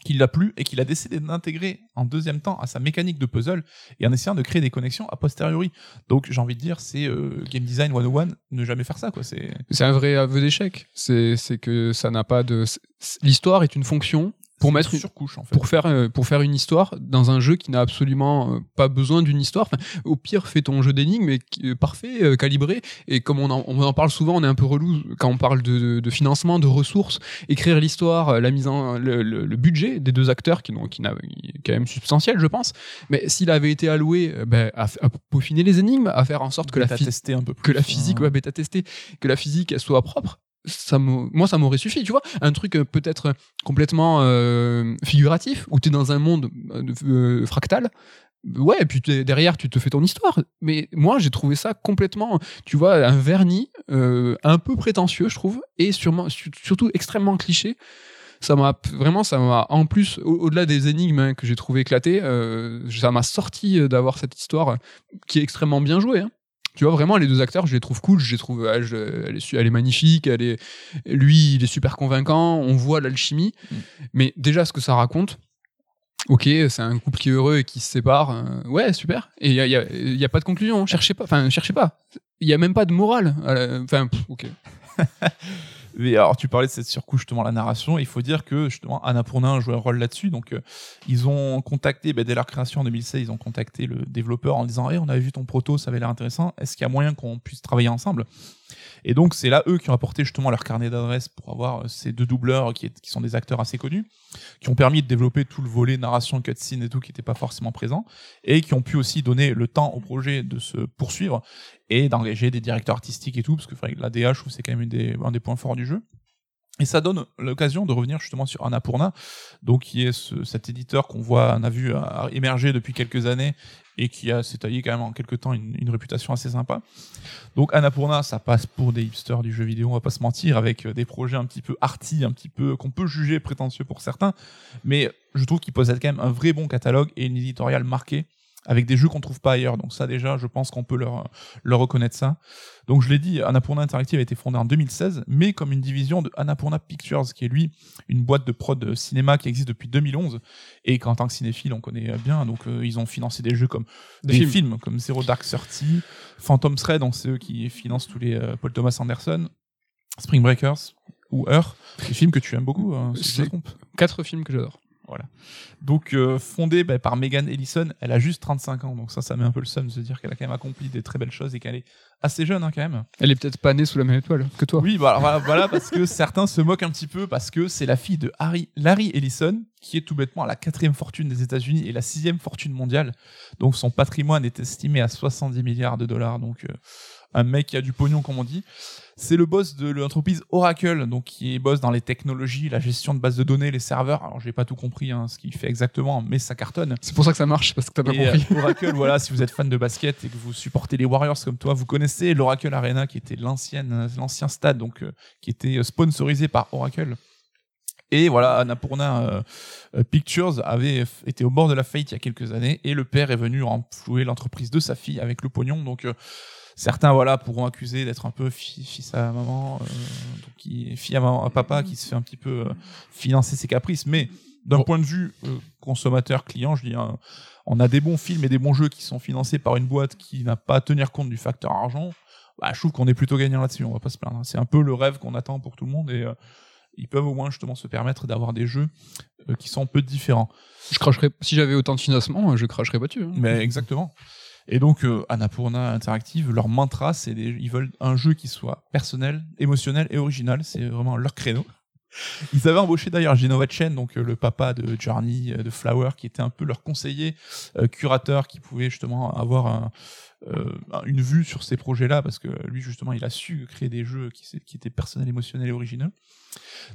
Speaker 2: qu'il l'a plu et qu'il a décidé d'intégrer en deuxième temps à sa mécanique de puzzle et en essayant de créer des connexions a posteriori. Donc j'ai envie de dire, c'est euh, Game Design 101, ne jamais faire ça. quoi. C'est
Speaker 1: un vrai aveu d'échec. C'est que ça n'a pas de. L'histoire est une fonction pour mettre
Speaker 2: une surcouche en fait.
Speaker 1: pour faire euh, pour faire une histoire dans un jeu qui n'a absolument euh, pas besoin d'une histoire. Enfin, au pire, fais ton jeu d'énigmes mais euh, parfait, calibré. Et comme on en, on en parle souvent, on est un peu relou quand on parle de, de- financement, de ressources, écrire l'histoire, la mise en le, le- le budget des deux acteurs qui n'ont qui n'a qui est quand même substantiel, je pense. Mais s'il avait été alloué ben, à, à peaufiner les énigmes, à faire en sorte que la
Speaker 2: un peu plus.
Speaker 1: que la physique,
Speaker 2: hein.
Speaker 1: ouais, bêta que la physique elle soit propre, ça moi ça m'aurait suffi, tu vois. Un truc euh, peut-être complètement euh, figuratif, où tu es dans un monde euh, euh, fractal. Ouais, et puis derrière, tu te fais ton histoire. Mais moi, j'ai trouvé ça complètement, tu vois, un vernis euh, un peu prétentieux, je trouve, et sûrement, su- surtout extrêmement cliché. Ça m'a vraiment, ça m'a en plus, au- au-delà des énigmes hein, que j'ai trouvé éclatées, euh, ça m'a sorti euh, d'avoir cette histoire euh, qui est extrêmement bien jouée. hein. Tu vois, vraiment, les deux acteurs, je les trouve cool, je les trouve, ah, je- elle, est, elle est magnifique, elle est, lui, il est super convaincant, on voit l'alchimie.
Speaker 2: Mm.
Speaker 1: Mais déjà, ce que ça raconte, ok, c'est un couple qui est heureux et qui se sépare, euh, ouais, super. Et il n'y a, y a- y a pas de conclusion, cherchez pas, enfin, cherchez pas. Il n'y a même pas de morale. Euh, Enfin, ok.
Speaker 2: Mais alors, tu parlais de cette surcouche, justement, la narration. Il faut dire que, justement, Annapurna a joué un rôle là-dessus. Donc, euh, ils ont contacté, ben, dès leur création en 2016, ils ont contacté le développeur en disant, hey, on avait vu ton proto, ça avait l'air intéressant. Est-ce qu'il y a moyen qu'on puisse travailler ensemble? Et donc, c'est là, eux, qui ont apporté justement leur carnet d'adresses pour avoir euh, ces deux doubleurs qui, sont des acteurs assez connus, qui ont permis de développer tout le volet narration, cutscene et tout qui n'était pas forcément présent, et qui ont pu aussi donner le temps au projet de se poursuivre et d'engager des directeurs artistiques et tout, parce que la trouve, c'est quand même un des points forts du jeu. Et ça donne l'occasion de revenir justement sur Annapurna, donc qui est ce- cet éditeur qu'on voit, on a vu euh, émerger depuis quelques années et qui a s'est taillé quand même en quelques temps une, réputation assez sympa. Donc Annapurna, ça passe pour des hipsters du jeu vidéo, on va pas se mentir, avec euh, des projets un petit peu arty, un petit peu qu'on peut juger prétentieux pour certains, mais je trouve qu'ils possèdent quand même un vrai bon catalogue et une éditoriale marquée avec des jeux qu'on trouve pas ailleurs. Donc ça déjà, je pense qu'on peut leur leur reconnaître ça. Donc je l'ai dit, Annapurna Interactive a été fondée en 2016, mais comme une division de Annapurna Pictures, qui est lui une boîte de prod cinéma qui existe depuis 2011 et qu'en tant que cinéphile on connaît bien. Donc euh, ils ont financé des jeux comme
Speaker 1: Des
Speaker 2: des,
Speaker 1: films.
Speaker 2: films. comme Zero Dark Thirty, Phantom Thread, donc c'est eux qui financent tous les euh, Paul Thomas Anderson, Spring Breakers ou Heure, des films que tu aimes beaucoup, hein, si je me trompe.
Speaker 1: Quatre films que j'adore.
Speaker 2: Donc euh, fondée bah, par Megan Ellison, elle a juste 35 ans, donc ça, ça met un peu le seum de se dire qu'elle a quand même accompli des très belles choses et qu'elle est assez jeune hein, quand même.
Speaker 1: Elle est peut-être pas née sous la même étoile que toi.
Speaker 2: Oui, bah, voilà, voilà, parce que certains se moquent un petit peu parce que c'est la fille de Harry, Larry Ellison, qui est tout bêtement la quatrième fortune des États-Unis et la sixième fortune mondiale. Donc son patrimoine est estimé à 70 milliards de dollars. Donc euh, un mec qui a du pognon, comme on dit. C'est le boss de l'entreprise Oracle, donc qui est boss dans les technologies, la gestion de bases de données, les serveurs. Alors j'ai pas tout compris hein, ce qu'il fait exactement, mais ça cartonne.
Speaker 1: C'est pour ça que ça marche, parce que t'as pas
Speaker 2: Et,
Speaker 1: compris.
Speaker 2: euh, Oracle, voilà, si vous êtes fan de basket et que vous supportez les Warriors comme toi, vous connaissez l'Oracle Arena qui était l'ancienne, l'ancien stade, donc euh, qui était euh, sponsorisé par Oracle. Et voilà, Annapurna euh, Pictures avait été au bord de la faillite il y a quelques années et le père est venu renflouer l'entreprise de sa fille avec le pognon. Donc euh, certains voilà pourront accuser d'être un peu fi- fils à maman, euh, donc qui fille à, maman, à papa qui se fait un petit peu euh, financer ses caprices. Mais d'un
Speaker 1: Bon.
Speaker 2: point de vue euh, consommateur client, je dis hein, on a des bons films et des bons jeux qui sont financés par une boîte qui n'a pas à tenir compte du facteur argent. Bah, je trouve qu'on est plutôt gagnant là-dessus, on va pas se plaindre. C'est un peu le rêve qu'on attend pour tout le monde et ils peuvent au moins justement se permettre d'avoir des jeux qui sont un peu différents.
Speaker 1: Je cracherais, si j'avais autant de financement, je cracherais pas dessus. hein.
Speaker 2: Mais exactement. Et donc euh, Annapurna Interactive, leur mantra, c'est des- ils veulent un jeu qui soit personnel, émotionnel et original. C'est vraiment leur créneau. Ils avaient embauché d'ailleurs Genova Chen, donc euh, le papa de Journey, euh, de Flower, qui était un peu leur conseiller, euh, curateur, qui pouvait justement avoir un, euh, une vue sur ces projets-là, parce que lui justement, il a su créer des jeux qui, qui étaient personnels, émotionnels et originaux.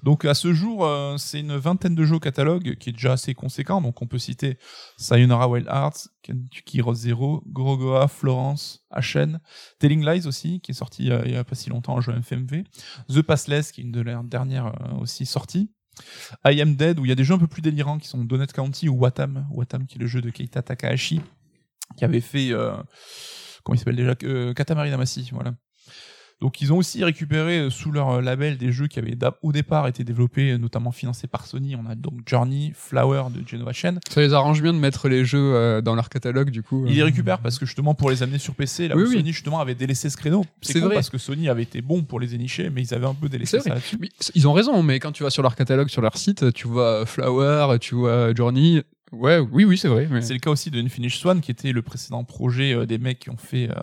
Speaker 2: Donc à ce jour, euh, c'est une vingtaine de jeux au catalogue, qui est déjà assez conséquent. Donc on peut citer Sayonara Wild Hearts, Kentucky Road Zero, Gorogoa, Florence, Ashen, Telling Lies aussi, qui est sorti euh, il y a pas si longtemps en jeu FMV, The Passless, qui est une de leurs dernières euh, aussi sorties, I Am Dead, où il y a des jeux un peu plus délirants qui sont Donut County ou Watam, Watam qui est le jeu de Keita Takahashi, qui avait fait, comment il s'appelle déjà, Katamari Damacy, voilà. Donc ils ont aussi récupéré euh, sous leur euh, label des jeux qui avaient au départ été développés, euh, notamment financés par Sony. On a donc Journey, Flower de Genova Chen.
Speaker 1: Ça les arrange bien de mettre les jeux dans leur catalogue, du coup.
Speaker 2: Ils les récupèrent parce que justement pour les amener sur PC, là
Speaker 1: Oui,
Speaker 2: où
Speaker 1: oui.
Speaker 2: Sony justement avait délaissé ce créneau.
Speaker 1: C'est vrai.
Speaker 2: parce que Sony avait été bon pour les dénicher, mais ils avaient un peu délaissé ça
Speaker 1: ils ont raison, mais quand tu vas sur leur catalogue, sur leur site, tu vois Flower, tu vois Journey. Ouais, oui, oui, c'est vrai. mais-
Speaker 2: C'est le cas aussi de Unfinished Swan, qui était le précédent projet euh, des mecs qui ont fait euh,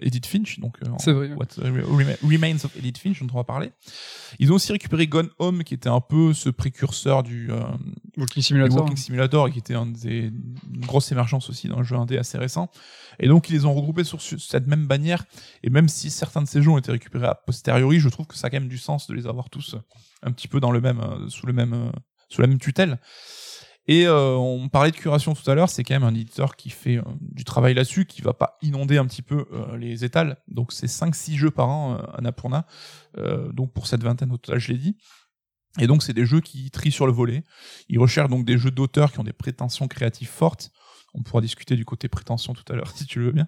Speaker 2: Edith Finch, donc euh, en-
Speaker 1: vrai.
Speaker 2: What uh, Rema- Remains of Edith Finch, dont on va parler. Ils ont aussi récupéré Gone Home, qui était un peu ce précurseur du, euh,
Speaker 1: Walking Simulator.
Speaker 2: Walking Simulator, et qui était un des, une grosse émergence aussi d'un jeu indé assez récent. Et donc ils les ont regroupés sur ce- cette même bannière. Et même si certains de ces jeux ont été récupérés a posteriori, je trouve que ça a quand même du sens de les avoir tous un petit peu dans le même, euh, sous le même, euh, sous la même tutelle. Et euh, on parlait de curation tout à l'heure, c'est quand même un éditeur qui fait euh, du travail là-dessus, qui va pas inonder un petit peu euh, les étals. Donc c'est 5-6 jeux par an, euh, Annapurna, euh, donc pour cette vingtaine au total, je l'ai dit. Et donc c'est des jeux qui trient sur le volet. Ils recherchent donc des jeux d'auteurs qui ont des prétentions créatives fortes. On pourra discuter du côté prétention tout à l'heure si tu le veux bien.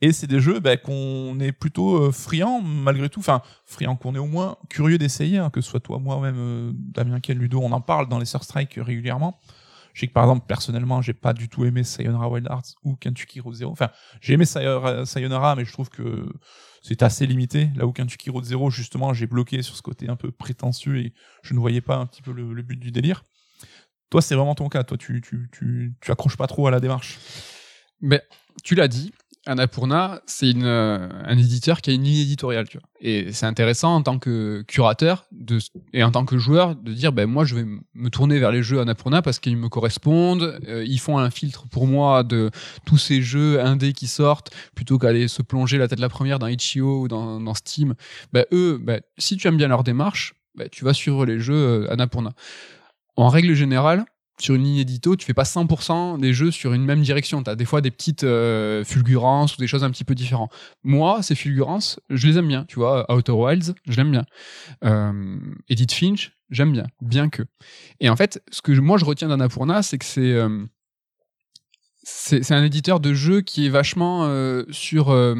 Speaker 2: Et c'est des jeux bah, qu'on est plutôt friand malgré tout. Enfin, friand qu'on est au moins curieux d'essayer, hein, que ce soit toi, moi, même euh, Damien, Ken, Ludo, on en parle dans les Sur Strike régulièrement. Je sais que par exemple, personnellement, j'ai pas du tout aimé Sayonara Wild Hearts ou Kentucky Road Zero. Enfin, j'ai aimé Sayonara, Sayonara, mais je trouve que c'est assez limité. Là où Kentucky Road Zero, justement, j'ai bloqué sur ce côté un peu prétentieux et je ne voyais pas un petit peu le, le but du délire. Toi, c'est vraiment ton cas. Toi, tu, tu, tu, tu accroches pas trop à la démarche.
Speaker 1: Mais tu l'as dit, Annapurna, c'est euh, un éditeur qui a une ligne éditoriale, tu vois. Et c'est intéressant en tant que curateur et en tant que joueur de dire, ben moi je vais me tourner vers les jeux Annapurna parce qu'ils me correspondent, euh, ils font un filtre pour moi de tous ces jeux indés qui sortent, plutôt qu'aller se plonger la tête la première dans Itch.io ou dans, dans Steam. Ben eux, ben, si tu aimes bien leur démarche, ben, tu vas suivre les jeux euh, Annapurna. En règle générale, sur une ligne édito, tu fais pas 100% des jeux sur une même direction. Tu as des fois des petites euh, fulgurances ou des choses un petit peu différentes. Moi, ces fulgurances, je les aime bien. Tu vois, Outer Wilds, je l'aime bien. Euh, Edith Finch, j'aime bien, bien que. Et en fait, ce que moi je retiens d'Annapurna, c'est que c'est euh, c'est un éditeur de jeux qui est vachement euh, sur euh,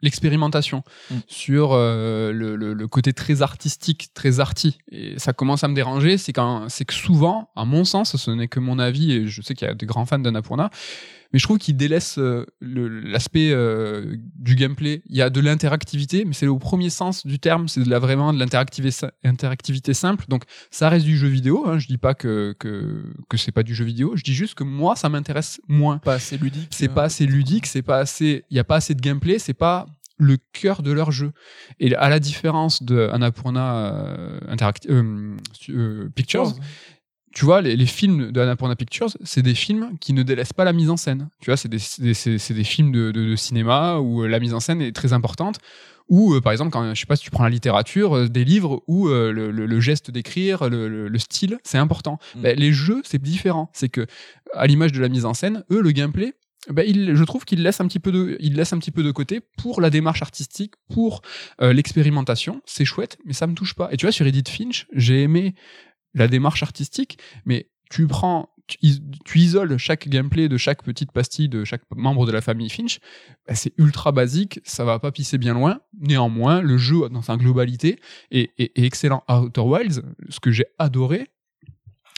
Speaker 1: l'expérimentation,
Speaker 2: Mm.
Speaker 1: sur euh, le, le- le côté très artistique, très arty. Et ça commence à me déranger, c'est que souvent, à mon sens, ce n'est que mon avis, et je sais qu'il y a des grands fans d'Annapurna, mais je trouve qu'il délaisse euh, l'aspect euh, du gameplay. Il y a de l'interactivité, mais c'est au premier sens du terme, c'est de la, vraiment de l'interactivité interactivité simple. Donc ça reste du jeu vidéo. Hein. Je dis pas que que, que c'est pas du jeu vidéo. Je dis juste que moi, ça m'intéresse moins.
Speaker 2: Pas assez ludique.
Speaker 1: C'est
Speaker 2: euh,
Speaker 1: pas assez ludique, c'est pas assez. Il y a pas assez de gameplay, c'est pas le cœur de leur jeu. Et à la différence de Annapurna euh, euh, euh, Pictures, tu vois, les, les films de Annapurna Pictures, c'est des films qui ne délaissent pas la mise en scène. Tu vois, c'est des, films de, de- de cinéma où euh, la mise en scène est très importante. Ou, euh, par exemple, quand, je sais pas si tu prends la littérature, euh, des livres où euh, le, le- le geste d'écrire, le, le- le style, c'est important.
Speaker 2: Mm.
Speaker 1: Ben, les jeux, c'est différent. C'est que, à l'image de la mise en scène, eux, le gameplay, ben, il, je trouve qu'il laisse un petit peu de, il laisse un petit peu de côté pour la démarche artistique, pour euh, l'expérimentation. C'est chouette, mais ça me touche pas. Et tu vois, sur Edith Finch, j'ai aimé la démarche artistique, mais tu prends, tu, is- tu isoles chaque gameplay de chaque petite pastille de chaque membre de la famille Finch, ben, c'est ultra basique, ça va pas pisser bien loin. Néanmoins, le jeu dans sa globalité est, est- est excellent. Outer Wilds, ce que j'ai adoré,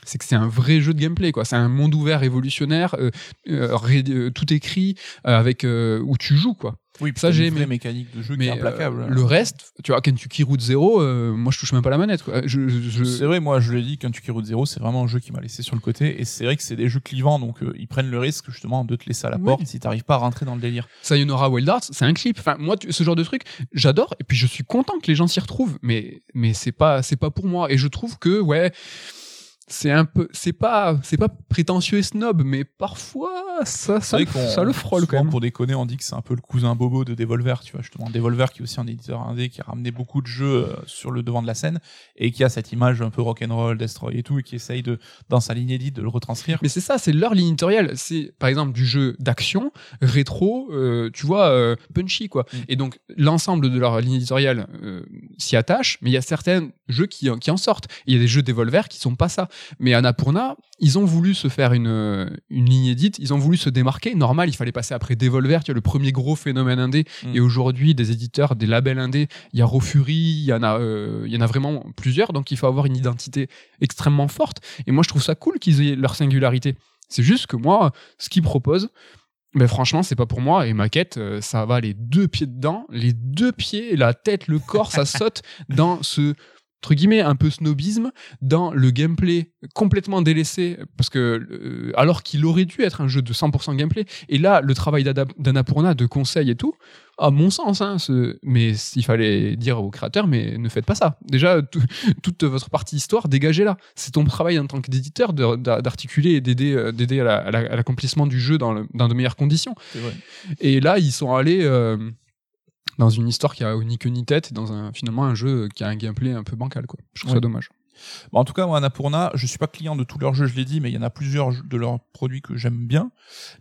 Speaker 1: c'est que c'est un vrai jeu de gameplay quoi c'est un monde ouvert révolutionnaire euh, euh, euh, tout écrit euh, avec euh, où tu joues quoi
Speaker 2: Oui,
Speaker 1: Ça, j'ai aimé.
Speaker 2: mécanique de jeu qui
Speaker 1: mais
Speaker 2: est implacable.
Speaker 1: euh, le reste tu vois Kentucky Route Zero euh, moi je touche même pas la manette. Je, je-
Speaker 2: C'est vrai, moi je l'ai dit, Kentucky Road Zero, c'est vraiment un jeu qui m'a laissé sur le côté. Et c'est vrai que c'est des jeux clivants, donc euh, ils prennent le risque justement de te laisser à la
Speaker 1: Oui.
Speaker 2: porte si t'arrives pas à rentrer dans le délire.
Speaker 1: Sayonara Wild Hearts, c'est un clip. Enfin, moi, tu- ce genre de truc, j'adore. Et puis, je suis content que les gens s'y retrouvent. Mais, mais c'est pas, c'est pas pour moi. Et je trouve que, ouais, c'est un peu, c'est pas, c'est pas prétentieux et snob, mais parfois, ça, ça, ça le frôle quand même.
Speaker 2: Pour déconner, on dit que c'est un peu le cousin bobo de Devolver, tu vois, justement. Devolver qui est aussi un éditeur indé qui a ramené beaucoup de jeux euh, sur le devant de la scène et qui a cette image un peu rock'n'roll, destroy et tout, et qui essaye de, dans sa ligne édite, de le retranscrire.
Speaker 1: Mais c'est ça, c'est leur ligne éditoriale. C'est par exemple du jeu d'action, rétro, euh, tu vois, euh, punchy quoi.
Speaker 2: Mm.
Speaker 1: Et donc l'ensemble de leur ligne éditoriale euh, s'y attache, mais il y a certaines jeux qui, qui en sortent. Il y a des jeux Devolver qui sont pas ça. Mais Annapurna, ils ont voulu se faire une, euh, une ligne édite, ils ont voulu se démarquer. Normal, il fallait passer après Devolver, tu vois, le premier gros phénomène indé.
Speaker 2: Mm.
Speaker 1: Et aujourd'hui, des éditeurs, des labels indés, il y a Rofuri, il y en a, euh, il y en a vraiment plusieurs. Donc il faut avoir une identité extrêmement forte. Et moi, je trouve ça cool qu'ils aient leur singularité. C'est juste que moi, ce qu'ils proposent, ben franchement, c'est pas pour moi. Et ma quête, euh, ça va les deux pieds dedans, les deux pieds, la tête, le corps, ça saute dans ce entre guillemets un peu snobisme dans le gameplay complètement délaissé parce que euh, alors qu'il aurait dû être un jeu de 100% gameplay. Et là le travail d'Annapurna de conseil et tout à mon sens hein, ce- mais il fallait dire aux créateurs mais ne faites pas ça. Déjà tout- toute votre partie histoire dégagez-la. C'est ton travail en tant qu'éditeur d'articuler et d'aider euh, d'aider à la- la- l'accomplissement du jeu dans, le- dans de meilleures conditions. Et là, ils sont allés euh, dans une histoire qui a ni queue ni tête, et dans un, finalement un jeu qui a un gameplay un peu bancal. Quoi. Je trouve ça dommage.
Speaker 2: Bon, en tout cas, moi, Annapurna, je suis pas client de tous leurs jeux, je l'ai dit, mais il y en a plusieurs de leurs produits que j'aime bien.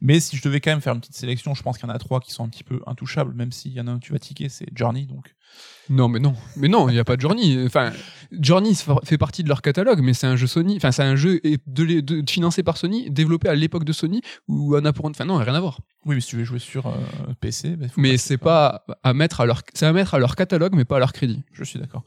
Speaker 2: Mais si je devais quand même faire une petite sélection, je pense qu'il y en a trois qui sont un petit peu intouchables, même s'il y en a un que tu vas tiquer, c'est Journey, donc.
Speaker 1: Non, mais non, mais non, il n'y a pas de Journey. Enfin, Journey fait partie de leur catalogue, mais c'est un jeu Sony. Enfin, c'est un jeu de, de- financé par Sony, développé à l'époque de Sony ou Annapurna. Enfin, non, rien à voir.
Speaker 2: Oui, mais si tu veux jouer sur euh, PC, bah,
Speaker 1: Mais c'est pas à mettre à leur, c'est à mettre à leur catalogue, mais pas à leur crédit.
Speaker 2: Je suis d'accord.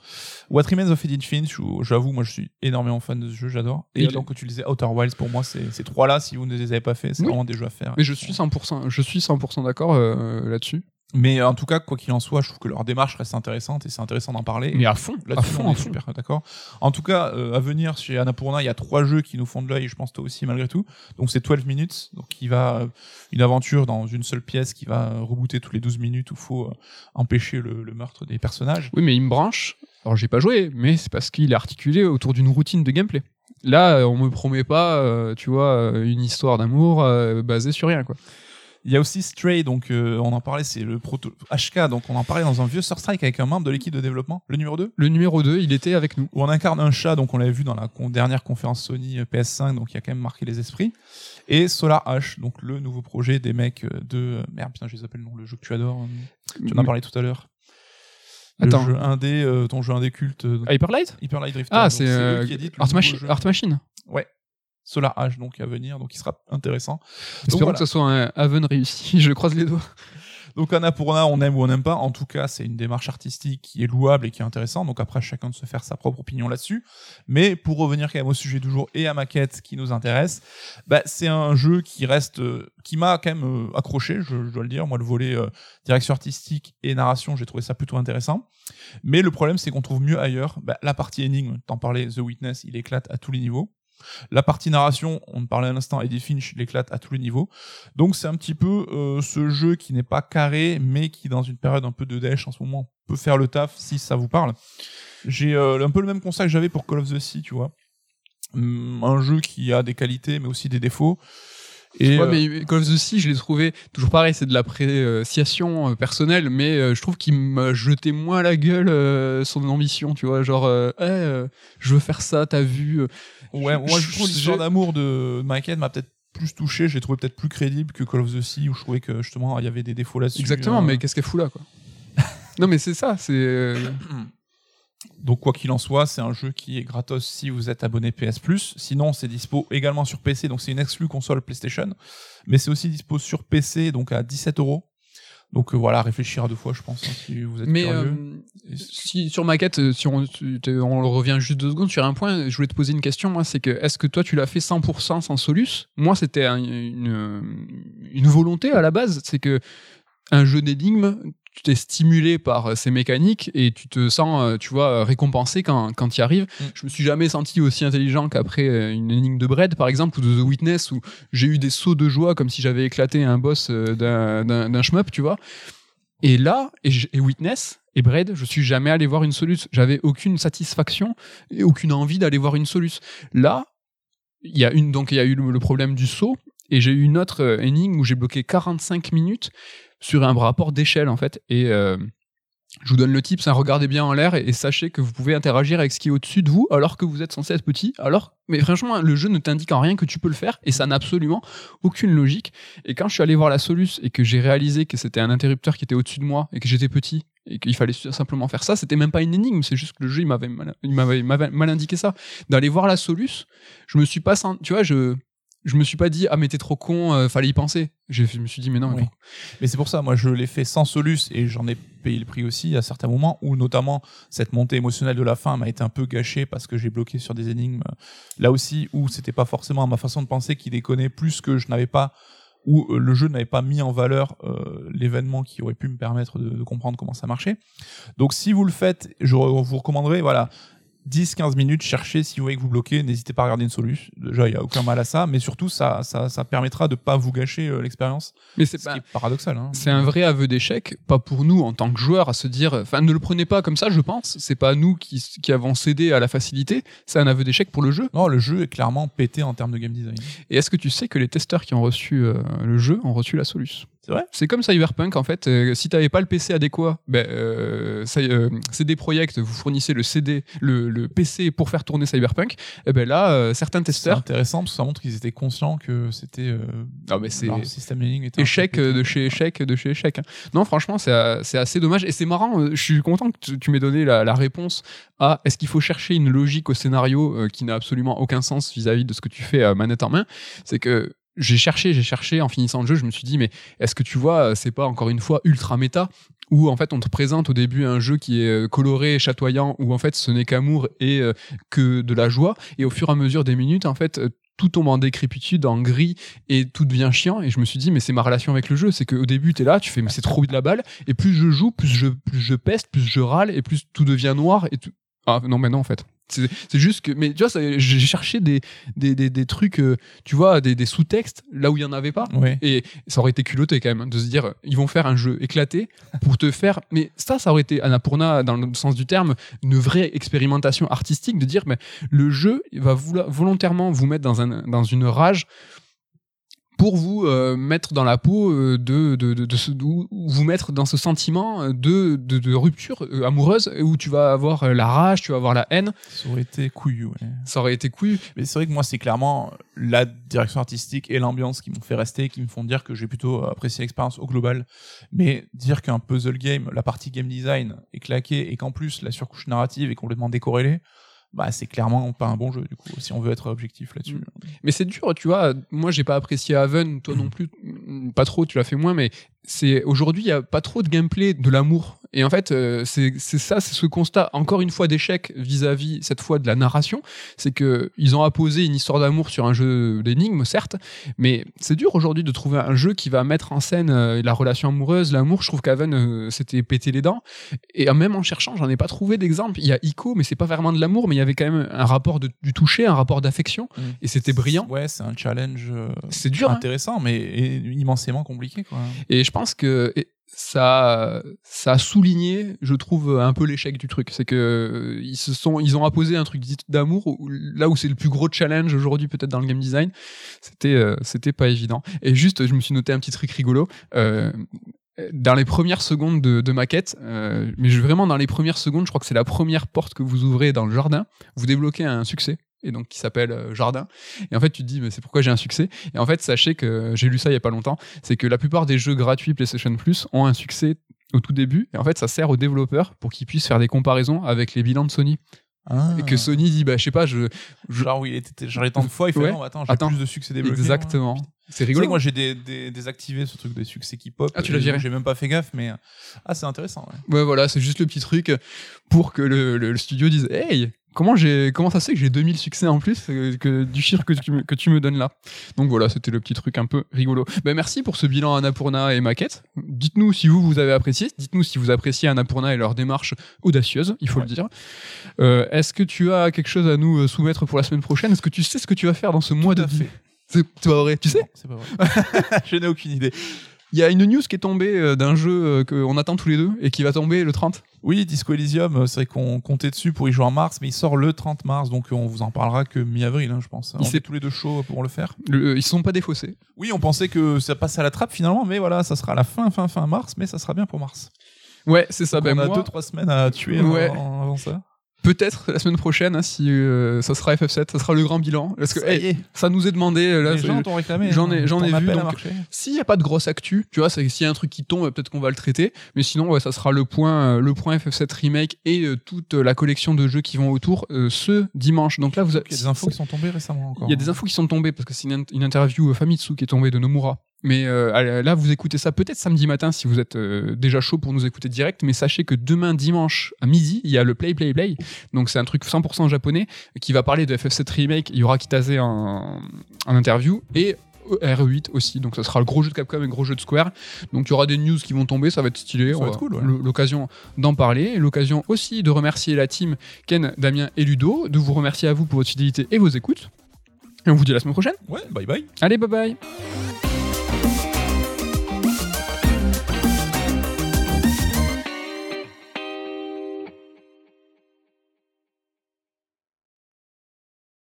Speaker 2: What Remains of Edith Finch, où j'avoue, moi je suis énormément fan de ce jeu, j'adore. Et
Speaker 1: Et
Speaker 2: donc, que tu disais, Outer Wilds, pour moi, c'est ces trois-là, si vous ne les avez pas fait, c'est
Speaker 1: Oui.
Speaker 2: vraiment des jeux à faire.
Speaker 1: Mais je suis 100%, je suis 100% d'accord euh, là-dessus.
Speaker 2: Mais en tout cas, quoi qu'il en soit, je trouve que leur démarche reste intéressante et c'est intéressant d'en parler.
Speaker 1: Mais à fond, à
Speaker 2: Là-dessus,
Speaker 1: fond,
Speaker 2: on
Speaker 1: à fond.
Speaker 2: super d'accord. En tout cas, euh, à venir chez Annapurna, il y a trois jeux qui nous font de l'œil, je pense toi aussi malgré tout. Donc c'est 12 minutes, donc qui va euh, une aventure dans une seule pièce qui va euh, rebooter tous les 12 minutes où faut euh, empêcher le, le meurtre des personnages.
Speaker 1: Oui, mais il me branche. Alors, j'ai pas joué, mais c'est parce qu'il est articulé autour d'une routine de gameplay. Là, euh, on me promet pas, euh, tu vois, euh, une histoire d'amour euh, basée sur rien, quoi.
Speaker 2: Il y a aussi Stray, donc euh, on en parlait, c'est le proto HK, donc on en parlait dans un vieux Star Strike avec un membre de l'équipe de développement, le numéro 2
Speaker 1: Le numéro 2, il était avec nous.
Speaker 2: où on incarne un chat, donc on l'avait vu dans la con- dernière conférence Sony euh, PS5, donc il a quand même marqué les esprits. Et Solar H, donc le nouveau projet des mecs euh, de... Merde, putain, je les appelle le nom, le jeu que tu adores. euh, Tu en as parlé tout à l'heure. Le
Speaker 1: Attends.
Speaker 2: jeu indé, euh, ton jeu indé culte, euh,
Speaker 1: Hyperlight?
Speaker 2: Hyper Light Drifter.
Speaker 1: Ah, c'est euh, Art, Machi-. Art Machine.
Speaker 2: Ouais. Solar H, donc à venir, donc il sera intéressant.
Speaker 1: Espérons
Speaker 2: voilà.
Speaker 1: que ce soit un Haven réussi. Je croise les doigts.
Speaker 2: Donc Annapurna, on aime ou on n'aime pas. En tout cas, c'est une démarche artistique qui est louable et qui est intéressante. Donc après, chacun de se faire sa propre opinion là-dessus. Mais pour revenir quand même au sujet du jour et à ma quête qui nous intéresse, bah, c'est un jeu qui reste, euh, qui m'a quand même euh, accroché, je, je dois le dire. Moi, le volet euh, direction artistique et narration, j'ai trouvé ça plutôt intéressant. Mais le problème, c'est qu'on trouve mieux ailleurs. Bah, la partie énigme, t'en parlais, The Witness, il éclate à tous les niveaux. La partie narration, on en parlait un instant, Eddie Finch l'éclate à tous les niveaux. Donc c'est un petit peu euh, ce jeu qui n'est pas carré, mais qui dans une période un peu de dèche en ce moment peut faire le taf si ça vous parle. J'ai euh, un peu le même constat que j'avais pour Call of the Sea, tu vois. Hum, un jeu qui a des qualités mais aussi des défauts. Et
Speaker 1: Ouais,
Speaker 2: euh,
Speaker 1: mais Call of the Sea, je l'ai trouvé toujours pareil, c'est de l'appréciation personnelle, mais je trouve qu'il m'a jeté moins à la gueule son ambition, tu vois, genre, Eh, je veux faire ça, t'as vu.
Speaker 2: Ouais, moi je
Speaker 1: je-
Speaker 2: trouve l'histoire
Speaker 1: je-
Speaker 2: d'amour de Michael m'a peut-être plus touché, j'ai trouvé peut-être plus crédible que Call of the Sea où je trouvais que justement il y avait des défauts là-dessus.
Speaker 1: Exactement,
Speaker 2: euh.
Speaker 1: mais qu'est-ce qu'elle fout là, quoi? Non, mais c'est ça, c'est.
Speaker 2: Donc quoi qu'il en soit, c'est un jeu qui est gratos si vous êtes abonné PS Plus. Sinon, c'est dispo également sur PC, donc c'est une exclue console PlayStation, mais c'est aussi dispo sur PC, donc à 17 euros. Donc euh, voilà, réfléchir à deux fois, je pense, hein, si vous êtes
Speaker 1: Mais
Speaker 2: curieux.
Speaker 1: euh, si sur ma quête, euh, si on, revient juste deux secondes sur un point, je voulais te poser une question, moi, c'est que est-ce que toi tu l'as fait 100% sans Solus? Moi, c'était un- une, une volonté à la base, c'est que un jeu d'énigmes, tu t'es stimulé par euh, ces mécaniques et tu te sens, euh, tu vois, récompensé quand, quand tu y arrives.
Speaker 2: Mm.
Speaker 1: Je me suis jamais senti aussi intelligent qu'après euh, une énigme de Bread, par exemple, ou de The Witness, où j'ai eu des sauts de joie comme si j'avais éclaté un boss euh, d'un- shmup, tu vois. Et là, et, Witness et Braid, je suis jamais allé voir une soluce. J'avais aucune satisfaction et aucune envie d'aller voir une soluce. Là, il y a une, donc il y a eu le, le problème du saut et j'ai eu une autre euh, énigme où j'ai bloqué 45 minutes sur un rapport d'échelle en fait. Et euh, Je vous donne le tip, ça regardez bien en l'air et, sachez que vous pouvez interagir avec ce qui est au-dessus de vous alors que vous êtes censé être petit. Alors, mais franchement, le jeu ne t'indique en rien que tu peux le faire et ça n'a absolument aucune logique. Et quand je suis allé voir la Solus et que j'ai réalisé que c'était un interrupteur qui était au-dessus de moi et que j'étais petit et qu'il fallait simplement faire ça, c'était même pas une énigme, c'est juste que le jeu il m'avait mal, mal indiqué ça. D'aller voir la Solus, je me suis pas, sent- tu vois, je je me suis pas dit ah mais t'es trop con, euh, fallait y penser. Je, me suis dit mais non. mais
Speaker 2: Oui. Mais c'est pour ça, moi je l'ai fait sans Solus et j'en ai payé le prix aussi à certains moments où notamment cette montée émotionnelle de la fin m'a été un peu gâchée parce que j'ai bloqué sur des énigmes. Là aussi où c'était pas forcément ma façon de penser qui déconnait plus que je n'avais pas où euh, le jeu n'avait pas mis en valeur euh, l'événement qui aurait pu me permettre de, de comprendre comment ça marchait. Donc si vous le faites, je vous recommanderais voilà 10-15 minutes, cherchez si vous voyez que vous bloquez, n'hésitez pas à regarder une solution. Déjà, il n'y a aucun mal à ça, mais surtout, ça, ça, ça permettra de pas vous gâcher euh, l'expérience.
Speaker 1: mais c'est
Speaker 2: Ce
Speaker 1: pas.
Speaker 2: qui est paradoxal. Hein.
Speaker 1: C'est un vrai aveu d'échec, pas pour nous en tant que joueurs à se dire, enfin ne le prenez pas comme ça, je pense. C'est pas nous qui, qui avons cédé à la facilité, c'est un aveu d'échec pour le jeu.
Speaker 2: Non, le jeu est clairement pété en termes de game design.
Speaker 1: Et est-ce que tu sais que les testeurs qui ont reçu euh, le jeu ont reçu la Solus?
Speaker 2: C'est vrai
Speaker 1: C'est comme Cyberpunk en fait. euh, si t'avais pas le PC adéquat, ben, euh, euh, CD Projekt vous fournissez le CD, le, le PC pour faire tourner Cyberpunk. Et ben là, euh, certains
Speaker 2: C'est
Speaker 1: testeurs,
Speaker 2: intéressant parce que ça montre qu'ils étaient conscients que c'était euh,
Speaker 1: Ah, mais c'est
Speaker 2: système était
Speaker 1: échec de chez échec de chez échec. hein. Non, franchement, c'est c'est assez dommage et c'est marrant. Je suis content que tu, tu m'aies donné la, la réponse à est-ce qu'il faut chercher une logique au scénario euh, qui n'a absolument aucun sens vis-à-vis de ce que tu fais à manette en main? C'est que j'ai cherché, j'ai cherché en finissant le jeu, je me suis dit mais est-ce que tu vois, euh, c'est pas encore une fois ultra méta où en fait on te présente au début un jeu qui est euh, coloré, chatoyant, où en fait ce n'est qu'amour et euh, que de la joie, et au fur et à mesure des minutes en fait tout tombe en décrépitude, en gris, et tout devient chiant. Et je me suis dit, mais c'est ma relation avec le jeu. C'est qu'au début, t'es là, tu fais, mais c'est trop de la balle. Et plus je joue, plus je, plus je peste, plus je râle, et plus tout devient noir. Et tout... Ah non, mais non, en fait. C'est juste que, mais tu vois, j'ai cherché des, des, des, des trucs, euh, tu vois, des, des sous-textes là où il y en avait pas.
Speaker 2: Ouais.
Speaker 1: Et ça aurait été culotté quand même hein, de se dire ils vont faire un jeu éclaté pour te faire. Mais ça, ça aurait été Annapurna dans le sens du terme une vraie expérimentation artistique de dire mais le jeu va volontairement vous mettre dans un dans une rage pour vous euh, mettre dans la peau euh, de, de, de, de ce- ou- ou vous mettre dans ce sentiment de, de, de rupture euh, amoureuse où tu vas avoir euh, la rage, tu vas avoir la haine.
Speaker 2: Ça aurait été couillu. Ouais.
Speaker 1: Ça aurait été couillu.
Speaker 2: Mais c'est vrai que moi, c'est clairement la direction artistique et l'ambiance qui m'ont fait rester, qui me font dire que j'ai plutôt apprécié l'expérience au global. Mais dire qu'un puzzle game, la partie game design est claquée et qu'en plus la surcouche narrative est complètement décorrélée, bah c'est clairement pas un bon jeu du coup, si on veut être objectif là-dessus.
Speaker 1: Mm. Mais c'est dur, tu vois. Moi, j'ai pas apprécié Haven, toi non plus, mm, pas trop. Tu l'as fait moins, mais c'est aujourd'hui, il y a pas trop de gameplay de l'amour. Et en fait, euh, c'est ça, c'est ce constat. Encore une fois d'échec vis-à-vis cette fois de la narration, c'est que ils ont apposé une histoire d'amour sur un jeu d'énigmes, certes, mais c'est dur aujourd'hui de trouver un jeu qui va mettre en scène euh, la relation amoureuse, l'amour. Je trouve qu'Haven euh, s'était pété les dents. Et même en cherchant, j'en ai pas trouvé d'exemple. Il y a Ico, mais c'est pas vraiment de l'amour, mais il y avait quand même un rapport de- du toucher, un rapport d'affection,
Speaker 2: Mm.
Speaker 1: et c'était brillant.
Speaker 2: Ouais, c'est un challenge euh,
Speaker 1: C'est dur. hein.
Speaker 2: intéressant, mais immensément compliqué quoi.
Speaker 1: Et je pense que ça, ça a souligné, je trouve, un peu l'échec du truc. C'est que euh, ils se sont, ils ont apposé un truc d'amour là où c'est le plus gros challenge aujourd'hui peut-être dans le game design. C'était, euh, c'était pas évident. Et juste, je me suis noté un petit truc rigolo. Euh, dans les premières secondes de, de maquette, euh, mais vraiment dans les premières secondes, je crois que c'est la première porte que vous ouvrez dans le jardin, vous débloquez un succès et donc qui s'appelle euh, jardin. Et en fait, tu te dis mais c'est pourquoi j'ai un succès? Et en fait, sachez que j'ai lu ça il y a pas longtemps, c'est que la plupart des jeux gratuits PlayStation Plus ont un succès au tout début et en fait, ça sert aux développeurs pour qu'ils puissent faire des comparaisons avec les bilans de Sony
Speaker 2: Ah.
Speaker 1: et que Sony dit bah je sais pas, je, je-
Speaker 2: Genre, oui, il était tant de fois, il fait
Speaker 1: Ouais.
Speaker 2: non, attends, j'ai plus de succès débloqué.
Speaker 1: exactement.
Speaker 2: moi.
Speaker 1: C'est rigolo.
Speaker 2: que moi j'ai des, des- désactivé ce truc des succès qui pop.
Speaker 1: Ah, tu l'as
Speaker 2: Et
Speaker 1: viré
Speaker 2: J'ai même pas fait gaffe, mais ah c'est intéressant. Ouais.
Speaker 1: Ouais, voilà, c'est juste le petit truc pour que le, le- le studio dise Hey, comment, j'ai, comment ça se fait que j'ai 2000 succès en plus euh, que, du chiffre que tu, me- que tu me donnes là? Donc voilà, c'était le petit truc un peu rigolo. Ben, merci pour ce bilan Annapurna et maquette. Dites-nous si vous, vous avez apprécié. Dites-nous si vous appréciez Annapurna et leur démarche audacieuse, il faut
Speaker 2: Ouais.
Speaker 1: le dire. Euh, est-ce que tu as quelque chose à nous euh, soumettre pour la semaine prochaine? Est-ce que tu sais ce que tu vas faire dans ce mois
Speaker 2: Tout
Speaker 1: de
Speaker 2: fait.
Speaker 1: C'est pas vrai, tu sais?
Speaker 2: C'est pas vrai. je n'ai aucune idée.
Speaker 1: Il y a une news qui est tombée d'un jeu qu'on attend tous les deux et qui va tomber le 30.
Speaker 2: Oui, Disco Elysium, euh, c'est vrai qu'on comptait dessus pour y jouer en mars, mais il sort le 30 mars, donc on vous en parlera que mi-avril, hein, je pense. On est tous les deux chauds pour le faire.
Speaker 1: Le- ils sont pas défaussés.
Speaker 2: Oui, on pensait que ça passe à la trappe finalement, mais voilà, ça sera à la fin, fin, fin mars, mais ça sera bien pour mars.
Speaker 1: Ouais, c'est ça. Ben
Speaker 2: on a
Speaker 1: moi,
Speaker 2: 2-3 semaines à tuer
Speaker 1: Ouais.
Speaker 2: avant, avant ça.
Speaker 1: Peut-être la semaine prochaine, hein, si euh, ça sera FF7, ça sera le grand bilan. Parce que
Speaker 2: Ça
Speaker 1: hey, nous est demandé. euh, Là,
Speaker 2: les gens t'ont réclamé.
Speaker 1: j'en ai-
Speaker 2: hein.
Speaker 1: j'en ai vu, donc-. S'il n'y a pas de grosse actu, tu vois, s'il y a un truc qui tombe, peut-être qu'on va le traiter. Mais sinon, ouais, ça sera le point, euh, le point FF7 Remake et euh, toute la collection de jeux qui vont autour euh, ce dimanche. Donc là, vous avez,
Speaker 2: Il y a des infos qui sont tombées récemment encore.
Speaker 1: il y a des infos qui sont tombées parce que c'est une, une interview euh, Famitsu qui est tombée de Nomura. Mais euh, là, vous écoutez ça peut-être samedi matin si vous êtes euh, déjà chaud pour nous écouter direct. Mais sachez que demain dimanche à midi, il y a le Play Play Play. Donc c'est un truc 100% japonais qui va parler de FF7 Remake. Il y aura Kitase en, en interview et RE8 aussi. Donc ça sera le gros jeu de Capcom et le gros jeu de Square. Donc il y aura des news qui vont tomber. Ça va être stylé.
Speaker 2: Ça va être cool, ouais.
Speaker 1: L'occasion d'en parler. L'occasion aussi de remercier la team Ken, Damien et Ludo. De vous remercier à vous pour votre fidélité et vos écoutes. Et on vous dit à la semaine prochaine.
Speaker 2: Ouais, bye bye.
Speaker 1: Allez, bye bye